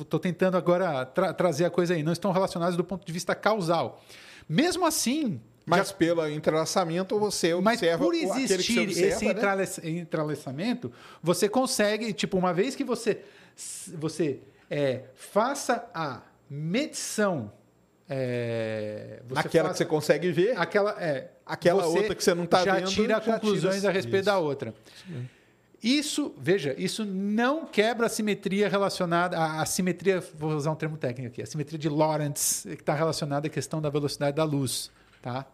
Estou tentando agora tra trazer a coisa aí. Não estão relacionados do ponto de vista causal. Mesmo assim.
Mas já... pelo entrelaçamento você observa
Mas por existir observa, esse né? entrelaçamento, você consegue, tipo, uma vez que você, você é, faça a medição. É,
aquela que você consegue ver.
Aquela, é,
aquela outra que você não está
vendo.
Já
tira conclusões tira... a respeito Isso. da outra. Sim. Isso, veja, isso não quebra a simetria relacionada, a, a simetria, vou usar um termo técnico aqui, a simetria de Lorentz, que está relacionada à questão da velocidade da luz, tá?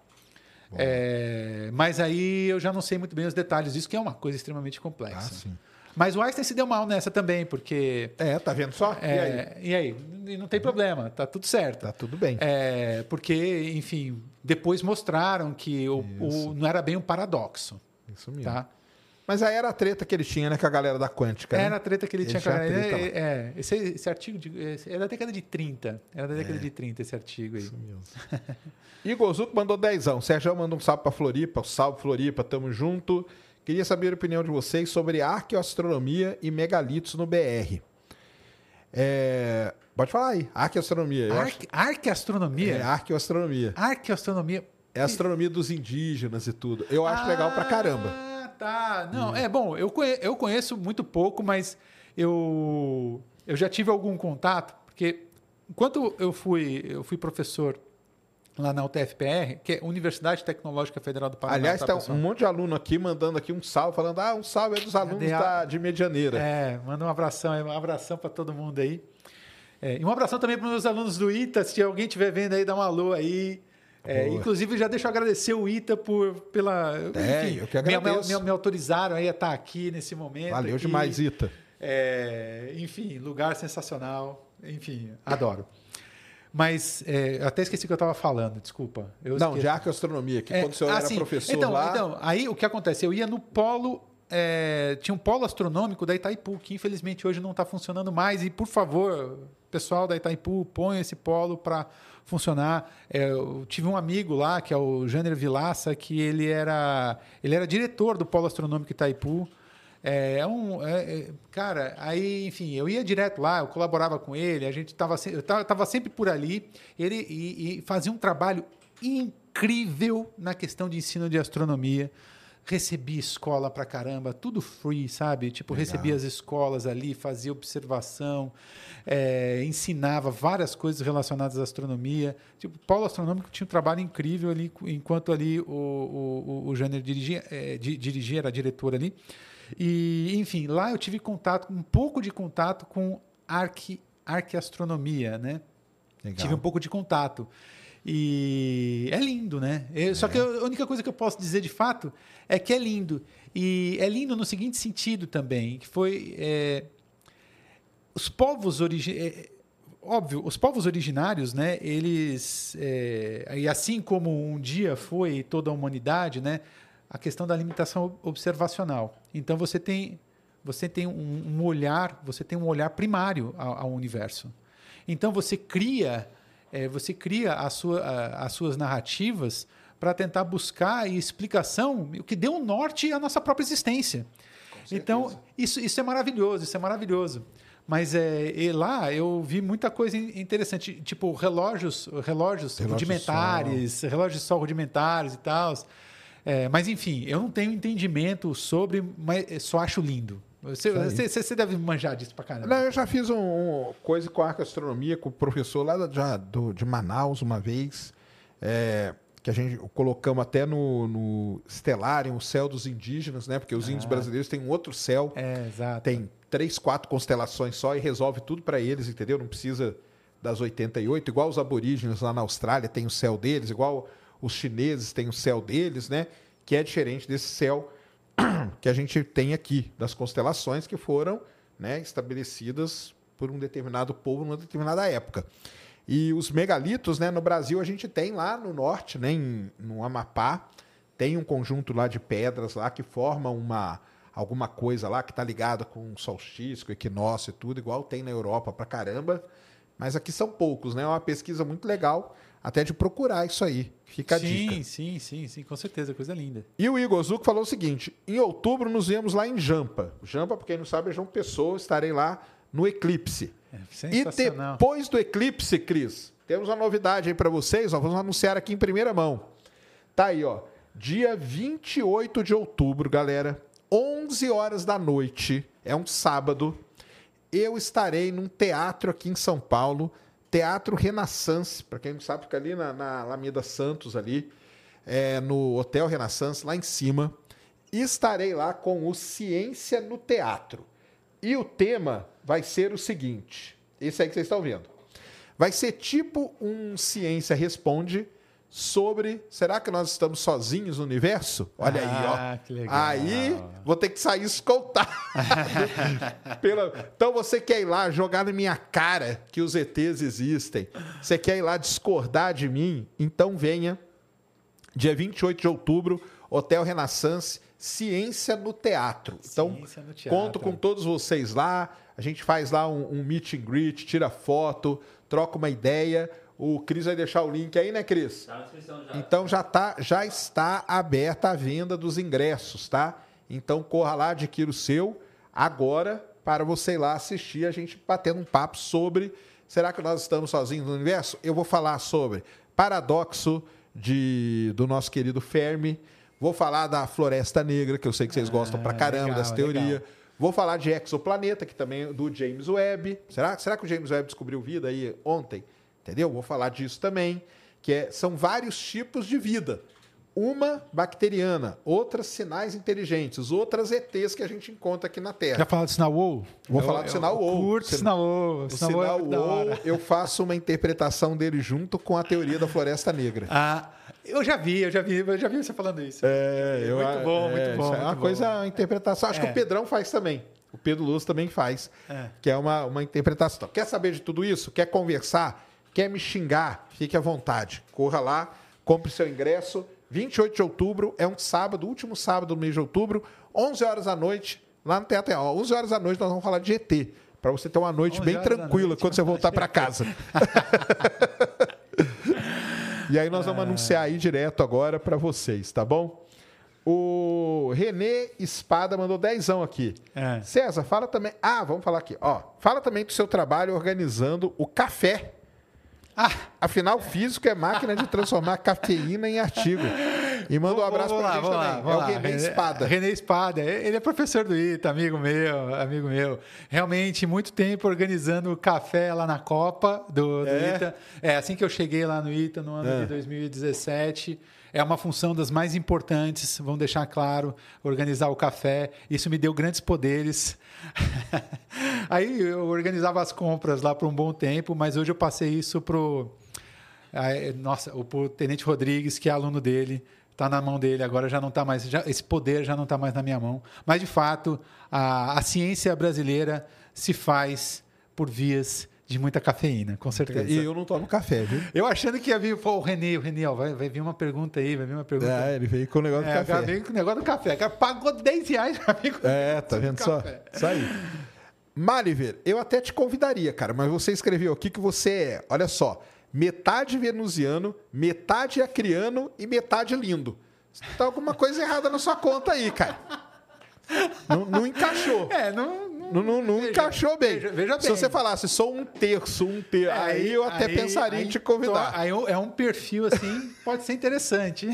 É, mas aí eu já não sei muito bem os detalhes disso, que é uma coisa extremamente complexa. Ah, sim. Mas o Einstein se deu mal nessa também, porque.
É, tá vendo só?
É, e aí? E aí? não tem problema, tá tudo certo.
Tá tudo bem.
É, porque, enfim, depois mostraram que o, o, não era bem um paradoxo. Isso mesmo. Tá?
Mas aí era a treta que ele tinha né, com a galera da quântica.
Era
né?
a treta que ele, ele tinha com a galera. É, é, esse, esse artigo de, esse, é da década de 30. Era da década é. de 30 esse artigo aí. Isso mesmo.
Igor Zuco mandou dezão. Sérgio mandou um salve para Floripa. Salve, Floripa. Tamo junto. Queria saber a opinião de vocês sobre arqueoastronomia e megalitos no BR. É... Pode falar aí. Arqueoastronomia.
Arque... Arqueastronomia?
É, arqueoastronomia.
Arqueoastronomia.
É a astronomia dos indígenas e tudo. Eu acho ah, legal pra caramba.
Ah, tá. Não, hum. é bom, eu conheço, eu conheço muito pouco, mas eu, eu já tive algum contato, porque enquanto eu fui, eu fui professor lá na UTFPR, que é Universidade Tecnológica Federal do Paraná.
Aliás, tá, um monte de aluno aqui mandando aqui um salve, falando, ah, um salve é dos alunos da, de Medianeira.
É, manda um abração, um abração para todo mundo aí. É, e um abração também para os meus alunos do ITA, se alguém estiver vendo aí, dá um alô aí. É, inclusive, já deixo eu agradecer o ITA por, pela.
É, enfim, eu que agradeço.
Me, me, me, autorizaram aí a estar aqui nesse momento.
Valeu
aqui.
demais, ITA.
É, enfim, lugar sensacional. Enfim, adoro. Mas é, até esqueci o que eu estava falando, desculpa. Eu
não, esqueci. de arqueoastronomia, que é, quando o senhor ah, era professor
então,
lá...
Então, aí o que acontece? Eu ia no polo... É, tinha um polo astronômico da Itaipu, que infelizmente hoje não está funcionando mais. E, por favor, pessoal da Itaipu, ponha esse polo para funcionar. É, eu tive um amigo lá, que é o Janer Vilaça, que ele era, ele era diretor do Polo Astronômico Itaipu. É, é um, é, é, cara, aí, enfim, eu ia direto lá, eu colaborava com ele, a gente estava eu tava sempre por ali, ele e, e fazia um trabalho incrível na questão de ensino de astronomia recebi escola pra caramba, tudo free, sabe? Tipo, Legal. recebia as escolas ali, fazia observação, é, ensinava várias coisas relacionadas à astronomia. Tipo, o Paulo Astronômico tinha um trabalho incrível ali, enquanto ali o, o, o Jânio dirigia, é, dirigia, era diretor ali. E, enfim, lá eu tive contato, um pouco de contato com arque, arqueastronomia, né? Legal. Tive um pouco de contato. E é lindo, né? Eu, é. Só que a única coisa que eu posso dizer de fato é que é lindo. E é lindo no seguinte sentido também, que foi... É, os povos originários... É, óbvio, os povos originários, né? Eles... É, e assim como um dia foi toda a humanidade, né? A questão da limitação observacional. Então você tem você tem um, um olhar, você tem um olhar primário ao, ao universo. Então você cria é, você cria a sua, a, as suas narrativas para tentar buscar explicação, o que deu um norte à nossa própria existência. Então, isso, isso é maravilhoso, isso é maravilhoso. Mas é, lá eu vi muita coisa interessante, tipo relógios, relógios Relógio rudimentares, relógios de sol rudimentares e tal. É, mas, enfim, eu não tenho entendimento sobre, mas só acho lindo. Você, você, você, deve manjar disso pra caramba.
Não, eu já fiz um, um coisa com a astronomia com o professor lá já, do, de Manaus uma vez. É, que a gente colocamos até no, no Stellarium, o céu dos indígenas, né? Porque os índios ah. brasileiros têm um outro céu.
É, exato.
Tem três, quatro constelações só e resolve tudo para eles, entendeu? Não precisa das 88, igual os aborígenes lá na Austrália tem o céu deles, igual os chineses têm o céu deles, né? Que é diferente desse céu que a gente tem aqui, das constelações que foram né, estabelecidas por um determinado povo numa determinada época. E os megalitos, né, no Brasil a gente tem lá no norte, né, em, no Amapá, tem um conjunto lá de pedras lá que forma uma alguma coisa lá que está ligada com o solstício, com equinócio e tudo, igual tem na Europa pra caramba. Mas aqui são poucos, né? É uma pesquisa muito legal até de procurar isso aí. Fica a
sim,
dica.
Sim, sim, sim, sim, com certeza, coisa linda.
E o Igor Zuco falou o seguinte: em outubro nos vemos lá em Jampa. Jampa, para quem não sabe, é João Pessoa, estarei lá no Eclipse. É, e depois do Eclipse, Cris, temos uma novidade aí para vocês, ó, vamos anunciar aqui em primeira mão. Tá aí, ó. Dia 28 de outubro, galera, 11 horas da noite, é um sábado, eu estarei num teatro aqui em São Paulo Teatro Renaissance, para quem não sabe, fica ali na, na Alameda Santos, ali, é, no Hotel Renaissance, lá em cima. estarei lá com o Ciência no Teatro. E o tema vai ser o seguinte: esse aí que vocês estão vendo. Vai ser tipo um Ciência Responde sobre será que nós estamos sozinhos no universo? Olha ah, aí, ó. Que legal. Aí vou ter que sair escoltar. Pela... Então você quer ir lá jogar na minha cara que os ETs existem? Você quer ir lá discordar de mim? Então venha dia 28 de outubro, Hotel Renaissance, Ciência no Teatro. Então, no teatro. conto com todos vocês lá. A gente faz lá um, um meet and greet, tira foto, troca uma ideia. O Cris vai deixar o link aí, né, Cris? Tá na descrição já. Então já, tá, já está aberta a venda dos ingressos, tá? Então corra lá, adquira o seu agora para você ir lá assistir a gente batendo um papo sobre será que nós estamos sozinhos no universo? Eu vou falar sobre paradoxo de, do nosso querido Fermi. Vou falar da Floresta Negra, que eu sei que vocês gostam pra caramba legal, dessa teoria. Legal. Vou falar de exoplaneta, que também é do James Webb. Será, será que o James Webb descobriu vida aí ontem? Entendeu? Vou falar disso também, que é, são vários tipos de vida. Uma bacteriana, outras sinais inteligentes, outras ETs que a gente encontra aqui na Terra.
Já falar do sinal WoW?
Vou eu, falar do sinal WoW.
Curto sinal WoW.
O sinal, sinal WoW, eu faço uma interpretação dele junto com a teoria da Floresta Negra.
Ah, eu já vi, eu já vi, eu já vi você falando isso.
É, eu, muito bom, é, muito bom. É uma coisa, uma interpretação. Acho é. que o Pedrão faz também. O Pedro Luz também faz. É. Que é uma, uma interpretação. Quer saber de tudo isso? Quer conversar? Quer me xingar? Fique à vontade. Corra lá, compre seu ingresso. 28 de outubro é um sábado, último sábado do mês de outubro, 11 horas da noite, lá no Teatro 11 horas da noite nós vamos falar de ET. Para você ter uma noite bem tranquila noite, quando você voltar para casa. e aí nós vamos anunciar aí direto agora para vocês, tá bom? O Renê Espada mandou dezão aqui. É. César, fala também. Ah, vamos falar aqui. Ó, fala também do seu trabalho organizando o café ah, afinal, físico é máquina de transformar cafeína em artigo. E manda um abraço para gente lá, também. é o René Espada.
René Espada. Ele é professor do ITA, amigo meu, amigo meu. Realmente, muito tempo organizando café lá na Copa do, do é. ITA. É assim que eu cheguei lá no ITA no ano é. de 2017 é uma função das mais importantes, vamos deixar claro, organizar o café. Isso me deu grandes poderes. Aí eu organizava as compras lá por um bom tempo, mas hoje eu passei isso para o. Nossa, o Tenente Rodrigues, que é aluno dele, está na mão dele, agora já não está mais. Já, esse poder já não está mais na minha mão. Mas, de fato, a, a ciência brasileira se faz por vias de muita cafeína, com certeza.
E eu não tomo café, viu?
Eu achando que ia vir pô, o Renê, o Renê, ó, vai, vai vir uma pergunta aí, vai vir uma pergunta.
É, ele veio com o negócio é, do café.
veio com o negócio do café. O cara pagou 10 reais pra mim.
É, tá vendo só? Isso aí. Mariver, eu até te convidaria, cara, mas você escreveu aqui que você é, olha só, metade venusiano, metade acriano e metade lindo. Tá alguma coisa errada na sua conta aí, cara. Não, não encaixou.
É, não,
não, não, não veja, encaixou bem. Veja, veja bem. Se você falasse só um terço, um terço, é, aí, eu até aí, pensaria aí, em te convidar.
Aí é um perfil assim, pode ser interessante.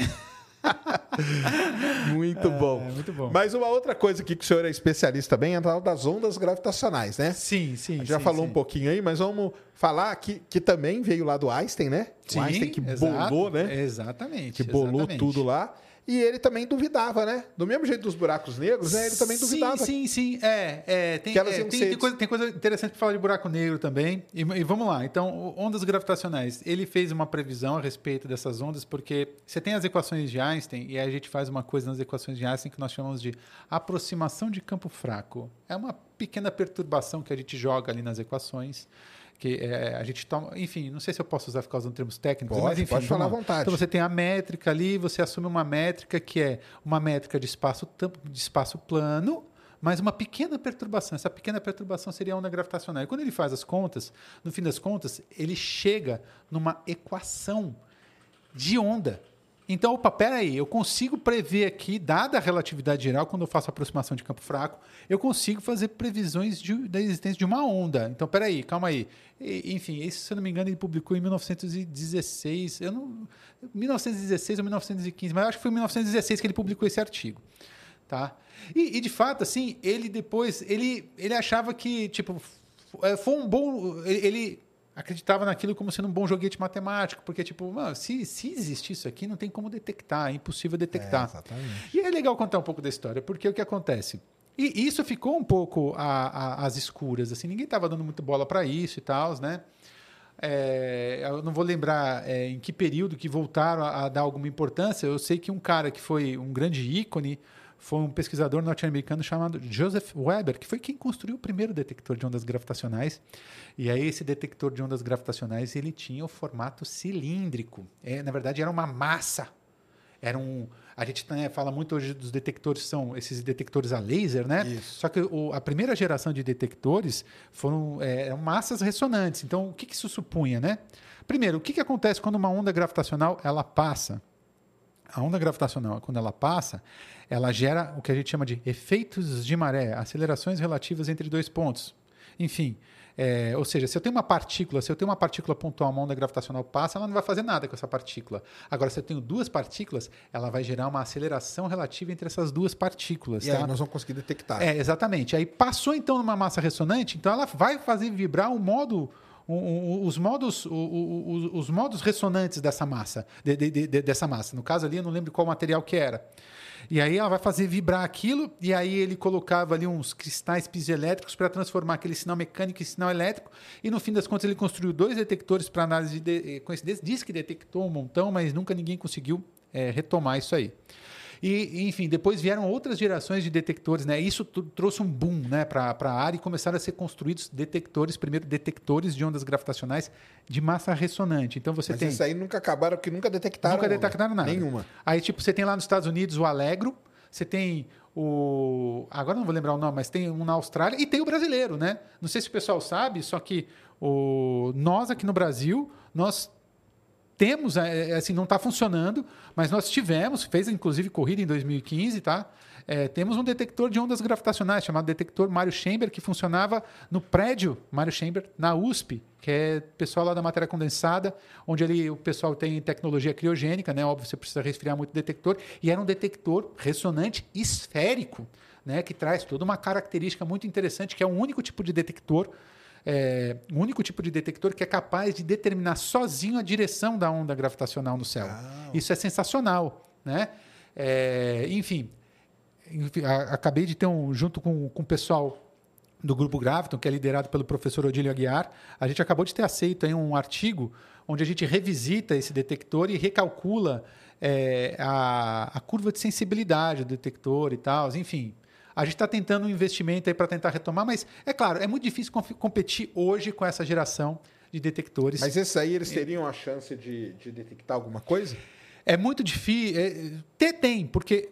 muito bom. É, muito bom. Mas uma outra coisa aqui que o senhor é especialista bem é a tal das ondas gravitacionais, né?
Sim, sim.
Já
sim,
falou
sim.
um pouquinho aí, mas vamos falar que, que também veio lá do Einstein, né?
Sim,
o Einstein que exato, bolou, né?
Exatamente.
Que bolou
exatamente.
tudo lá. E ele também duvidava, né? Do mesmo jeito dos buracos negros, né? Ele também duvidava.
Sim, sim, sim. É, é, tem, é, tem, tem, coisa, tem, coisa, interessante para falar de buraco negro também. E, e, vamos lá. Então, ondas gravitacionais. Ele fez uma previsão a respeito dessas ondas, porque você tem as equações de Einstein, e a gente faz uma coisa nas equações de Einstein que nós chamamos de aproximação de campo fraco. É uma pequena perturbação que a gente joga ali nas equações que é, a gente toma, enfim, não sei se eu posso usar por causa de termos técnicos,
pode,
mas enfim,
pode falar à vontade.
Então você tem a métrica ali, você assume uma métrica que é uma métrica de espaço de espaço plano, mas uma pequena perturbação. Essa pequena perturbação seria a onda gravitacional. E quando ele faz as contas, no fim das contas, ele chega numa equação de onda. Então, opa, peraí, eu consigo prever aqui, dada a relatividade geral, quando eu faço aproximação de campo fraco, eu consigo fazer previsões de, da existência de uma onda. Então, peraí, calma aí. E, enfim, esse, se eu não me engano, ele publicou em 1916, eu não, 1916 ou 1915, mas acho que foi em 1916 que ele publicou esse artigo. Tá? E, e de fato, assim, ele depois, ele, ele achava que, tipo, é, foi um bom... ele acreditava naquilo como sendo um bom joguete matemático, porque, tipo, mano, se, se existe isso aqui, não tem como detectar, é impossível detectar. É, exatamente. E é legal contar um pouco da história, porque o que acontece? E isso ficou um pouco às escuras, assim, ninguém estava dando muito bola para isso e tal, né? É, eu não vou lembrar é, em que período que voltaram a, a, dar alguma importância. Eu sei que um cara que foi um grande ícone foi um pesquisador norte-americano chamado Joseph Weber, que foi quem construiu o primeiro detector de ondas gravitacionais. E aí esse detector de ondas gravitacionais ele tinha o formato cilíndrico. É, na verdade era uma massa. Era um, a gente né, fala muito hoje dos detectores, são esses detectores a laser, né? Isso. Só que o, a primeira geração de detectores foram é, massas ressonantes. Então, o que, que isso supunha, né? Primeiro, o que, que acontece quando uma onda gravitacional ela passa? A onda gravitacional, quando ela passa, ela gera o que a gente chama de efeitos de maré, acelerações relativas entre dois pontos. Enfim, é, ou seja, se eu tenho uma partícula, se eu tenho uma partícula pontual, uma onda gravitacional passa, ela não vai fazer nada com essa partícula. Agora, se eu tenho duas partículas, ela vai gerar uma aceleração relativa entre essas duas partículas.
E tá? aí nós vamos conseguir detectar.
É, exatamente. Aí passou então numa massa ressonante, então ela vai fazer vibrar o modo os modos, os modos ressonantes dessa massa, de, de, de, dessa massa. No caso ali, eu não lembro qual material que era. E aí ela vai fazer vibrar aquilo, e aí ele colocava ali uns cristais piezoelétricos para transformar aquele sinal mecânico em sinal elétrico, e no fim das contas ele construiu dois detectores para análise de coincidência, disse que detectou um montão, mas nunca ninguém conseguiu é, retomar isso aí. E, enfim, depois vieram outras gerações de detectores, né? Isso trouxe um boom né, para a área e começaram a ser construídos detectores, primeiro detectores de ondas gravitacionais de massa ressonante. Então você
Mas
tem.
Isso aí nunca acabaram, porque nunca detectaram.
Nunca detectaram nada.
Nenhuma.
Aí, tipo, você tem lá nos Estados Unidos o Alegro, você tem o. Agora não vou lembrar o nome, mas tem um na Austrália e tem o brasileiro, né? Não sei se o pessoal sabe, só que o... nós aqui no Brasil, nós temos, é, é, assim, não está funcionando, mas nós tivemos, fez inclusive corrida em 2015, tá? É, temos um detector de ondas gravitacionais chamado detector Mário Chamber, que funcionava no prédio Mário Chamber, na USP, que é pessoal lá da matéria condensada, onde ali o pessoal tem tecnologia criogênica, né? Óbvio, você precisa resfriar muito o detector, e era um detector ressonante esférico, né? Que traz toda uma característica muito interessante, que é o único tipo de detector é, o único tipo de detector que é capaz de determinar sozinho a direção da onda gravitacional no céu. Isso é sensacional, né? É, enfim, acabei de ter um, junto com, com o pessoal do Grupo Graviton, que é liderado pelo professor Odílio Aguiar, a gente acabou de ter aceito aí um artigo onde a gente revisita esse detector e recalcula é, a, a curva de sensibilidade do detector e tal, enfim. A gente está tentando um investimento aí para tentar retomar, mas é claro, é muito difícil competir hoje com essa geração de detectores.
Mas esses aí eles teriam a chance de, de detectar alguma coisa?
É muito difícil. É, ter tem, porque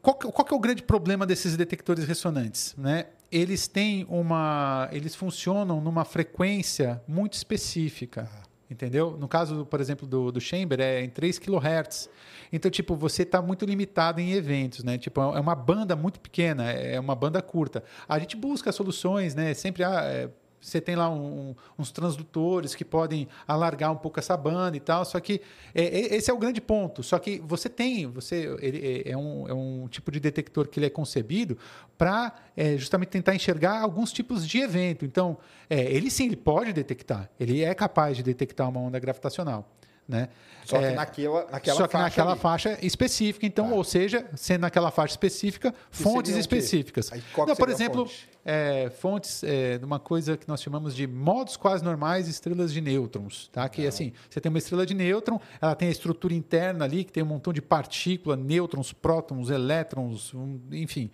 qual, qual é o grande problema desses detectores ressonantes? Né? Eles têm uma. Eles funcionam numa frequência muito específica. Ah. Entendeu? No caso, por exemplo, do, do Chamber, é em 3 kHz. Então, tipo, você está muito limitado em eventos, né? Tipo, é uma banda muito pequena, é uma banda curta. A gente busca soluções, né? Sempre ah, é, você tem lá um, uns transdutores que podem alargar um pouco essa banda e tal. Só que é, é, esse é o grande ponto. Só que você tem, você ele é, é um, é um tipo de detector que ele é concebido para é, justamente tentar enxergar alguns tipos de evento. Então, é, ele sim, ele pode detectar. Ele é capaz de detectar uma onda gravitacional. Né?
Só que é, naquela, naquela
só que
faixa
naquela
ali.
faixa específica, então, ah. ou seja, sendo naquela faixa específica, que fontes específicas. Aí, Não, por exemplo, fonte? é, fontes é, de uma coisa que nós chamamos de modos quase normais estrelas de nêutrons, tá? Que assim, você tem uma estrela de nêutron, ela tem a estrutura interna ali que tem um montão de partículas, nêutrons, prótons, elétrons, um, enfim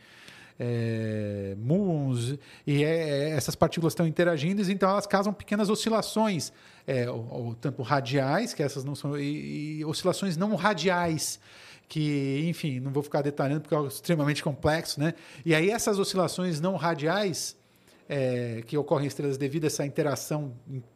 é, muons, e é, é, essas partículas estão interagindo, então elas causam pequenas oscilações, é, ou, ou, tanto radiais, que essas não são, e, e, oscilações não radiais, que, enfim, não vou ficar detalhando porque é extremamente complexo, né? E aí essas oscilações não radiais, é, que ocorrem em estrelas devido a essa interação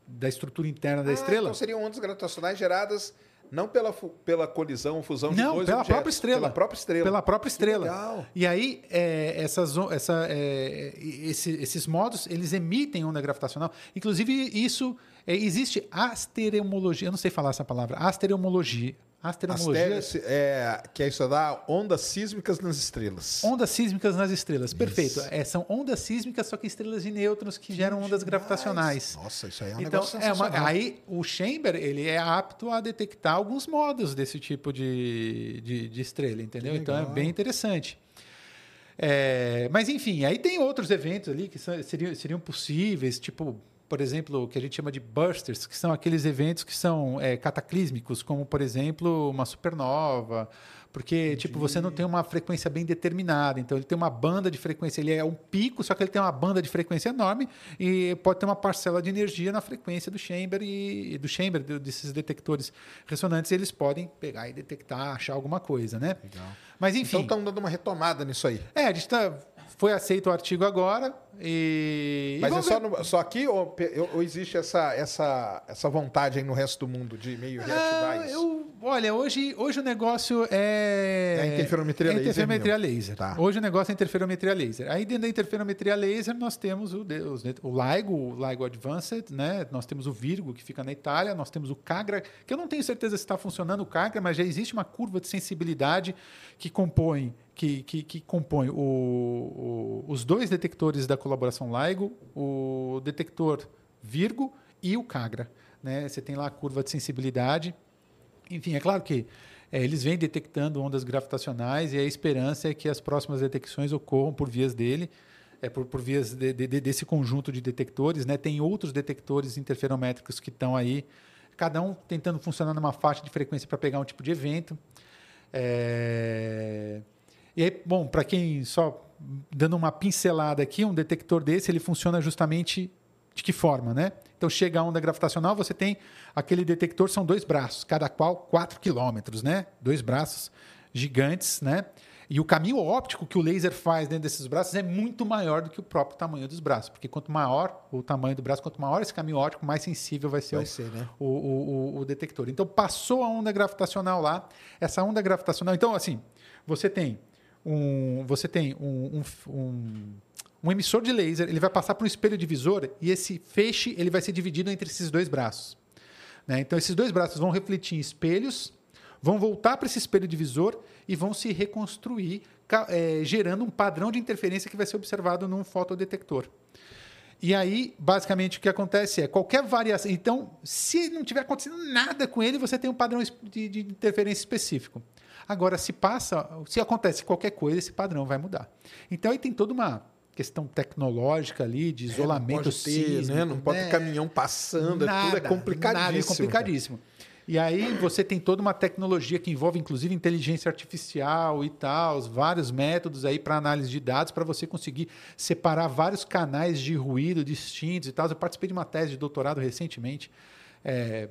da estrutura interna da
ah,
estrela.
Então seriam ondas gravitacionais geradas não pela, pela colisão, fusão de
Não,
dois
pela
objetos,
própria estrela.
Pela própria estrela.
Pela própria estrela. Legal. E aí, é, essas, essa, é, esse, esses modos, eles emitem onda gravitacional. Inclusive, isso... É, existe astereomologia, eu não sei falar essa palavra, astereomologia,
Astromologia. É, que é estudar ondas sísmicas nas estrelas.
Ondas sísmicas nas estrelas, perfeito. É, são ondas sísmicas, só que estrelas de nêutrons que geram ondas gravitacionais.
Nossa, isso aí é um
então,
negócio
é uma, Aí o Chamber ele é apto a detectar alguns modos desse tipo de, de, de estrela, entendeu? Então é bem interessante. É, mas enfim, aí tem outros eventos ali que seriam, seriam possíveis, tipo por exemplo, o que a gente chama de bursters, que são aqueles eventos que são é, cataclísmicos, como, por exemplo, uma supernova, porque Entendi. tipo você não tem uma frequência bem determinada, então ele tem uma banda de frequência, ele é um pico, só que ele tem uma banda de frequência enorme e pode ter uma parcela de energia na frequência do chamber e do chamber desses detectores ressonantes, eles podem pegar e detectar, achar alguma coisa, né?
Legal.
Mas enfim.
Então estão dando uma retomada nisso aí.
É, a gente está foi aceito o artigo agora e.
Mas e é só, no, só aqui ou, ou, existe essa, essa, essa vontade aí no resto do mundo de meio reativar
ah, isso? Eu, olha, hoje, hoje o negócio é.
É interferometria é laser.
Interferometria laser. Tá. Hoje o negócio é interferometria laser. Aí dentro da interferometria laser nós temos o, o, o LIGO, o LIGO Advanced, né? Nós temos o Virgo, que fica na Itália, nós temos o CAGRA, que eu não tenho certeza se está funcionando o CAGRA, mas já existe uma curva de sensibilidade que compõe que, que, que compõe o, o, os dois detectores da colaboração LIGO, o detector Virgo e o CAGRA. Né? Você tem lá a curva de sensibilidade. Enfim, é claro que é, eles vêm detectando ondas gravitacionais e a esperança é que as próximas detecções ocorram por vias dele, é, por, por vias de, de, desse conjunto de detectores. Né? Tem outros detectores interferométricos que estão aí, cada um tentando funcionar numa faixa de frequência para pegar um tipo de evento. É... E aí, bom, para quem só dando uma pincelada aqui, um detector desse, ele funciona justamente de que forma, né? Então chega a onda gravitacional, você tem aquele detector, são dois braços, cada qual 4 quilômetros, né? Dois braços gigantes, né? E o caminho óptico que o laser faz dentro desses braços é muito maior do que o próprio tamanho dos braços, porque quanto maior o tamanho do braço, quanto maior esse caminho óptico, mais sensível vai ser,
vai
o,
ser né?
o, o, o, detector. Então passou a onda gravitacional lá, essa onda gravitacional. Então, assim, você tem um, você tem um, um, um, emissor de laser, ele vai passar por um espelho divisor e esse feixe ele vai ser dividido entre esses dois braços. Né? Então, esses dois braços vão refletir em espelhos, vão voltar para esse espelho divisor e vão se reconstruir, é, gerando um padrão de interferência que vai ser observado num fotodetector. E aí, basicamente, o que acontece é qualquer variação. Então, se não tiver acontecendo nada com ele, você tem um padrão de, de interferência específico. Agora, se passa, se acontece qualquer coisa, esse padrão vai mudar. Então, aí tem toda uma questão tecnológica ali, de isolamento é, não
pode ter, sísmico, né? Não pode ter né? caminhão passando, nada, tudo é complicadíssimo. Nada, é
complicadíssimo. E aí você tem toda uma tecnologia que envolve, inclusive, inteligência artificial e tal, vários métodos aí para análise de dados, para você conseguir separar vários canais de ruído distintos e tal. Eu participei de uma tese de doutorado recentemente. É,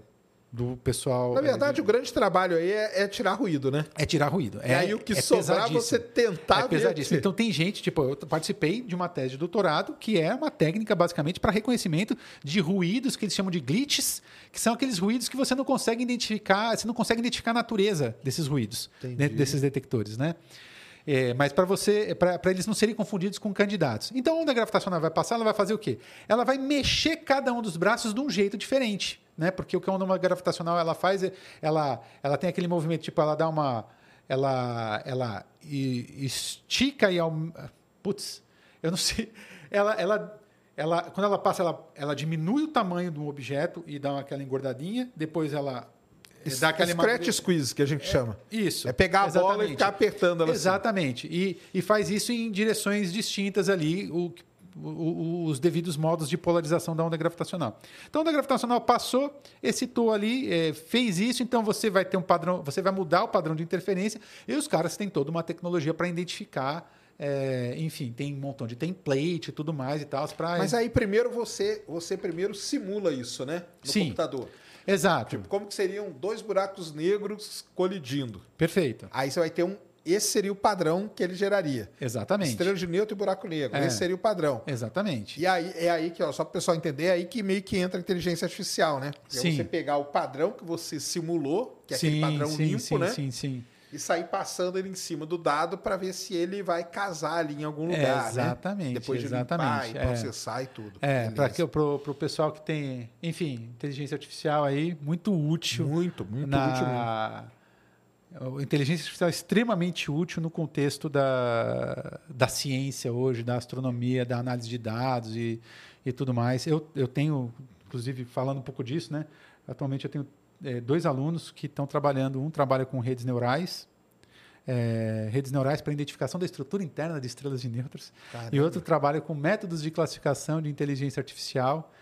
do pessoal.
Na verdade, é, o grande trabalho aí é, é, tirar ruído, né?
É tirar ruído.
E é, aí o que é sobrar você tentar
é pesadíssimo. Então tem gente, tipo, eu participei de uma tese de doutorado que é uma técnica basicamente para reconhecimento de ruídos que eles chamam de glitches, que são aqueles ruídos que você não consegue identificar, você não consegue identificar a natureza desses ruídos, dentro desses detectores, né? É, mas para você, para eles não serem confundidos com candidatos. Então, a onda gravitacional vai passar, ela vai fazer o quê? Ela vai mexer cada um dos braços de um jeito diferente né? Porque o que a onda gravitacional ela faz, ela, ela tem aquele movimento, tipo, ela dá uma, ela, ela estica e putz, eu não sei, ela, ela, ela, quando ela passa, ela, ela diminui o tamanho do objeto e dá aquela engordadinha, depois ela
es, dá aquela scratch squeeze que a gente é, chama.
Isso.
É pegar a exatamente. bola e ficar apertando ela.
Assim. Exatamente. Assim. E, e faz isso em direções distintas ali, o os devidos modos de polarização da onda gravitacional. Então, a onda gravitacional passou, excitou ali, é, fez isso, então você vai ter um padrão, você vai mudar o padrão de interferência, e os caras têm toda uma tecnologia para identificar. É, enfim, tem um montão de template e tudo mais e tal. Pra...
Mas aí primeiro você, você primeiro simula isso, né? No
Sim.
computador.
Exato.
Tipo, como que seriam dois buracos negros colidindo?
Perfeito.
Aí você vai ter um esse seria o padrão que ele geraria.
Exatamente.
Estrela de neutro e buraco negro. É. Esse seria o padrão.
Exatamente.
E aí é aí que, ó, só para o pessoal entender, é aí que meio que entra a inteligência artificial, né? É
sim.
você pegar o padrão que você simulou, que é sim, aquele padrão
sim,
limpo,
sim,
né?
Sim, sim,
E sair passando ele em cima do dado para ver se ele vai casar ali em algum lugar.
É, exatamente.
Né? Depois de
exatamente,
limpar e processar e tudo.
É, para o pessoal que tem, enfim, inteligência artificial aí, muito útil.
Muito, muito
na...
útil. Mesmo
a inteligência artificial é extremamente útil no contexto da, da ciência hoje, da astronomia, da análise de dados e, e tudo mais. Eu, eu tenho, inclusive, falando um pouco disso, né? atualmente eu tenho é, dois alunos que estão trabalhando, um trabalha com redes neurais, é, redes neurais para identificação da estrutura interna de estrelas de nêutrons, Caramba. e outro trabalha com métodos de classificação de inteligência artificial,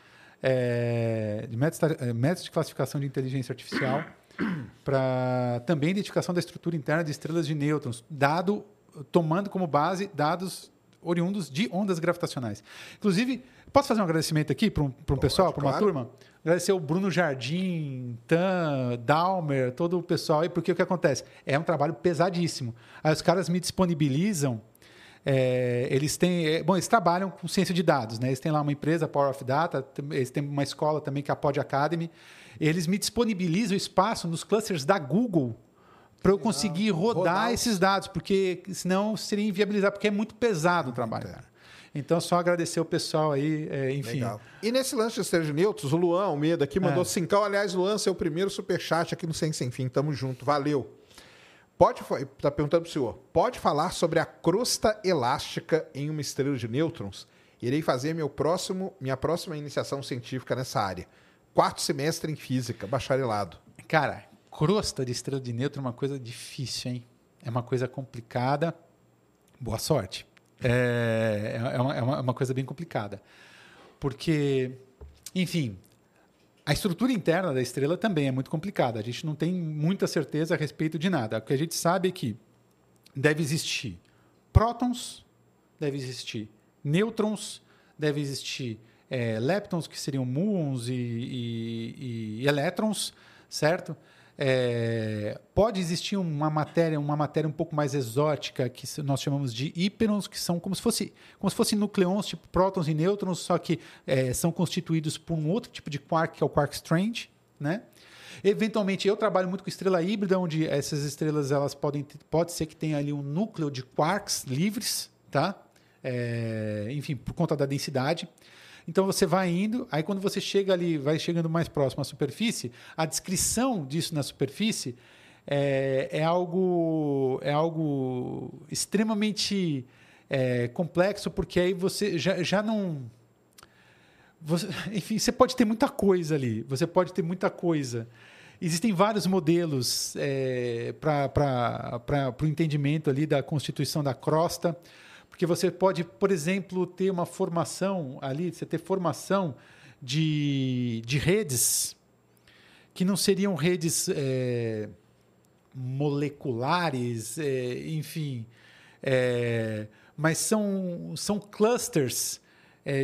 é, de métodos, métodos de classificação de inteligência artificial para também identificação da estrutura interna de estrelas de nêutrons, dado tomando como base dados oriundos de ondas gravitacionais. Inclusive, posso fazer um agradecimento aqui para um, um pessoal, para uma claro. turma? Agradecer o Bruno Jardim, Tan, Dalmer, todo o pessoal aí, porque o que acontece? É um trabalho pesadíssimo. Aí os caras me disponibilizam é, eles têm. É, bom, eles trabalham com ciência de dados, né? Eles têm lá uma empresa, Power of Data, eles têm uma escola também que é a Pod Academy. Eles me disponibilizam espaço nos clusters da Google para eu conseguir rodar, rodar, esses dados, porque senão seria inviabilizar, porque é muito pesado o trabalho. Cara. Então, só agradecer o pessoal aí, é, enfim. Legal.
E nesse lance de esteja neutros, o Luan Almeida aqui mandou é. cincão. Aliás, Luan, seu primeiro superchat aqui no Sem Sem Fim. Tamo junto, valeu. Pode, tá perguntando para o senhor, pode falar sobre a crosta elástica em uma estrela de nêutrons? Irei fazer meu próximo, minha próxima iniciação científica nessa área. Quarto semestre em física, bacharelado.
Cara, crosta de estrela de nêutron é uma coisa difícil, hein? É uma coisa complicada. Boa sorte. É, é, uma, é uma é coisa bem complicada. Porque, enfim, a estrutura interna da estrela também é muito complicada. A gente não tem muita certeza a respeito de nada. O que a gente sabe é que deve existir prótons, deve existir nêutrons, deve existir é, leptons, que seriam muons e, e, e elétrons, certo? É, pode existir uma matéria, uma matéria um pouco mais exótica que nós chamamos de hiperons, que são como se fosse como se fossem nucleons, tipo prótons e nêutrons, só que é, são constituídos por um outro tipo de quark, que é o quark strange, né? Eventualmente, eu trabalho muito com estrela híbrida, onde essas estrelas elas podem pode ser que tenha ali um núcleo de quarks livres, tá? É, enfim, por conta da densidade. Então você vai indo, aí quando você chega ali, vai chegando mais próximo à superfície, a descrição disso na superfície é, é algo, é algo extremamente é, complexo, porque aí você já, já não. Você, enfim, você pode ter muita coisa ali, você pode ter muita coisa. Existem vários modelos é, para o entendimento ali da constituição da crosta. Porque você pode, por exemplo, ter uma formação ali, você ter formação de, de redes que não seriam redes é, moleculares, é, enfim, é, mas são, são clusters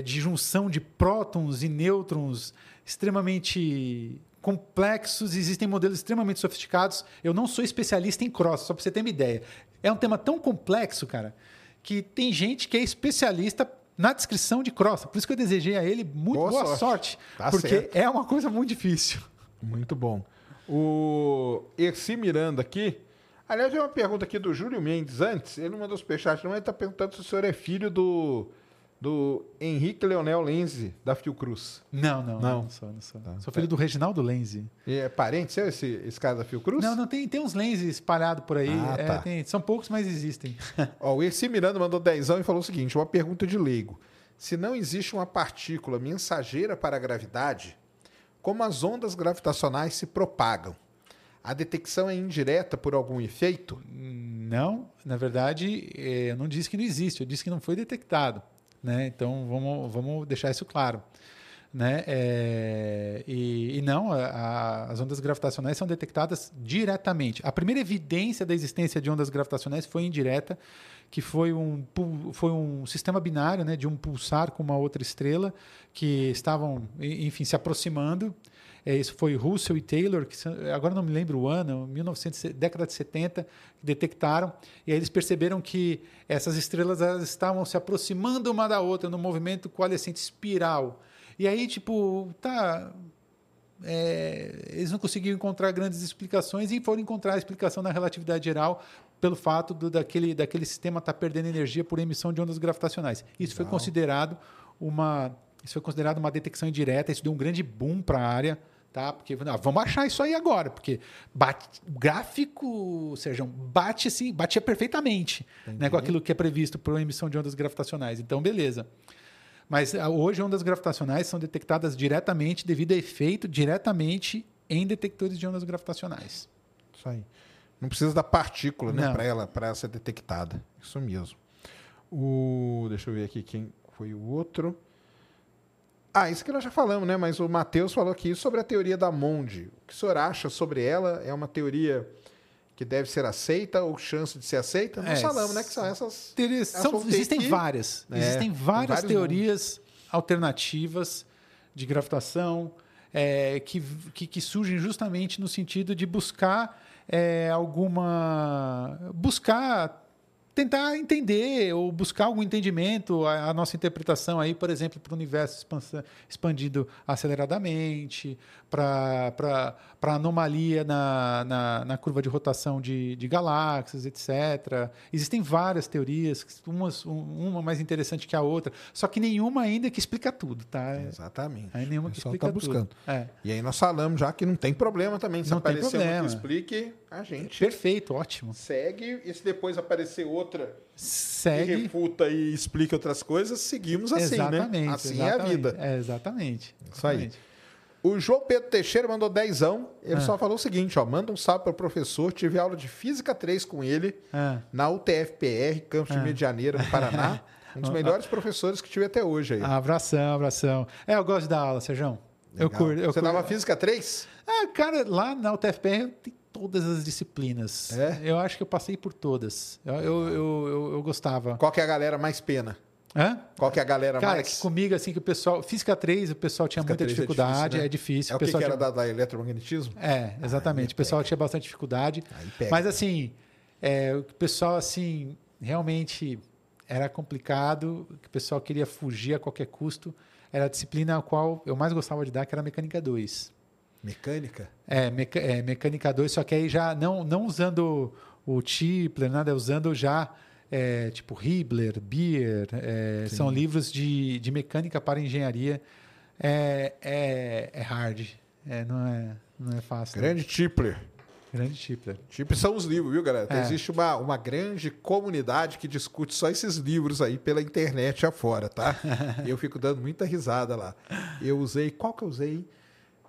de junção de prótons e nêutrons extremamente complexos, existem modelos extremamente sofisticados. Eu não sou especialista em cross, só para você ter uma ideia. É um tema tão complexo, cara, que tem gente que é especialista na descrição de crosta. Por isso que eu desejei a ele muito boa, boa sorte, sorte tá porque certo. é uma coisa muito difícil.
Muito bom. O Erci Miranda aqui. Aliás, tem uma pergunta aqui do Júlio Mendes antes. Ele não mandou superchat, não. Ele está perguntando se o senhor é filho do do Henrique Leonel Lenze, da Fiocruz.
Não, não, não, não sou, não sou. Tá. Sou filho do Reginaldo Lenze.
E é parente seu esse, esse cara da Fiocruz?
Não, não, tem, tem uns Lenze espalhados por aí. Ah, é, tá. tem, são poucos, mas existem.
Ó, o Erci Miranda mandou dezão e falou o seguinte, uma pergunta de leigo. Se não existe uma partícula mensageira para a gravidade, como as ondas gravitacionais se propagam? A detecção é indireta por algum efeito?
Não, na verdade, é, eu não disse que não existe, eu disse que não foi detectado. Né? Então, vamos, vamos deixar isso claro. Né? É, e, e, não, a, a, as ondas gravitacionais são detectadas diretamente. A primeira evidência da existência de ondas gravitacionais foi indireta, que foi um, foi um sistema binário né, de um pulsar com uma outra estrela que estavam, enfim, se aproximando. É, isso foi Russell e Taylor, que agora não me lembro o ano, 1900, década de 70, detectaram. E aí eles perceberam que essas estrelas elas estavam se aproximando uma da outra no movimento coalescente espiral. E aí, tipo, tá. É, eles não conseguiram encontrar grandes explicações e foram encontrar a explicação na relatividade geral pelo fato do, daquele, daquele sistema estar tá perdendo energia por emissão de ondas gravitacionais. Isso foi considerado uma isso foi considerado uma detecção indireta, isso deu um grande boom para a área, tá? Porque não, vamos achar isso aí agora, porque bate, o gráfico, Sérgio, bate assim, batia perfeitamente né, com aquilo que é previsto para a emissão de ondas gravitacionais. Então, beleza. Mas ah, hoje ondas gravitacionais são detectadas diretamente devido a efeito diretamente em detectores de ondas gravitacionais.
Isso aí. Não precisa da partícula, né, para ela, para ser detectada. Isso mesmo. O, deixa eu ver aqui quem foi o outro. Ah, isso que nós já falamos, né? Mas o Matheus falou aqui sobre a teoria da Monde. O que o senhor acha sobre ela? É uma teoria que deve ser aceita ou chance de ser aceita? Nós é, falamos, né? Que são essas.
São, existem que... várias. É, existem várias teorias mundos. alternativas de gravitação é, que, que, que, surgem justamente no sentido de buscar é, alguma. buscar tentar entender ou buscar algum entendimento, a, a nossa interpretação aí, por exemplo, para o universo expandido aceleradamente, para anomalia na, na, na, curva de rotação de, de galáxias, etc. Existem várias teorias, umas, uma mais interessante que a outra, só que nenhuma ainda que explica tudo, tá?
Exatamente.
Aí nenhuma que explica tá buscando. tudo.
É. E aí nós falamos já que não tem problema também. Se não aparecer tem problema. que explique, a gente...
Perfeito, ótimo.
Segue, e se depois aparecer outra
Segue.
que refuta e explica outras coisas, seguimos assim, né? exatamente, né? Assim é a vida.
É, exatamente.
Isso aí. O João Pedro Teixeira mandou dezão. Ele ah. só falou o seguinte, ó, manda um salve para o professor. Tive aula de Física 3 com ele ah. na UTFPR, Campos ah. de Medianeira, no Paraná. Um dos melhores professores que tive até hoje aí.
Abração, abração. É, eu gosto da aula, Sérgio. Eu curto. Eu
Você
curto.
dava Física 3?
Ah, cara, lá na UTFPR tem todas as disciplinas.
É?
Eu acho que eu passei por todas. Eu, eu, eu, eu, gostava.
Qual que é a galera mais pena?
Hã?
Qual que é a galera
Cara,
mais...
Comigo, assim, que o pessoal... Física 3, o pessoal tinha Física muita dificuldade, é difícil. Né? É, difícil.
é o, que, que era
tinha...
da, da, eletromagnetismo?
É, exatamente. Ah, o pessoal tinha bastante dificuldade. Mas, assim, é, o pessoal, assim, realmente era complicado, o pessoal queria fugir a qualquer custo. Era a disciplina a qual eu mais gostava de dar, que era a Mecânica 2.
Mecânica?
É, meca é, Mecânica 2, só que aí já não, não usando o Tipler, nada, usando já é, tipo Hibler, Beer, é, são livros de, de mecânica para engenharia. É, é, é hard, é, não, é, não é fácil.
Grande Tipler.
Grande Tipler.
Tipler são os livros, viu, galera? É. Existe uma, uma grande comunidade que discute só esses livros aí pela internet afora, tá? e eu fico dando muita risada lá. Eu usei, qual que eu usei?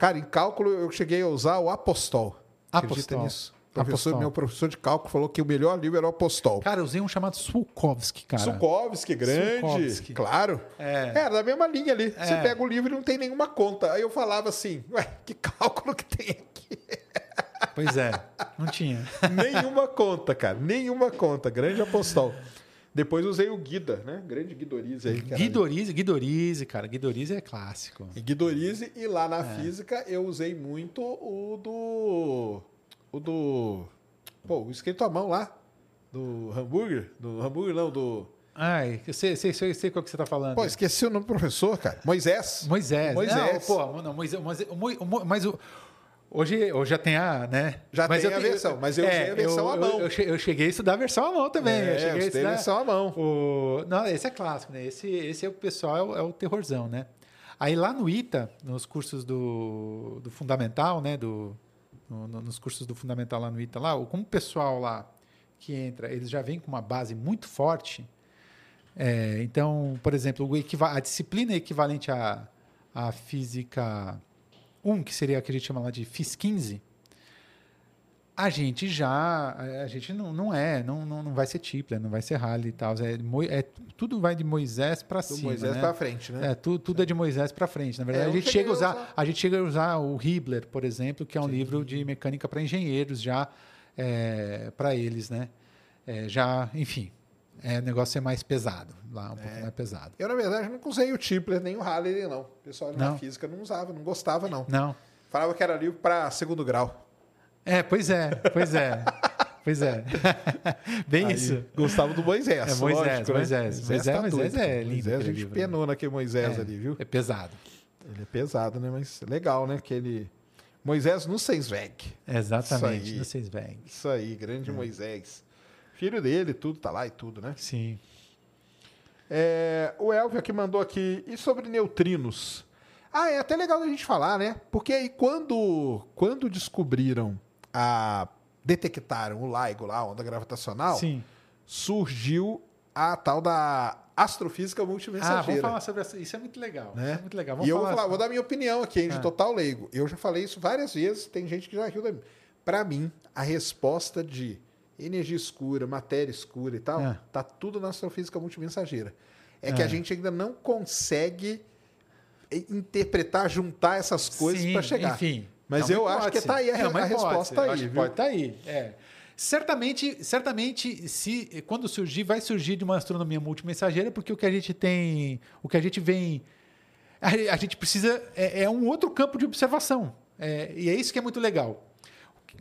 Cara, em cálculo eu cheguei a usar o Apostol. Acredita
Apostol.
nisso? Professor, meu professor de cálculo falou que o melhor livro era o Apostol.
Cara, eu usei um chamado Sulkovski, cara.
Sulkovski, grande. Sulkovski. Claro. É. Era da mesma linha ali. É. Você pega o livro e não tem nenhuma conta. Aí eu falava assim, ué, que cálculo que tem aqui?
Pois é, não tinha.
nenhuma conta, cara. Nenhuma conta. Grande Apostol. Depois usei o Guida, né? Grande Guidorize aí.
Guidorize, Guidorize, cara. Guidorize é clássico.
E Guidorize, e lá na é. física eu usei muito o do. O do. Pô, o escrito à mão lá. Do hambúrguer. Do hambúrguer, não, do.
Ai, eu sei, sei, sei, sei qual que você está falando.
Pô, esqueci o nome do professor, cara. Moisés.
Moisés.
Moisés.
Não, pô, não, Moisés, Moisés, mas o, Hoje, hoje já tem a, né?
Já mas tem a versão, mas eu é, usei a versão
eu,
à mão.
Eu, eu, cheguei a estudar a versão à mão também.
É,
eu cheguei
a estudar a versão à mão.
O, não, esse é clássico, né? Esse, esse é o pessoal, é o, é o terrorzão, né? Aí lá no ITA, nos cursos do, do fundamental, né? Do, no, nos cursos do fundamental lá no ITA, lá, como o pessoal lá que entra, eles já vêm com uma base muito forte. É, então, por exemplo, a disciplina equivalente à, à física um, que seria o que a gente chama lá de FIS 15, a gente já, a gente não, não é, não, não, não vai ser Tipler, não vai ser Rally e tal. É, é, tudo vai de Moisés para cima.
Moisés
né?
para frente, né?
É, tudo, tudo é de Moisés para frente. Na verdade, é, a, gente chega a usar, usar, a gente chega a usar o Hibler, por exemplo, que é um Sim. livro de mecânica para engenheiros já é, para eles, né? É, já, enfim, é o negócio é mais pesado, lá um é. pouco mais pesado.
Eu, na verdade, não usei o Tipler nem o Halley, não. O pessoal na física não usava, não gostava, não.
Não.
Falava que era livro para segundo grau.
É, pois é, pois é. Pois é. Bem Aí, isso.
Gostava do Moisés.
É Moisés,
lógico,
Moisés. Né? Moisés, Moisés, tá Moisés é lindo.
Moisés, a gente livro, penou né? naquele Moisés
é,
ali, viu?
É pesado.
Ele é pesado, né? Mas legal, né? Que ele... Moisés no Seisveg.
Exatamente, no Seisveg.
Isso aí, grande é. Moisés. Filho dele, tudo tá lá e tudo, né?
Sim.
É, o Elvio aqui mandou aqui, e sobre neutrinos? Ah, é até legal a gente falar, né? Porque aí quando, quando descobriram a. detectaram o LIGO lá, a onda gravitacional,
Sim.
surgiu a tal da astrofísica
Ah,
multimensageira.
vamos falar sobre essa. Isso é muito legal.
né?
Isso é muito legal. Vamos
e eu vou,
falar-
falar- vou dar minha opinião aqui, hein, de
Ah.
total leigo. Eu já falei isso várias vezes, tem gente que já riu da mim. Para mim, a resposta de energia escura, matéria escura e tal,
Ah.
tá tudo na astrofísica multimensageira. É que
Ah.
a gente ainda não consegue interpretar, juntar essas coisas para chegar.
Enfim.
Mas
É
eu acho que tá aí a,
É uma
a resposta aí,
que? Pode estar aí. É. Certamente, certamente, se quando surgir, vai surgir de uma astronomia multimensageira, porque o que a gente tem, o que a gente vem, a, a gente precisa é, é um outro campo de observação. É, e é isso que é muito legal.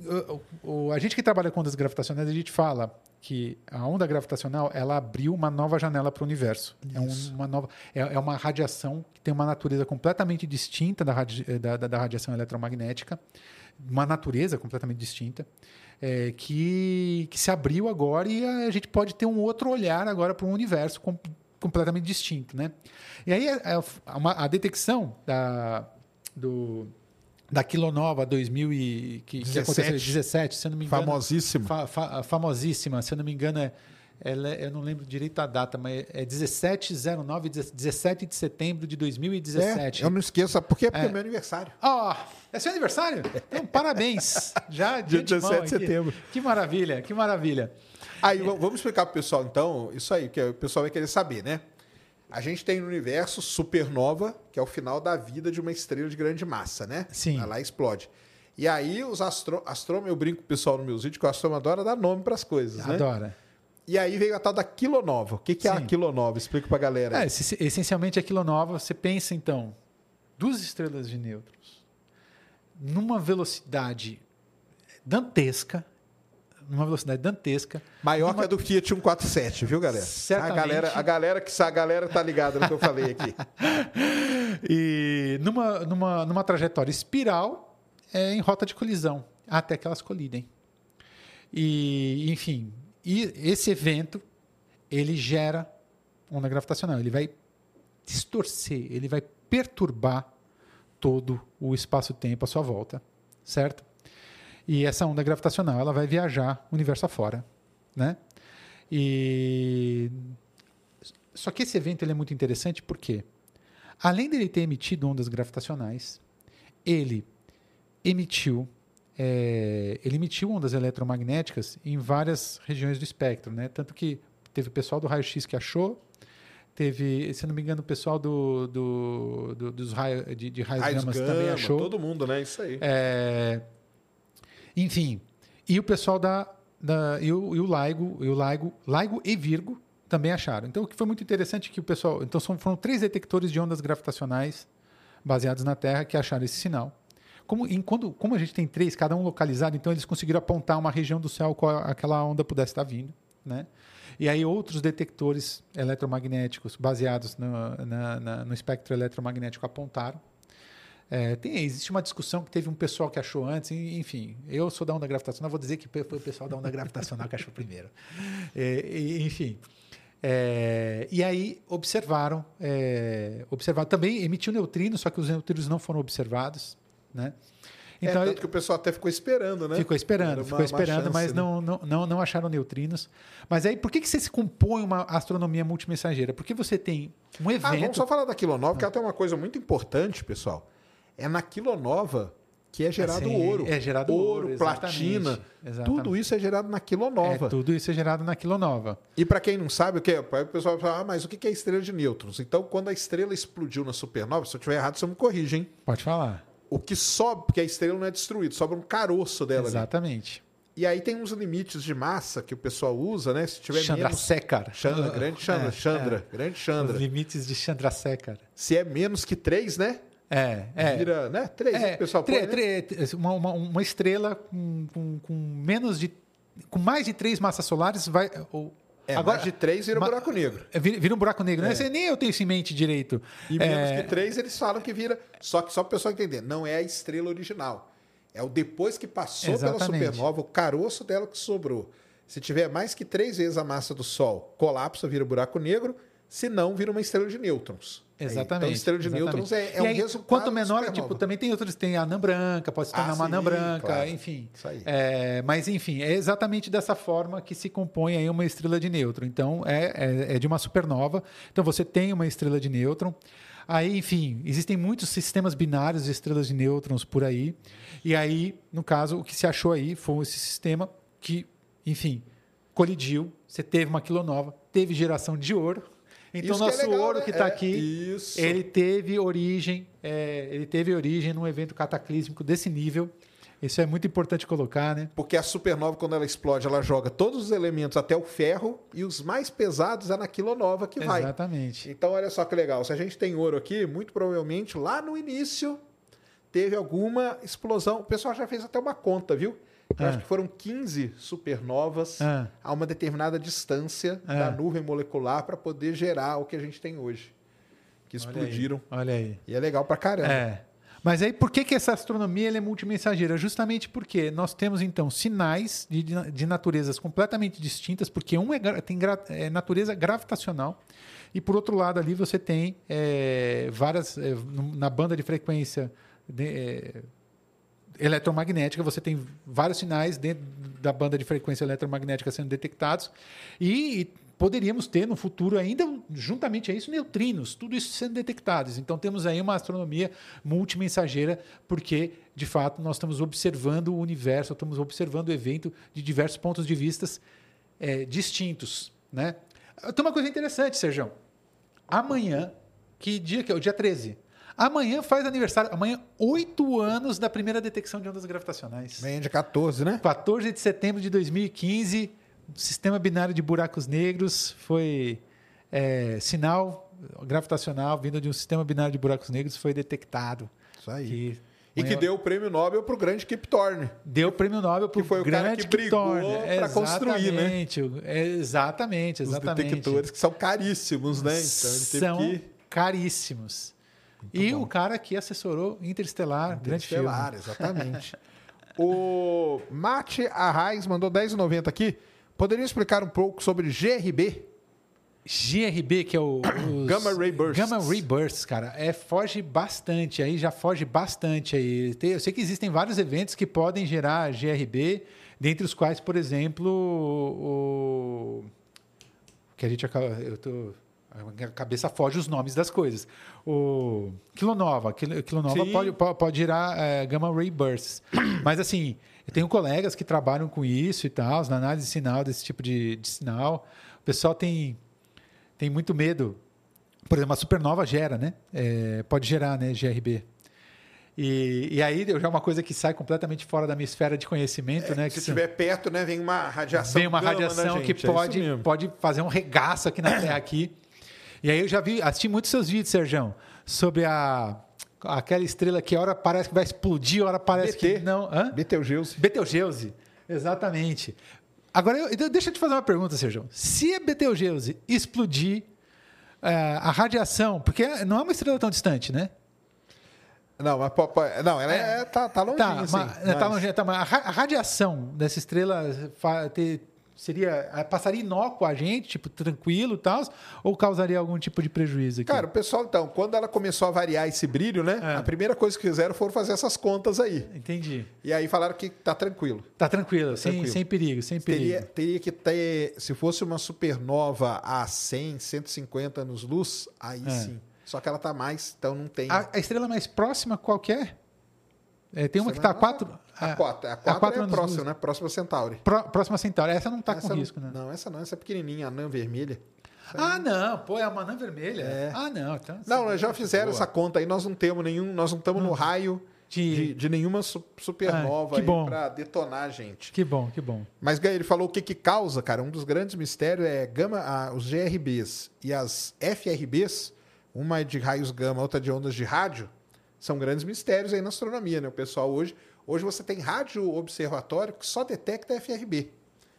O- o- a gente que trabalha com ondas gravitacionais, a gente fala que a onda gravitacional ela abriu uma nova janela para o universo. É, um- uma nova, é, é uma radiação que tem uma natureza completamente distinta da, radi- da, da- da radiação eletromagnética, uma natureza completamente distinta, é, que, que se abriu agora e a gente pode ter um outro olhar agora para um universo com- completamente distinto. Né? E aí a, a- uma- a detecção da, do, da Kilonova 2000 e, que, que
17.
aconteceu em 17, se eu não me engano.
Famosíssimo.
Fa- fa- famosíssima, se eu não me engano, é, ela é- eu não lembro direito a data, mas é 1709, 17 de setembro de 2017.
É, eu não esqueço, sabe por quê? Porque é,
É.
meu aniversário.
Ó, é seu aniversário? Então, parabéns. Já
Dia
de antemão
17 de
aqui.
setembro.
Que maravilha, que maravilha.
Aí, vamos explicar pro pessoal, então, isso aí, que o pessoal vai querer saber, né? A gente tem no universo supernova, que é o final da vida de uma estrela de grande massa, né?
Sim.
Ela explode. E aí, os astro... astrônomos, eu brinco com o pessoal nos meus vídeos, que o astrônomo adora dar nome para as coisas, né?
Adora.
E aí veio a tal da quilonova. O que, que é a quilonova? Explica pra galera.
É, essencialmente a quilonova, você pensa então, duas estrelas de nêutrons numa velocidade dantesca, numa velocidade dantesca,
Maior que
numa-
a do Fiat 147, viu, galera? A
Certamente.
galera, a galera que a galera tá ligada no que eu falei aqui.
e numa, numa, numa trajetória espiral é, em rota de colisão, até que elas colidem. E, enfim, e esse evento ele gera onda gravitacional, ele vai distorcer, ele vai perturbar todo o espaço-tempo à sua volta, certo? E essa onda gravitacional ela vai viajar o universo afora, né? E só que esse evento ele é muito interessante porque além dele ter emitido ondas gravitacionais, ele emitiu é, ele emitiu ondas eletromagnéticas em várias regiões do espectro, né? Tanto que teve o pessoal do raio-x que achou, teve, se não me engano, o pessoal do, do- do- dos raios de, de raios,
Raios
gamas
gama,
também achou.
todo mundo, né? Isso aí.
É, enfim, e o pessoal da, da e, o, e o LIGO, e o LIGO, LIGO e Virgo também acharam. Então, o que foi muito interessante é que o pessoal, então são, foram três detectores de ondas gravitacionais baseados na Terra que acharam esse sinal. Como, em, quando, como a gente tem três, cada um localizado, então eles conseguiram apontar uma região do céu qual aquela onda pudesse estar vindo, né? E aí outros detectores eletromagnéticos baseados no, na- na- no espectro eletromagnético apontaram. É, tem, existe uma discussão que teve um pessoal que achou antes, enfim, eu sou da onda gravitacional, vou dizer que foi o pessoal da onda gravitacional que achou primeiro. É, enfim. É, e aí observaram, é, observaram, também emitiu neutrinos, só que os neutrinos não foram observados, né?
Então, é, tanto que o pessoal até ficou esperando, né?
Ficou esperando,
Era
ficou
uma-
esperando,
uma
mas
chance, né?
não, não, não, acharam neutrinos. Mas aí, por que, que você se compõe uma astronomia multimensageira? Porque você tem um
Ah,
evento.
vamos só falar da quilonova, que ela tem uma coisa muito importante, pessoal. É na quilonova que é gerado
Assim,
ouro.
é gerado ouro, exatamente,
platina.
exatamente.
Tudo isso é gerado na quilonova.
É, tudo isso é gerado na quilonova.
E para quem não sabe, o que é? O pessoal fala, ah, mas o que é estrela de nêutrons? Então, quando a estrela explodiu na supernova, se eu estiver errado, você me corrige, hein?
Pode falar.
O que sobe, porque a estrela não é destruída, sobra um caroço dela ali.
Exatamente.
E aí tem uns limites de massa que o pessoal usa, né? Se tiver
Chandra
menos...
Sekar.
Chandra, grande Chandra,
É,
Chandra, grande
Os
Chandra.
limites de Chandra Sekar.
Se é menos que 3, né?
É, é.
Vira, né? 3,
É,
o pessoal
tre-
põe, né?
tre- uma, uma- uma estrela com, com- com menos de. com mais de três massas solares vai. Ou,
É,
agora,
mais de 3 vira
ma-
buraco negro.
é, vira, vira um buraco negro. Né? Você- nem eu tenho isso em mente direito.
E menos
É,
que 3 eles falam que vira. Só que só para o pessoal entender, não é a estrela original. É o depois que passou pela
Exatamente.
supernova, o caroço dela que sobrou. Se tiver mais que três vezes a massa do Sol, colapsa, vira buraco negro. Se não, vira uma estrela de nêutrons.
Exatamente. Então,
estrela de exatamente. nêutrons é, é um aí, resultado.
Quanto menor, tipo, também tem outros, tem a anã branca, pode se tornar ah, uma anã branca, claro. enfim. Isso aí. É, mas, enfim, é exatamente dessa forma que se compõe aí uma estrela de nêutron. Então, é, é, é de uma supernova. Então, você tem uma estrela de nêutron. Aí, enfim, existem muitos sistemas binários de estrelas de nêutrons por aí. E aí, no caso, o que se achou aí foi esse sistema que, enfim, colidiu. Você teve uma quilonova, teve geração de ouro. Então, isso nosso é legal, ouro né? que está é, aqui, isso. ele teve origem, é, ele teve origem num evento cataclísmico desse nível. Isso é muito importante colocar, né?
Porque a supernova, quando ela explode, ela joga todos os elementos até o ferro e os mais pesados é na quilonova que vai.
Exatamente.
Então, olha só que legal. Se a gente tem ouro aqui, muito provavelmente lá no início teve alguma explosão. O pessoal já fez até uma conta, viu? Eu acho é. que foram 15 supernovas é. a uma determinada distância é. da nuvem molecular para poder gerar o que a gente tem hoje. Que explodiram.
Olha aí. Olha aí.
E é legal para caramba.
É. Mas aí, por que, que essa astronomia é multimensageira? Justamente porque nós temos, então, sinais de, de naturezas completamente distintas, porque um é, tem gra, é natureza gravitacional, e por outro lado, ali você tem é, várias. Na banda de frequência de, eletromagnética, você tem vários sinais dentro da banda de frequência eletromagnética sendo detectados, e, poderíamos ter no futuro ainda, juntamente a isso, neutrinos, tudo isso sendo detectados. Então temos aí uma astronomia multimensageira, porque, de fato, nós estamos observando o universo, estamos observando o evento de diversos pontos de vista é, distintos. Né? Tem uma coisa interessante, Sérgio. Amanhã, que dia que é? O dia 13. Amanhã faz aniversário. Amanhã, oito anos da primeira detecção de ondas gravitacionais.
É dia 14, né?
14 de setembro de 2015 sistema binário de buracos negros foi é, sinal gravitacional vindo de um sistema binário de buracos negros foi detectado.
Isso aí. Que, e que deu o prêmio Nobel para o grande Kip Thorne.
Deu o prêmio Nobel para o grande cara que brigou
para construir, né?
Exatamente, exatamente. Os
detectores que são caríssimos, né? Então
são que... caríssimos. Muito e bom. o cara que assessorou Interestelar, Interestelar grande filme.
exatamente. o Mate Arraes mandou 10,90 aqui. Poderia explicar um pouco sobre GRB?
GRB, que é o.
Gamma Ray Bursts.
Gamma Ray Bursts, cara. É, foge bastante aí, já foge bastante aí. Tem, eu sei que existem vários eventos que podem gerar GRB, dentre os quais, por exemplo, o. Que a gente acaba. Eu tô. A cabeça foge os nomes das coisas. O Kilonova. Kilonova pode, pode gerar é, Gamma Ray Bursts. Mas, assim, eu tenho colegas que trabalham com isso e tal, na análise de sinal, desse tipo de, de sinal. O pessoal tem, tem muito medo. Por exemplo, a supernova gera, né? É, pode gerar, né? GRB. E, e, aí já é uma coisa que sai completamente fora da minha esfera de conhecimento,
é,
né?
Se estiver perto, né, vem uma radiação.
Vem uma radiação que é pode, é pode fazer um regaço aqui na Terra aqui. E aí eu já vi, assisti muitos seus vídeos, Sérgio, sobre a aquela estrela que hora parece que vai explodir, hora parece BT. que não. Hã?
Betelgeuse.
Betelgeuse, exatamente. Agora, eu, deixa eu te fazer uma pergunta, Sérgio. Se a Betelgeuse explodir, é, a radiação, porque não é uma estrela tão distante, né?
Não, mas não, ela é, é tá, tá longe. Tá, assim,
mas, tá longe, tá, mas a radiação dessa estrela ter, seria eh, passaria inócuo a gente, tipo, tranquilo e tal, ou causaria algum tipo de prejuízo aqui?
Cara, o pessoal, então, quando ela começou a variar esse brilho, né? É. A primeira coisa que fizeram foram fazer essas contas aí.
Entendi.
E aí falaram que tá tranquilo.
Tá tranquilo, tá sem, tranquilo. sem perigo, sem perigo.
Teria, teria que ter, se fosse uma supernova a 100, 150 anos luz, aí é. sim. Só que ela tá mais, então não tem.
A, a estrela mais próxima qualquer? É, tem uma que está a 4.
A 4 a quatro, a quatro é próxima, né? Próxima Centauri.
Pro, próxima Centauri. Essa não está com risco, né?
Não, essa não. Essa é pequenininha, anã vermelha.
ah, não. Pô, é uma anã vermelha? É. Ah, não. Então,
não, nós já fizeram boa. essa conta aí. Nós não temos nenhum... Nós não estamos no raio de, de, de nenhuma supernova ah, aí para detonar a gente.
Que bom, que bom.
Mas ele falou o que, que causa, cara. Um dos grandes mistérios é gama, ah, os GRBs e as FRBs, uma é de raios gama, outra de ondas de rádio, são grandes mistérios aí na astronomia, né? O pessoal hoje. Hoje você tem rádio observatório que só detecta FRB.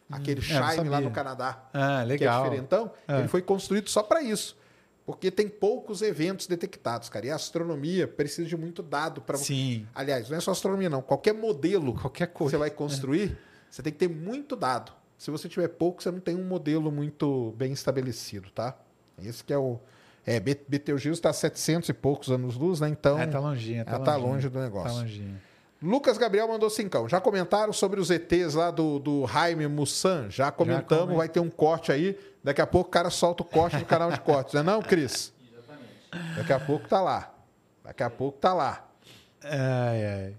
Hum, Aquele Shine lá no Canadá.
Ah, legal.
Que é diferentão. É. Ele foi construído só para isso. Porque tem poucos eventos detectados, cara. E a astronomia precisa de muito dado para
Sim.
Aliás, não é só astronomia, não. Qualquer modelo
Qualquer coisa.
que você vai construir, é. você tem que ter muito dado. Se você tiver pouco, você não tem um modelo muito bem estabelecido, tá? Esse que é o, É, Betelgeuse está a 700 e poucos anos-luz, né? Então.
É, tá longinha, tá,
ela tá longe do negócio.
Tá longinho.
Lucas Gabriel mandou cincão. Já comentaram sobre os ETs lá do, do Jaime Mussan? Já comentamos, Já vai ter um corte aí. Daqui a pouco o cara solta o corte no canal de cortes, não é não, Cris? Exatamente. Daqui a pouco tá lá. Daqui a pouco tá lá.
Ai, ai.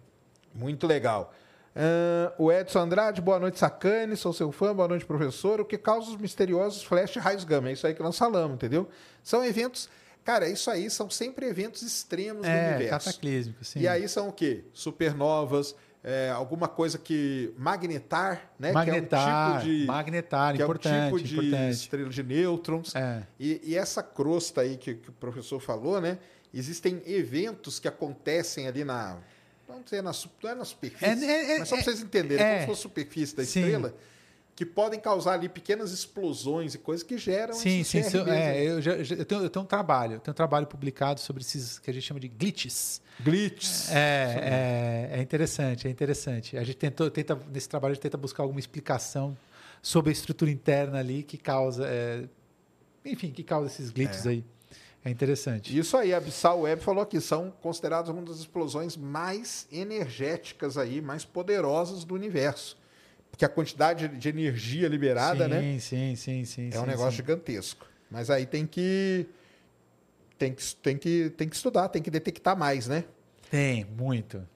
Muito legal. Uh, o Edson Andrade, boa noite, Sacane, sou seu fã, boa noite, professor. O que causa os misteriosos flash raios gama? É isso aí que nós falamos, entendeu? São eventos. Cara, isso aí são sempre eventos extremos
é,
do universo.
cataclísmico, sim.
E aí são o quê? Supernovas, é, alguma coisa que. Magnetar, né?
Magnetar,
que é um tipo de,
magnetar, que importante. É um tipo de importante.
estrela de nêutrons.
É.
E, e, essa crosta aí que, que o professor falou, né? Existem eventos que acontecem ali na vamos dizer, na, não é na superfície, é, é, mas só para é, vocês entenderem, é, como se fosse a superfície da sim. estrela, que podem causar ali pequenas explosões e coisas que geram
Sim, sim. sim é, eu, já, eu, tenho, eu tenho um trabalho, eu tenho um trabalho publicado sobre esses que a gente chama de glitches.
Glitches.
É, é, é interessante, é interessante. A gente tentou, tenta, nesse trabalho, a gente tenta buscar alguma explicação sobre a estrutura interna ali que causa, é, enfim, que causa esses glitches é. aí. É interessante.
Isso aí, a Abissal Web falou que são consideradas uma das explosões mais energéticas aí, mais poderosas do universo. Porque a quantidade de energia liberada,
sim,
né?
Sim, sim, sim.
É um
sim,
negócio
sim.
gigantesco. Mas aí tem que, tem que tem que tem que estudar, tem que detectar mais, né?
Tem, muito.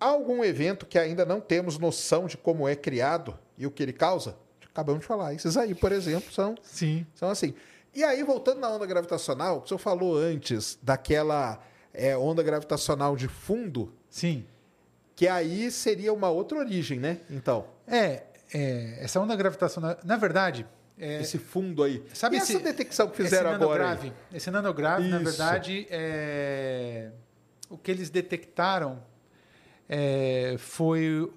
Há algum evento que ainda não temos noção de como é criado e o que ele causa? Acabamos de falar. Esses aí, por exemplo, são,
Sim.
são assim. E aí, voltando na onda gravitacional, que o senhor falou antes daquela é, onda gravitacional de fundo.
Sim.
Que aí seria uma outra origem, né? Então.
É, é essa onda gravitacional. Na verdade. É,
esse fundo aí.
Sabe
e
esse,
essa detecção que fizeram
esse
agora?
Nanograve, esse nanograve, Isso. na verdade, é, o que eles detectaram é, foi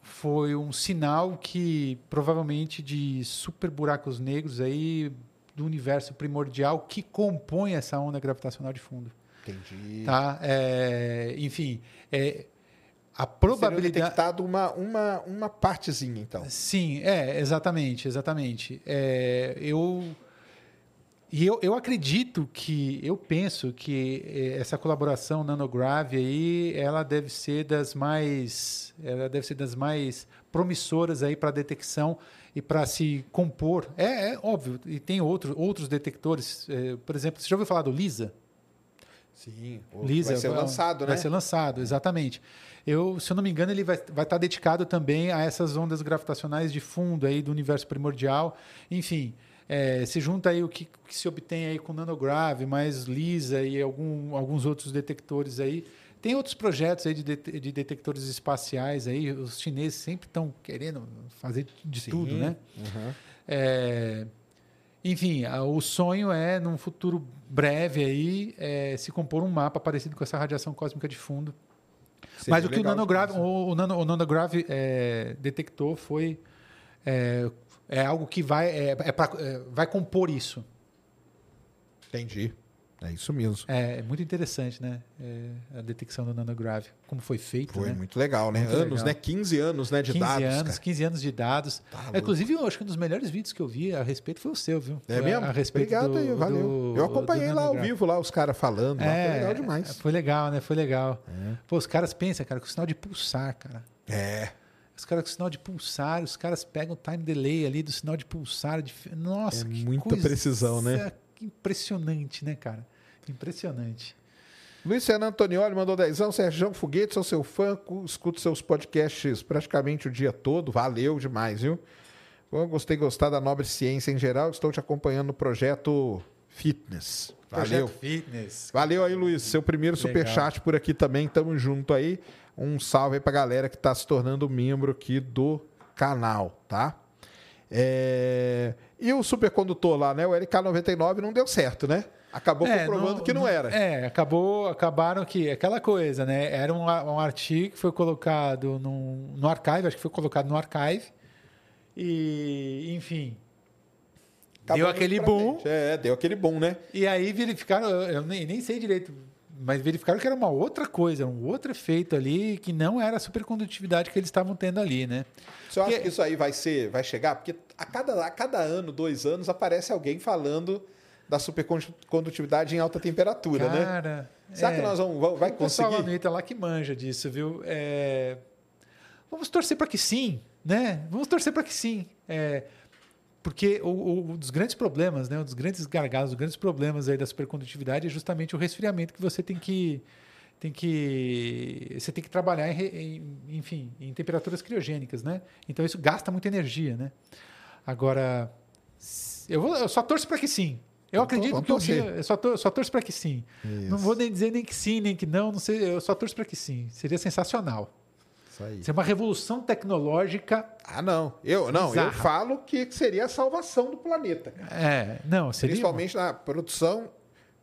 foi um sinal que provavelmente de super buracos negros aí do universo primordial que compõe essa onda gravitacional de fundo.
Entendi.
Tá? É, enfim, é, a probabilidade.
Detectado uma, uma, uma partezinha, então.
Sim, é, exatamente, exatamente. É, eu. E eu, eu acredito que, eu penso que é, essa colaboração nanograve aí, ela deve ser das mais, ela deve ser das mais promissoras aí para detecção e para se compor. É, é, óbvio, e tem outro, outros detectores. É, por exemplo, você já ouviu falar do LISA?
Sim,
LISA
vai ser lançado,
vai
né?
Vai ser lançado, exatamente. Eu, se eu não me engano, ele vai, vai estar dedicado também a essas ondas gravitacionais de fundo aí do universo primordial. Enfim, é, se junta aí o que, que, se obtém aí com nanograve, mais LISA e algum, alguns outros detectores aí. Tem outros projetos aí de, de, de detectores espaciais aí. Os chineses sempre estão querendo fazer de Sim. tudo, né?
Uhum.
É, enfim, o sonho é, num futuro breve aí, é, se compor um mapa parecido com essa radiação cósmica de fundo. Seria Mas o que o nanograve, o, o, nano, o nanograve é, detectou foi é, é, algo que vai, é, é pra, é, vai compor isso.
Entendi. É isso mesmo.
É, é muito interessante, né? É, a detecção do nanograve, como foi feito.
Foi
né?
muito legal, né? Muito anos, legal. né? 15 anos né, de
15
dados.
Anos, cara. 15 anos de dados. Tá é, Inclusive, eu acho que um dos melhores vídeos que eu vi a respeito foi o seu, viu?
É mesmo?
A respeito
Obrigado
do,
aí, valeu.
Do,
eu acompanhei lá ao vivo, lá os caras falando. Lá,
é,
foi legal demais.
Foi legal, né? Foi legal. É. Pô, os caras pensam, cara, com o sinal de pulsar, cara.
É.
Os caras com sinal de pulsar, os caras pegam o time delay ali do sinal de pulsar. De... Nossa,
é
que
muita precisão, né?
Impressionante, né, cara? Impressionante.
Luiz Fernando Antonioli mandou dezão. Sérgio Foguete, sou seu fã, escuto seus podcasts praticamente o dia todo. Valeu demais, viu? Bom, gostei, gostar da nobre ciência em geral. Estou te acompanhando no projeto Fitness. Valeu.
Projeto Fitness.
Valeu aí, Luiz. Seu primeiro superchat por aqui também. Tamo junto aí. Um salve aí pra galera que está se tornando membro aqui do canal, tá? É... E o supercondutor lá, né? O LK99 não deu certo, né? Acabou é, comprovando não, que não, era.
É, acabou, acabaram que aquela coisa, né? Era um, um artigo que foi colocado no, no archive, acho que foi colocado no archive. E, enfim, Acabou deu aquele boom.
É, deu aquele boom, né?
E aí verificaram, eu nem, nem sei direito, mas verificaram que era uma outra coisa, um outro efeito ali que não era a supercondutividade que eles estavam tendo ali, né?
Você acha que isso aí vai ser, vai chegar? Porque a cada, a cada ano, dois anos, aparece alguém falando da supercondutividade em alta temperatura,
Cara,
né?
Cara,
Será é, que nós vamos, vai conseguir? O pessoal
lá lá que manja disso, viu? É, vamos torcer para que sim, né? Vamos torcer para que sim. É, porque o, o, um dos grandes problemas, né, um dos grandes gargalos, os grandes problemas aí da supercondutividade é justamente o resfriamento que você tem que tem que você tem que trabalhar em, em, enfim em temperaturas criogênicas, né? Então isso gasta muita energia, né? Agora eu, vou, eu só torço para que sim. Eu então, acredito que um dia, eu só, tor só torço para que sim. Isso. Não vou nem dizer nem que sim, nem que não, não sei, eu só torço para que sim. Seria sensacional. Isso aí. Isso é uma revolução tecnológica.
Ah, não. Eu não, eu falo que seria a salvação do planeta.
Cara. É, não, seria.
Principalmente na produção,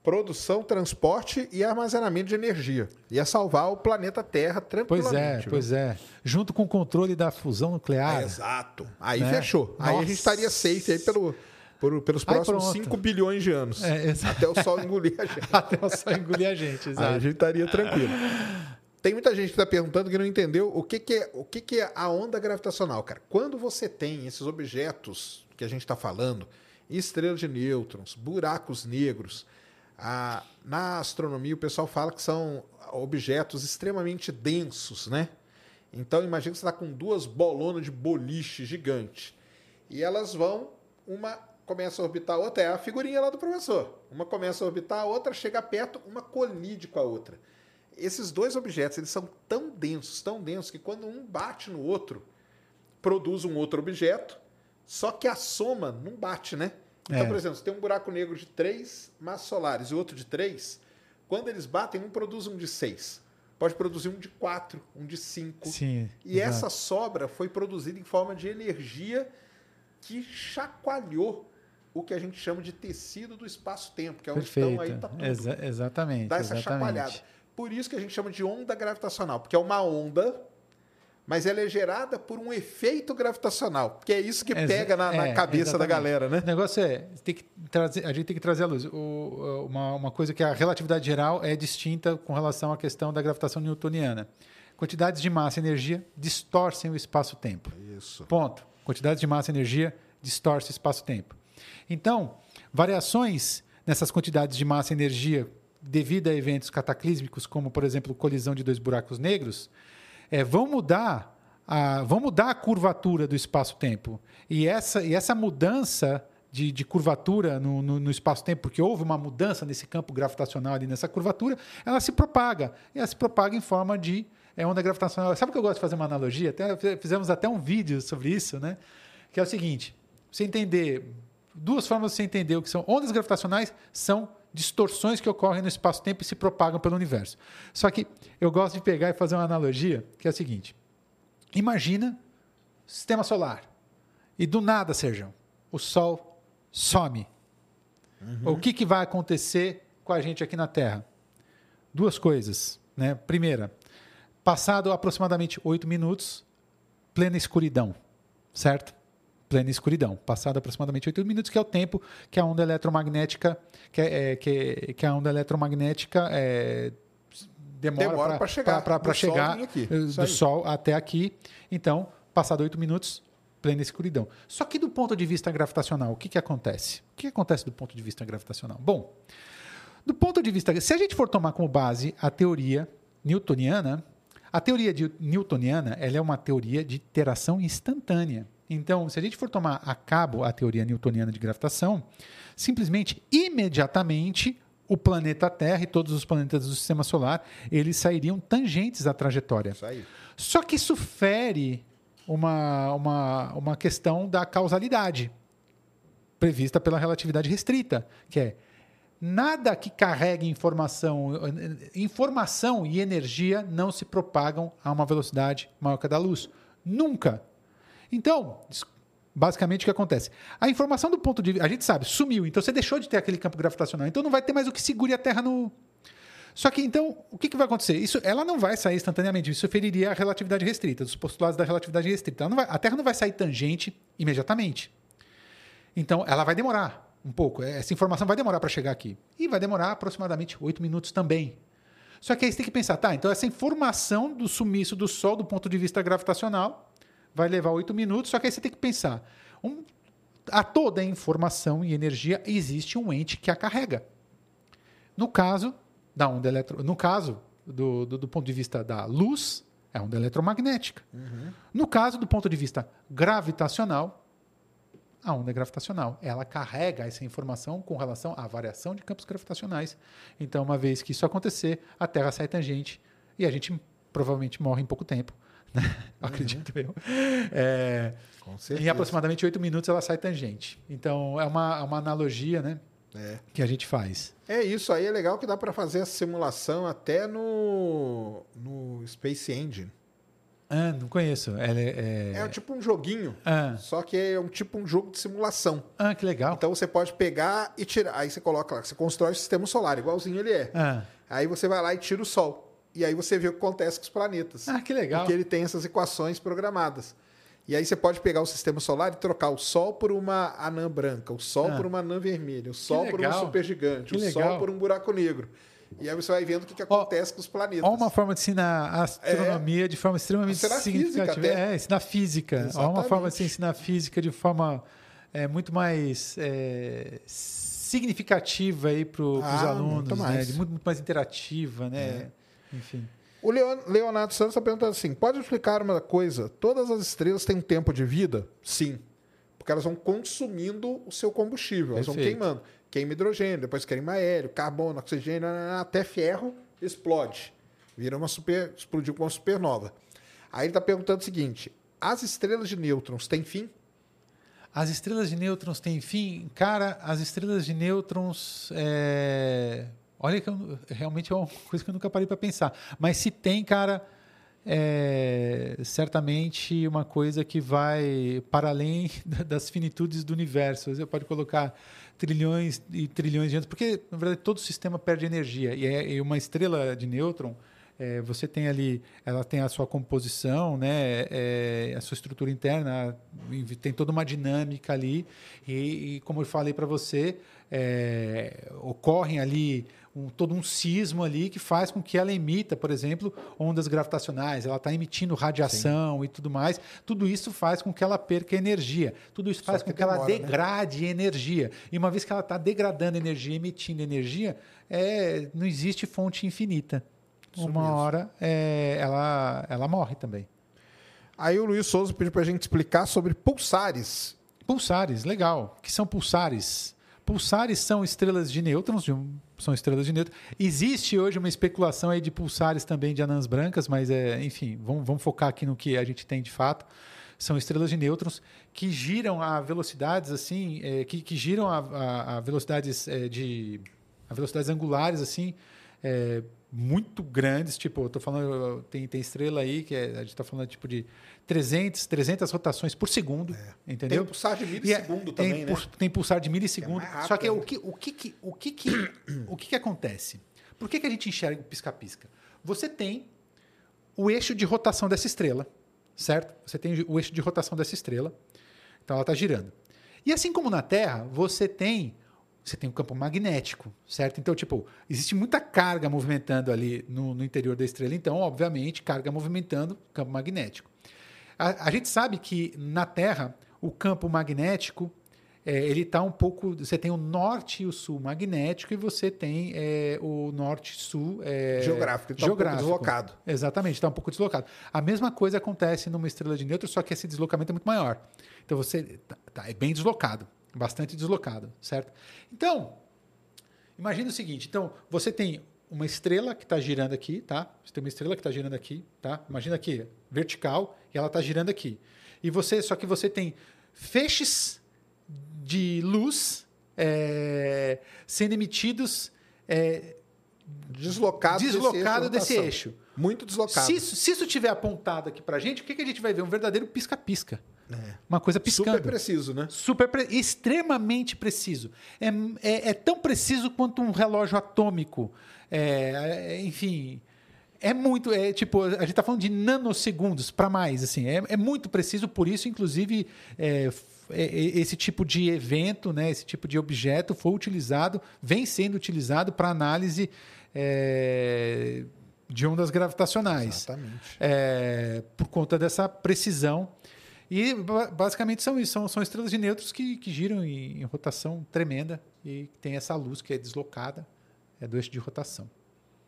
produção, transporte e armazenamento de energia. Ia salvar o planeta Terra tranquilamente.
Pois é, viu? pois é. Junto com o controle da fusão nuclear. É,
exato. Aí né? fechou. Nossa. Aí a gente estaria safe aí pelo por, pelos próximos 5 bilhões de anos. É, até o Sol engolir a gente.
até o Sol engolir a gente, exato. Aí
a gente estaria tranquilo. Tem muita gente que está perguntando que não entendeu o que, que é o que, que é a onda gravitacional, cara. Quando você tem esses objetos que a gente está falando, estrelas de nêutrons, buracos negros, a, na astronomia o pessoal fala que são objetos extremamente densos, né? Então imagina que você está com duas bolonas de boliche gigante e elas vão uma começa a orbitar a outra, é a figurinha lá do professor. Uma começa a orbitar a outra, chega perto, uma colide com a outra esses dois objetos eles são tão densos, tão densos, que quando um bate no outro, produz um outro objeto, só que a soma não bate, né? Então, é. por exemplo, você tem um buraco negro de três massas solares e outro de três, quando eles batem, um produz um de seis. Pode produzir um de quatro, um de cinco.
Sim,
e exato. essa sobra foi produzida em forma de energia que chacoalhou o que a gente chama de tecido do espaço-tempo, que é onde
Perfeito.
estão aí tá tudo.
Exa exatamente.
Dá essa
exatamente.
chacoalhada. Por isso que a gente chama de onda gravitacional, porque é uma onda, mas ela é gerada por um efeito gravitacional, que é isso que pega na, na é, cabeça exatamente. da galera, né?
O negócio é, tem que trazer, a gente tem que trazer à luz. O, uma, uma coisa que a relatividade geral é distinta com relação à questão da gravitação newtoniana. Quantidades de massa e energia distorcem o espaço-tempo.
Isso.
Ponto. Quantidades de massa e energia distorcem o espaço-tempo. Então, variações nessas quantidades de massa e energia devido a eventos cataclísmicos, como, por exemplo, colisão de dois buracos negros, é, vão mudar a, vão mudar a curvatura do espaço-tempo. E essa, e essa mudança de, de curvatura no, no, no espaço-tempo, porque houve uma mudança nesse campo gravitacional ali, nessa curvatura, ela se propaga. E ela se propaga em forma de é, onda gravitacional. Sabe que eu gosto de fazer uma analogia? Até, fizemos até um vídeo sobre isso, né? que é o seguinte, você entender, duas formas de você entender o que são ondas gravitacionais, são distorções que ocorrem no espaço-tempo e se propagam pelo universo. Só que eu gosto de pegar e fazer uma analogia, que é a seguinte: imagina sistema solar e do nada, Sérgio, o Sol some. Uhum. O que, que vai acontecer com a gente aqui na Terra? Duas coisas. Né? Primeira, passado aproximadamente oito minutos, plena escuridão, certo? Plena escuridão, passado aproximadamente 8 minutos, que é o tempo que a onda eletromagnética, que, é, que, que a onda eletromagnética é, demora, para chegar, pra, pra, chegar sol do Sol até aqui. Então, passado 8 minutos, plena escuridão. Só que do ponto de vista gravitacional, o que, que acontece? O que acontece do ponto de vista gravitacional? Bom, do ponto de vista. Se a gente for tomar como base a teoria newtoniana, a teoria de, newtoniana ela é uma teoria de interação instantânea. Então, se a gente for tomar a cabo a teoria newtoniana de gravitação, simplesmente, imediatamente, o planeta Terra e todos os planetas do Sistema Solar, eles sairiam tangentes à trajetória. Só que isso fere uma, uma, uma questão da causalidade prevista pela relatividade restrita, que é nada que carregue informação, informação e energia não se propagam a uma velocidade maior que a da luz. Nunca. Então, basicamente o que acontece? A informação do ponto de vista. A gente sabe, sumiu, então você deixou de ter aquele campo gravitacional. Então não vai ter mais o que segure a Terra no. Só que então, o que, que vai acontecer? Isso, ela não vai sair instantaneamente. Isso feriria a relatividade restrita, os postulados da relatividade restrita. Vai, a Terra não vai sair tangente imediatamente. Então, ela vai demorar um pouco. Essa informação vai demorar para chegar aqui. E vai demorar aproximadamente oito minutos também. Só que aí você tem que pensar, tá? Então, essa informação do sumiço do Sol, do ponto de vista gravitacional, vai levar oito minutos, só que aí você tem que pensar. Um, a toda informação e energia existe um ente que a carrega. No caso da onda eletro... no caso do, do, do ponto de vista da luz, é onda eletromagnética. Uhum. No caso do ponto de vista gravitacional, a onda é gravitacional. Ela carrega essa informação com relação à variação de campos gravitacionais. Então, uma vez que isso acontecer, a Terra sai tangente e a gente provavelmente morre em pouco tempo. Uhum. Acredito eu. É, em aproximadamente oito minutos ela sai tangente. Então, é uma, é uma analogia né, é. que a gente faz.
É isso aí, é legal que dá para fazer a simulação até no, no Space Engine.
Ah, não conheço. É, é...
é tipo um joguinho, ah. só que é um tipo um jogo de simulação.
Ah, que legal.
Então você pode pegar e tirar. Aí você coloca lá, você constrói o sistema solar, igualzinho ele é. Ah. Aí você vai lá e tira o Sol. E aí você vê o que acontece com os planetas.
Ah, que legal.
Porque ele tem essas equações programadas. E aí você pode pegar o sistema solar e trocar o Sol por uma anã branca, o Sol ah. por uma anã vermelha, o Sol por um supergigante, o legal. Sol por um buraco negro. E aí você vai vendo o que, que acontece com os planetas.
Olha uma forma de ensinar astronomia é, de forma extremamente significativa. É, ensinar física. Olha uma forma de ensinar física de forma é, muito mais é, significativa para os ah, alunos, muito né? muito, muito, mais interativa, né? É. Enfim.
O Leonardo Santos está perguntando assim: pode explicar uma coisa? Todas as estrelas têm um tempo de vida? Sim. Porque elas vão consumindo o seu combustível, elas Perfeito. vão queimando queima hidrogênio, depois queima aéreo, carbono, oxigênio, até ferro explode. Vira uma super. explodiu com uma supernova. Aí ele está perguntando o seguinte: as estrelas de nêutrons têm fim?
As estrelas de nêutrons têm fim? Cara, as estrelas de nêutrons. É... Olha que eu, realmente é uma coisa que eu nunca parei para pensar. Mas se tem, cara, é certamente uma coisa que vai para além das finitudes do universo. Você pode colocar trilhões e trilhões de anos, porque, na verdade, todo o sistema perde energia. E, é, e uma estrela de nêutron, é, você tem ali, ela tem a sua composição, né, é, a sua estrutura interna, tem toda uma dinâmica ali. E, e como eu falei para você, é, ocorrem ali um, todo um sismo ali que faz com que ela emita, por exemplo, ondas gravitacionais, ela está emitindo radiação Sim. e tudo mais. Tudo isso faz com que ela perca energia. Tudo isso faz com que demora, ela né? degrade né? energia. E uma vez que ela está degradando energia, emitindo energia, é, não existe fonte infinita. Isso uma mesmo. hora é, ela, ela morre também.
Aí o Luiz Souza pediu para a gente explicar sobre pulsares.
Pulsares, legal. O que são pulsares? Pulsares são estrelas de nêutrons, de um, são estrelas de nêutrons. Existe hoje uma especulação aí de pulsares também de anãs brancas, mas é, enfim, vamos, vamos focar aqui no que a gente tem de fato. São estrelas de nêutrons que giram a velocidades assim, é, que, que, giram a, a, a velocidades é, de a velocidades angulares assim, é, muito grandes, tipo, eu tô falando, tem, tem estrela aí que é, a gente está falando tipo de 300, 300 rotações por segundo, é. entendeu?
Tem pulsar de milissegundo é, também,
tem, né? Tem pulsar de milissegundo. É Só que o que, o que, o que, que, o que, que acontece? Por que, que a gente enxerga o pisca-pisca? Você tem o eixo de rotação dessa estrela, certo? Você tem o eixo de rotação dessa estrela, então ela está girando. E assim como na Terra, você tem você tem um campo magnético, certo? Então, tipo, existe muita carga movimentando ali no, no interior da estrela. Então, obviamente, carga movimentando campo magnético. A, a gente sabe que na Terra o campo magnético é, ele está um pouco. Você tem o norte e o sul magnético e você tem é, o norte-sul é,
geográfico. Está um pouco deslocado.
Exatamente, está um pouco deslocado. A mesma coisa acontece numa estrela de nêutrons, só que esse deslocamento é muito maior. Então você tá, tá, é bem deslocado bastante deslocado, certo? Então, imagina o seguinte: então, você tem uma estrela que está girando aqui, tá? Você tem uma estrela que está girando aqui, tá? Imagina aqui, vertical, e ela está girando aqui. E você, só que você tem feixes de luz é, sendo emitidos é,
deslocado,
deslocado desse, eixo, desse eixo.
Muito deslocado.
Se isso, se isso tiver apontado aqui para a gente, o que, que a gente vai ver? Um verdadeiro pisca-pisca. É. Uma coisa piscando.
Super preciso, né?
Super pre... extremamente preciso. É, é, é, tão preciso quanto um relógio atômico. É, é enfim, é muito. É, tipo, a gente está falando de nanosegundos para mais. Assim, é, é muito preciso, por isso, inclusive, é, esse tipo de evento, né, esse tipo de objeto foi utilizado, vem sendo utilizado para análise de ondas gravitacionais.
Exatamente.
por conta dessa precisão E basicamente são isso, são, são estrelas de nêutrons que, que giram em, em rotação tremenda e tem essa luz que é deslocada, é do eixo de rotação.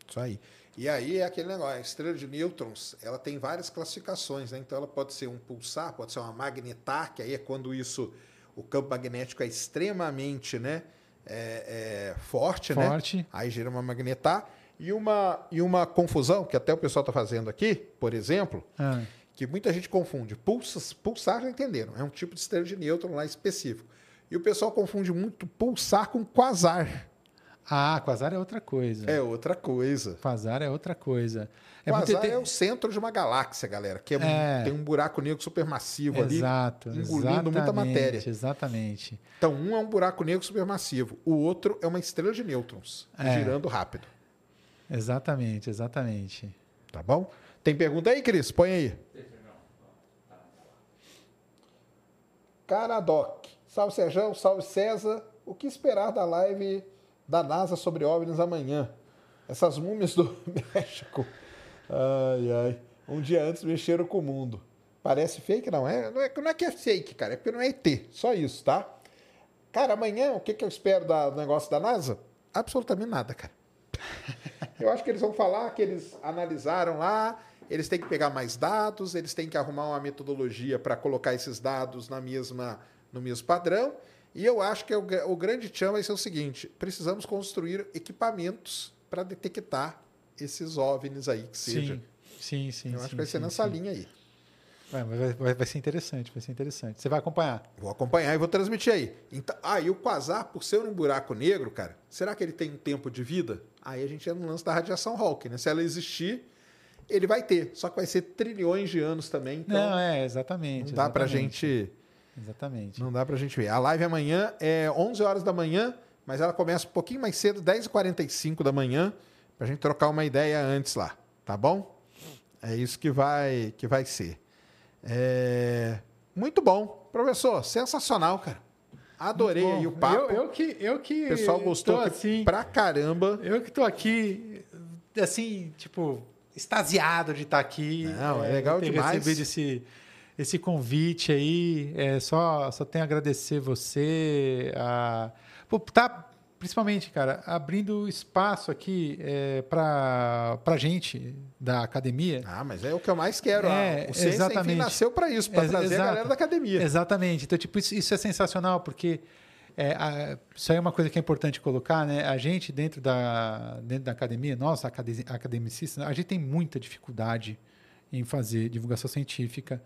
Isso aí. E aí é aquele negócio, a estrela de nêutrons, ela tem várias classificações, né? Então ela pode ser um pulsar, pode ser uma magnetar, que aí é quando isso, o campo magnético é extremamente, né, é, é forte,
forte,
né? Aí gera uma magnetar. E uma, e uma confusão, que até o pessoal está fazendo aqui, por exemplo, ah. que muita gente confunde. Pulsas, pulsar já entenderam, é um tipo de estrela de nêutron lá específico. E o pessoal confunde muito pulsar com quasar.
Ah, quasar é outra coisa.
É outra coisa.
Quasar é outra coisa.
É quasar muito... é o centro de uma galáxia, galera, que é é... tem um buraco negro supermassivo
Exato,
ali, engolindo muita matéria.
Exatamente.
Então, um é um buraco negro supermassivo, o outro é uma estrela de nêutrons, é. girando rápido.
Exatamente, exatamente.
Tá bom? Tem pergunta aí, Cris? Põe aí. Caradoc. Salve, Sérgio. Salve, César. O que esperar da live da NASA sobre OVNIs amanhã. Essas múmias do México. Ai, ai. Um dia antes mexeram com o mundo. Parece fake? Não é, não é, não é que é fake, cara. É porque não é ET. Só isso, tá? Cara, amanhã, o que, que eu espero da, do negócio da NASA? Absolutamente nada, cara. Eu acho que eles vão falar que eles analisaram lá, eles têm que pegar mais dados, eles têm que arrumar uma metodologia para colocar esses dados na mesma, no mesmo padrão e eu acho que o, o grande tchan vai ser o seguinte: precisamos construir equipamentos para detectar esses OVNIs aí que seja.
Sim, sim,
Eu acho
sim,
que vai ser
sim,
nessa
sim.
linha aí.
Vai, vai, vai, ser interessante, vai ser interessante. Você vai acompanhar?
Vou acompanhar e vou transmitir aí. Então, ah, e o quasar, por ser um buraco negro, cara, será que ele tem um tempo de vida? Aí a gente entra no lance da radiação Hawking, né? Se ela existir, ele vai ter. Só que vai ser trilhões de anos também. Então
não, é, exatamente.
Não dá
exatamente.
pra gente
Exatamente.
Não dá pra gente ver. A live amanhã é 11 horas da manhã, mas ela começa um pouquinho mais cedo, 10h45 da manhã, pra gente trocar uma ideia antes lá, tá bom? É isso que vai, que vai ser. É... Muito bom. Professor, sensacional, cara. Adorei aí o papo.
Eu, eu, que, eu que.
O pessoal gostou
assim,
pra caramba.
Eu que tô aqui, assim, tipo, extasiado de estar aqui.
Não, é, é legal ter demais.
recebido esse esse convite aí. É, só, só tenho a agradecer você. A, tá, principalmente, cara, abrindo espaço aqui é, para a gente da academia.
Ah, mas é o que eu mais quero. É, o Ciência exatamente. Enfim, nasceu para isso, para trazer exato, a galera da academia.
Exatamente. Então, tipo, isso, isso é sensacional, porque é, a, isso aí é uma coisa que é importante colocar, né? A gente, dentro da, dentro da academia, nós, academicistas, a gente tem muita dificuldade em fazer divulgação científica.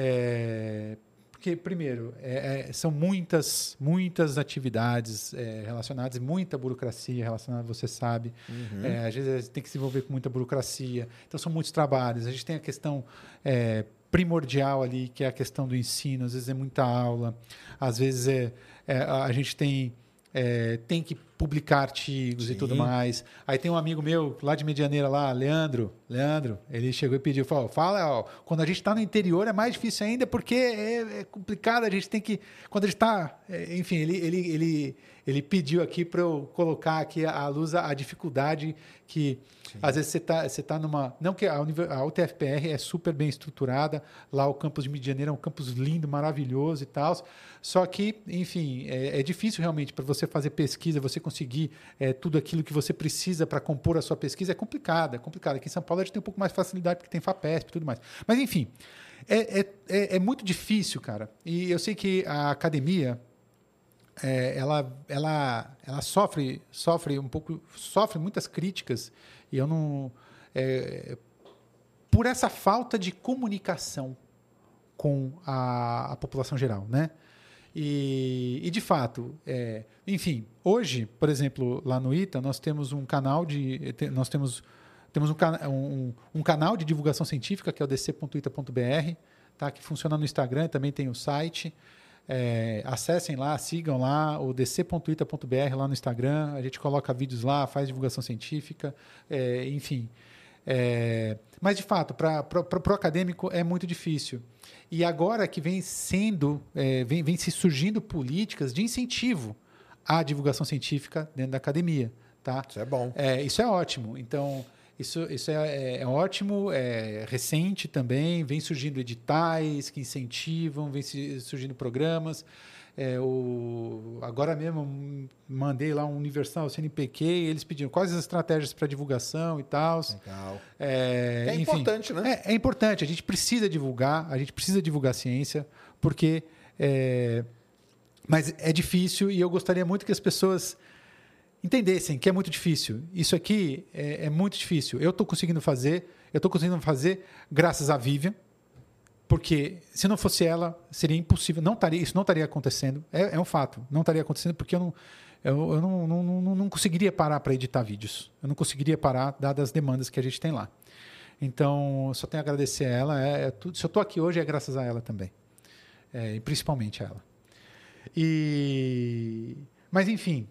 É, porque, primeiro, é, é, são muitas, muitas atividades é, relacionadas, muita burocracia relacionada, você sabe. Uhum. É, às vezes tem que se envolver com muita burocracia. Então, são muitos trabalhos. A gente tem a questão é, primordial ali, que é a questão do ensino. Às vezes é muita aula. Às vezes é, é a gente tem tem que publicar artigos Sim. e tudo mais. Aí tem um amigo meu lá de Medianeira lá, Leandro. Leandro, ele chegou e pediu, falou, fala, ó, quando a gente está no interior é mais difícil ainda porque é, é, complicado, a gente tem que, quando a gente está, é, enfim, ele, ele, ele, ele pediu aqui para eu colocar aqui à luz a, a dificuldade que Sim. às vezes você está você tá numa, não que a, a UTFPR é super bem estruturada, lá o campus de Medianeira é um campus lindo, maravilhoso e tal, só que, enfim, é, é difícil realmente para você fazer pesquisa, você conseguir é, tudo aquilo que você precisa para compor a sua pesquisa, é complicado, é complicado. Aqui em São Paulo a gente tem um pouco mais de facilidade porque tem FAPESP e tudo mais. Mas, enfim, é, é, é, é muito difícil, cara. E eu sei que a academia, é, ela, ela, ela sofre, sofre um pouco, sofre muitas críticas e eu não, é, por essa falta de comunicação com a, a população geral, né? E, e de fato, é, enfim, hoje, por exemplo, lá no ITA, nós temos um canal de. Nós temos, temos um, um, um canal de divulgação científica, que é o dc.ita.br, tá, que funciona no Instagram, também tem o site. É, acessem lá, sigam lá o dc.ita.br lá no Instagram. A gente coloca vídeos lá, faz divulgação científica, é, enfim. É, mas, de fato, para o acadêmico é muito difícil. E agora que vem sendo, é, vem, vem se surgindo políticas de incentivo à divulgação científica dentro da academia. Tá?
Isso é bom.
É, isso é ótimo. Então, Isso, isso é, é, é, ótimo, é recente também, vem surgindo editais que incentivam, vem surgindo programas. É, o, agora mesmo mandei lá um Universal CNPq, eles pediram quais as estratégias para divulgação e tal.
Legal.
É,
é enfim, importante, né?
É, é, importante, a gente precisa divulgar, a gente precisa divulgar ciência, porque. É, mas é difícil e eu gostaria muito que as pessoas entendessem que é muito difícil. Isso aqui é, é muito difícil. Eu estou conseguindo fazer, eu estou conseguindo fazer graças à Vivian, porque se não fosse ela, seria impossível. Não taria, isso não estaria acontecendo. É, é um fato. Não estaria acontecendo porque eu não, eu, eu não, não, não, não conseguiria parar para editar vídeos. Eu não conseguiria parar, dadas as demandas que a gente tem lá. Então, só tenho a agradecer a ela. É, é tudo, se eu estou aqui hoje, é graças a ela também. É, e principalmente a ela. E... Mas, enfim,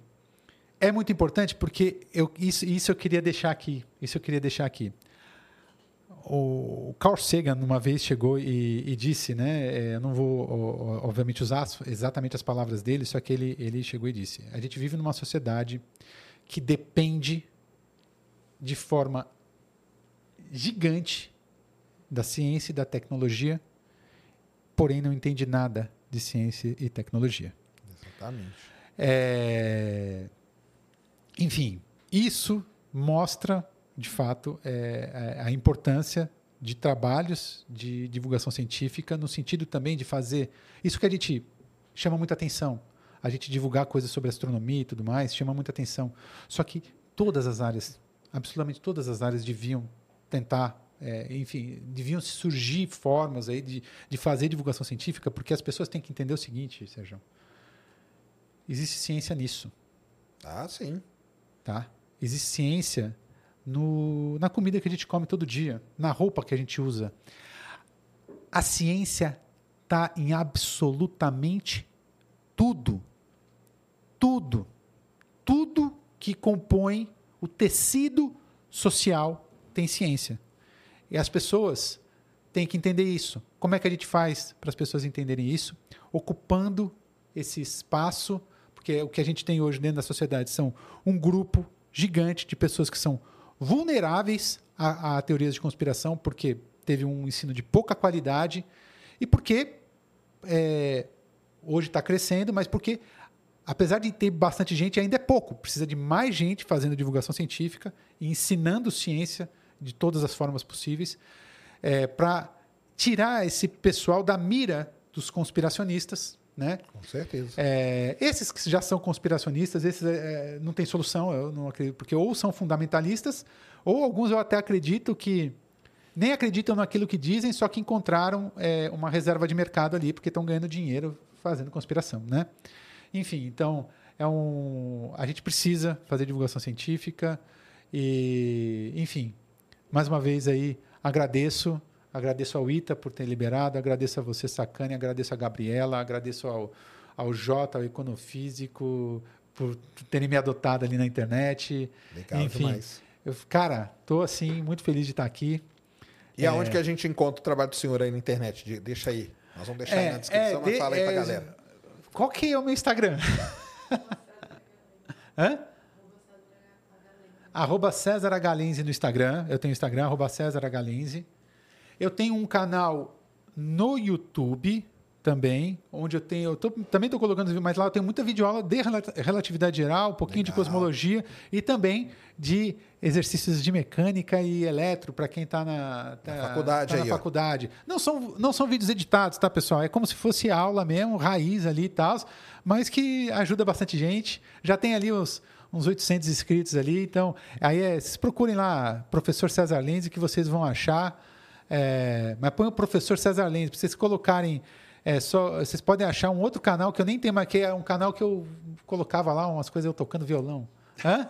é muito importante porque eu, isso, isso eu queria deixar aqui. Isso eu queria deixar aqui. O Carl Sagan uma vez chegou e, e disse, né? É, eu não vou, obviamente, usar exatamente as palavras dele, só que ele, ele chegou e disse: a gente vive numa sociedade que depende de forma gigante da ciência e da tecnologia, porém não entende nada de ciência e tecnologia.
Exatamente.
É, enfim, isso mostra, de fato, é, é, a importância de trabalhos de divulgação científica, no sentido também de fazer isso que a gente chama muita atenção. A gente divulgar coisas sobre astronomia e tudo mais chama muita atenção. Só que todas as áreas, absolutamente todas as áreas, deviam tentar é, enfim, deviam surgir formas aí de, de fazer divulgação científica, porque as pessoas têm que entender o seguinte, Sérgio. Existe ciência nisso.
Ah, sim.
Tá? Existe ciência no, na comida que a gente come todo dia, na roupa que a gente usa. A ciência está em absolutamente tudo. Tudo. Tudo que compõe o tecido social tem ciência. E as pessoas têm que entender isso. Como é que a gente faz para as pessoas entenderem isso? Ocupando esse espaço porque o que a gente tem hoje dentro da sociedade são um grupo gigante de pessoas que são vulneráveis a, a teorias de conspiração, porque teve um ensino de pouca qualidade e porque é, hoje está crescendo, mas porque, apesar de ter bastante gente, ainda é pouco. Precisa de mais gente fazendo divulgação científica e ensinando ciência de todas as formas possíveis é, para tirar esse pessoal da mira dos conspiracionistas né?
Com certeza.
É, esses que já são conspiracionistas, esses é, não tem solução, eu não acredito, porque ou são fundamentalistas, ou alguns eu até acredito que nem acreditam naquilo que dizem, só que encontraram é, uma reserva de mercado ali, porque estão ganhando dinheiro fazendo conspiração, né? Enfim, então é um, a gente precisa fazer divulgação científica e, enfim, mais uma vez aí agradeço Agradeço ao Ita por ter liberado, agradeço a você, Sacane, agradeço a Gabriela, agradeço ao, ao Jota, ao Econofísico, por terem me adotado ali na internet.
Legal Enfim, demais.
Eu, cara, estou assim, muito feliz de estar aqui.
E é... aonde que a gente encontra o trabalho do senhor aí na internet? Deixa aí. Nós vamos deixar é, aí na descrição, é, mas fala aí para a é, galera.
Qual que é o meu Instagram? Hã? Arroba César no Instagram. Eu tenho Instagram, arroba César. Eu tenho um canal no YouTube também, onde eu tenho. Eu tô, também estou colocando, mas lá eu tenho muita videoaula de relatividade geral, um pouquinho Legal. de cosmologia e também de exercícios de mecânica e eletro para quem está na,
tá, na, faculdade.
Tá na faculdade. Não são, não são vídeos editados, tá, pessoal? É como se fosse aula mesmo, raiz ali e tal, mas que ajuda bastante gente. Já tem ali os uns 800 inscritos ali. Então, aí é, vocês procurem lá, professor César Lenz, que vocês vão achar. É, mas põe o professor César Lenz, para vocês colocarem. É, só, vocês podem achar um outro canal que eu nem tenho mais, que é um canal que eu colocava lá umas coisas eu tocando violão. Hã?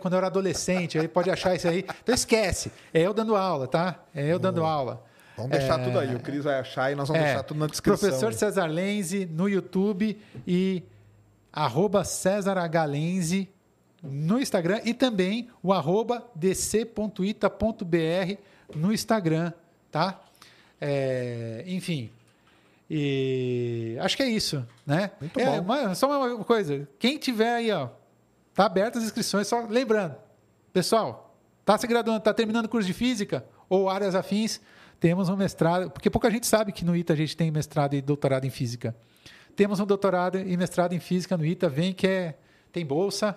Quando eu era adolescente, aí pode achar isso aí. Então esquece. É eu dando aula, tá? É eu dando aula.
Vamos deixar
é,
tudo aí. O Cris vai achar e nós vamos é, deixar tudo na descrição.
Professor César Lenze no YouTube e arroba César H. No Instagram e também o arroba dc.ita.br no Instagram, tá? É, enfim. E acho que é isso, né?
Muito
é,
bom.
Uma, só uma coisa. Quem tiver aí, ó, tá aberto as inscrições, só lembrando, pessoal, Está se graduando, está terminando o curso de física ou áreas afins, temos um mestrado, porque pouca gente sabe que no ITA a gente tem mestrado e doutorado em física. Temos um doutorado e mestrado em física no ITA, vem que é, tem bolsa,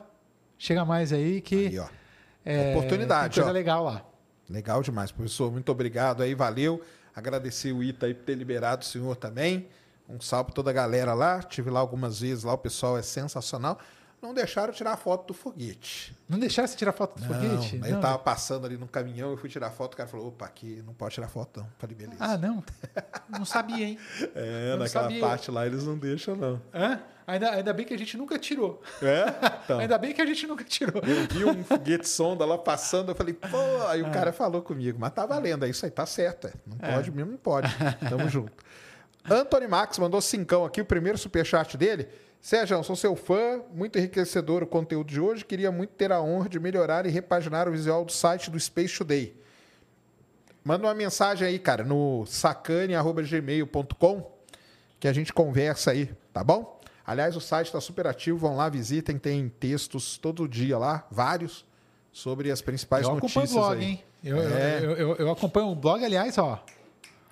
chega mais aí que
aí, ó. É, oportunidade,
coisa
ó.
legal lá.
Legal demais, professor. Muito obrigado aí, valeu. Agradecer o ITA aí por ter liberado o senhor também. Um salve para toda a galera lá. Tive lá algumas vezes lá, o pessoal é sensacional não deixaram tirar foto do foguete.
Não deixaram você tirar foto do não, foguete?
Não, eu tava passando ali no caminhão, eu fui tirar foto, o cara falou, opa, aqui não pode tirar foto não. Falei, beleza.
Ah, não? Não sabia, hein?
É, não naquela sabia. parte lá eles não deixam, não.
Hã? Ainda, ainda bem que a gente nunca tirou.
É?
Então. ainda bem que a gente nunca tirou.
Eu vi um foguete sonda lá passando, eu falei, pô, aí o ah. cara falou comigo, mas tá valendo, é isso aí, tá certo. É. Não é. pode mesmo, não pode. Tamo junto. Anthony Max mandou cincão aqui, o primeiro superchat dele. Sérgio, sou seu fã, muito enriquecedor o conteúdo de hoje. Queria muito ter a honra de melhorar e repaginar o visual do site do Space Today. Manda uma mensagem aí, cara, no sacane.gmail.com que a gente conversa aí, tá bom? Aliás, o site está super ativo, vão lá, visitem, tem textos todo dia lá, vários, sobre as principais
eu
notícias.
Eu acompanho o blog, aí. hein? Eu, é. eu, eu, eu, acompanho o blog, aliás, ó.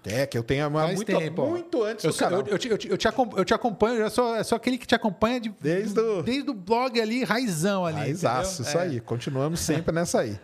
É, que eu tenho uma, muito, tempo, muito antes eu, do canal.
Eu, eu, te, eu, te, eu, te eu te acompanho, eu sou, sou aquele que te acompanha de,
desde, o...
desde o blog ali, raizão ali.
Raizaço, isso é. aí. Continuamos sempre nessa aí.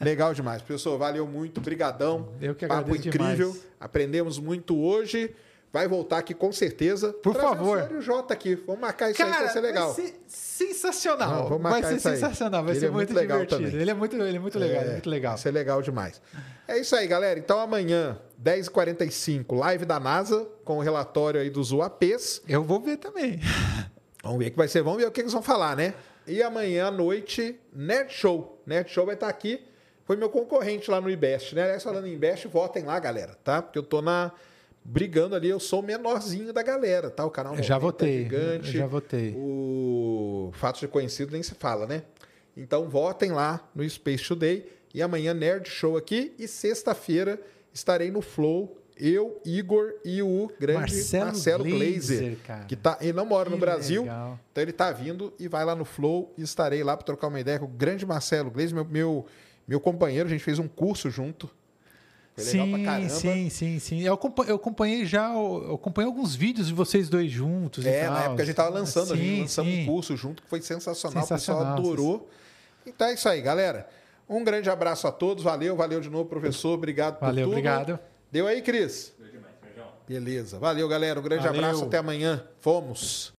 Legal demais. Pessoal, valeu muito, brigadão.
Eu que agradeço Papo incrível. Demais.
Aprendemos muito hoje. Vai voltar aqui com certeza.
Por favor.
O J aqui. Vamos marcar isso Cara, aí, vai ser legal.
Vai ser sensacional. Não, vai ser sensacional, vai ele ser é muito, muito legal divertido. Também. Ele é muito, ele é muito legal, é, é muito legal.
Vai ser legal demais. É isso aí, galera. Então amanhã, 10h45, live da NASA, com o relatório aí dos UAPs.
Eu vou ver também.
Vamos ver o que vai ser. Vamos ver o que eles vão falar, né? E amanhã à noite, Nerd Show. Nerd Show vai estar aqui. Foi meu concorrente lá no IBEST, né? Aliás, falando em IBEST, votem lá, galera, tá? Porque eu tô na brigando ali, eu sou o menorzinho da galera, tá? O canal
eu já votei, gigante. Eu já votei.
O fato de conhecido nem se fala, né? Então votem lá no Space Today e amanhã Nerd Show aqui e sexta-feira estarei no Flow eu, Igor e o grande Marcelo, Marcelo Glazer, que tá, ele não mora que no Brasil, legal. então ele tá vindo e vai lá no Flow e estarei lá para trocar uma ideia com o grande Marcelo Glazer, meu, meu, meu companheiro, a gente fez um curso junto
sim, legal pra caramba. Sim, sim, sim. Eu acompanhei, eu acompanhei já, eu acompanhei alguns vídeos de vocês dois juntos.
É, na época a gente tava lançando, sim, a gente lançamos um curso junto que foi sensacional, sensacional o pessoal adorou. Então é isso aí, galera. Um grande abraço a todos, valeu, valeu de novo, professor, obrigado
valeu, por tudo. Valeu, obrigado.
Deu aí, Cris? Deu demais, Beleza, valeu, galera, um grande valeu. abraço, até amanhã. Fomos.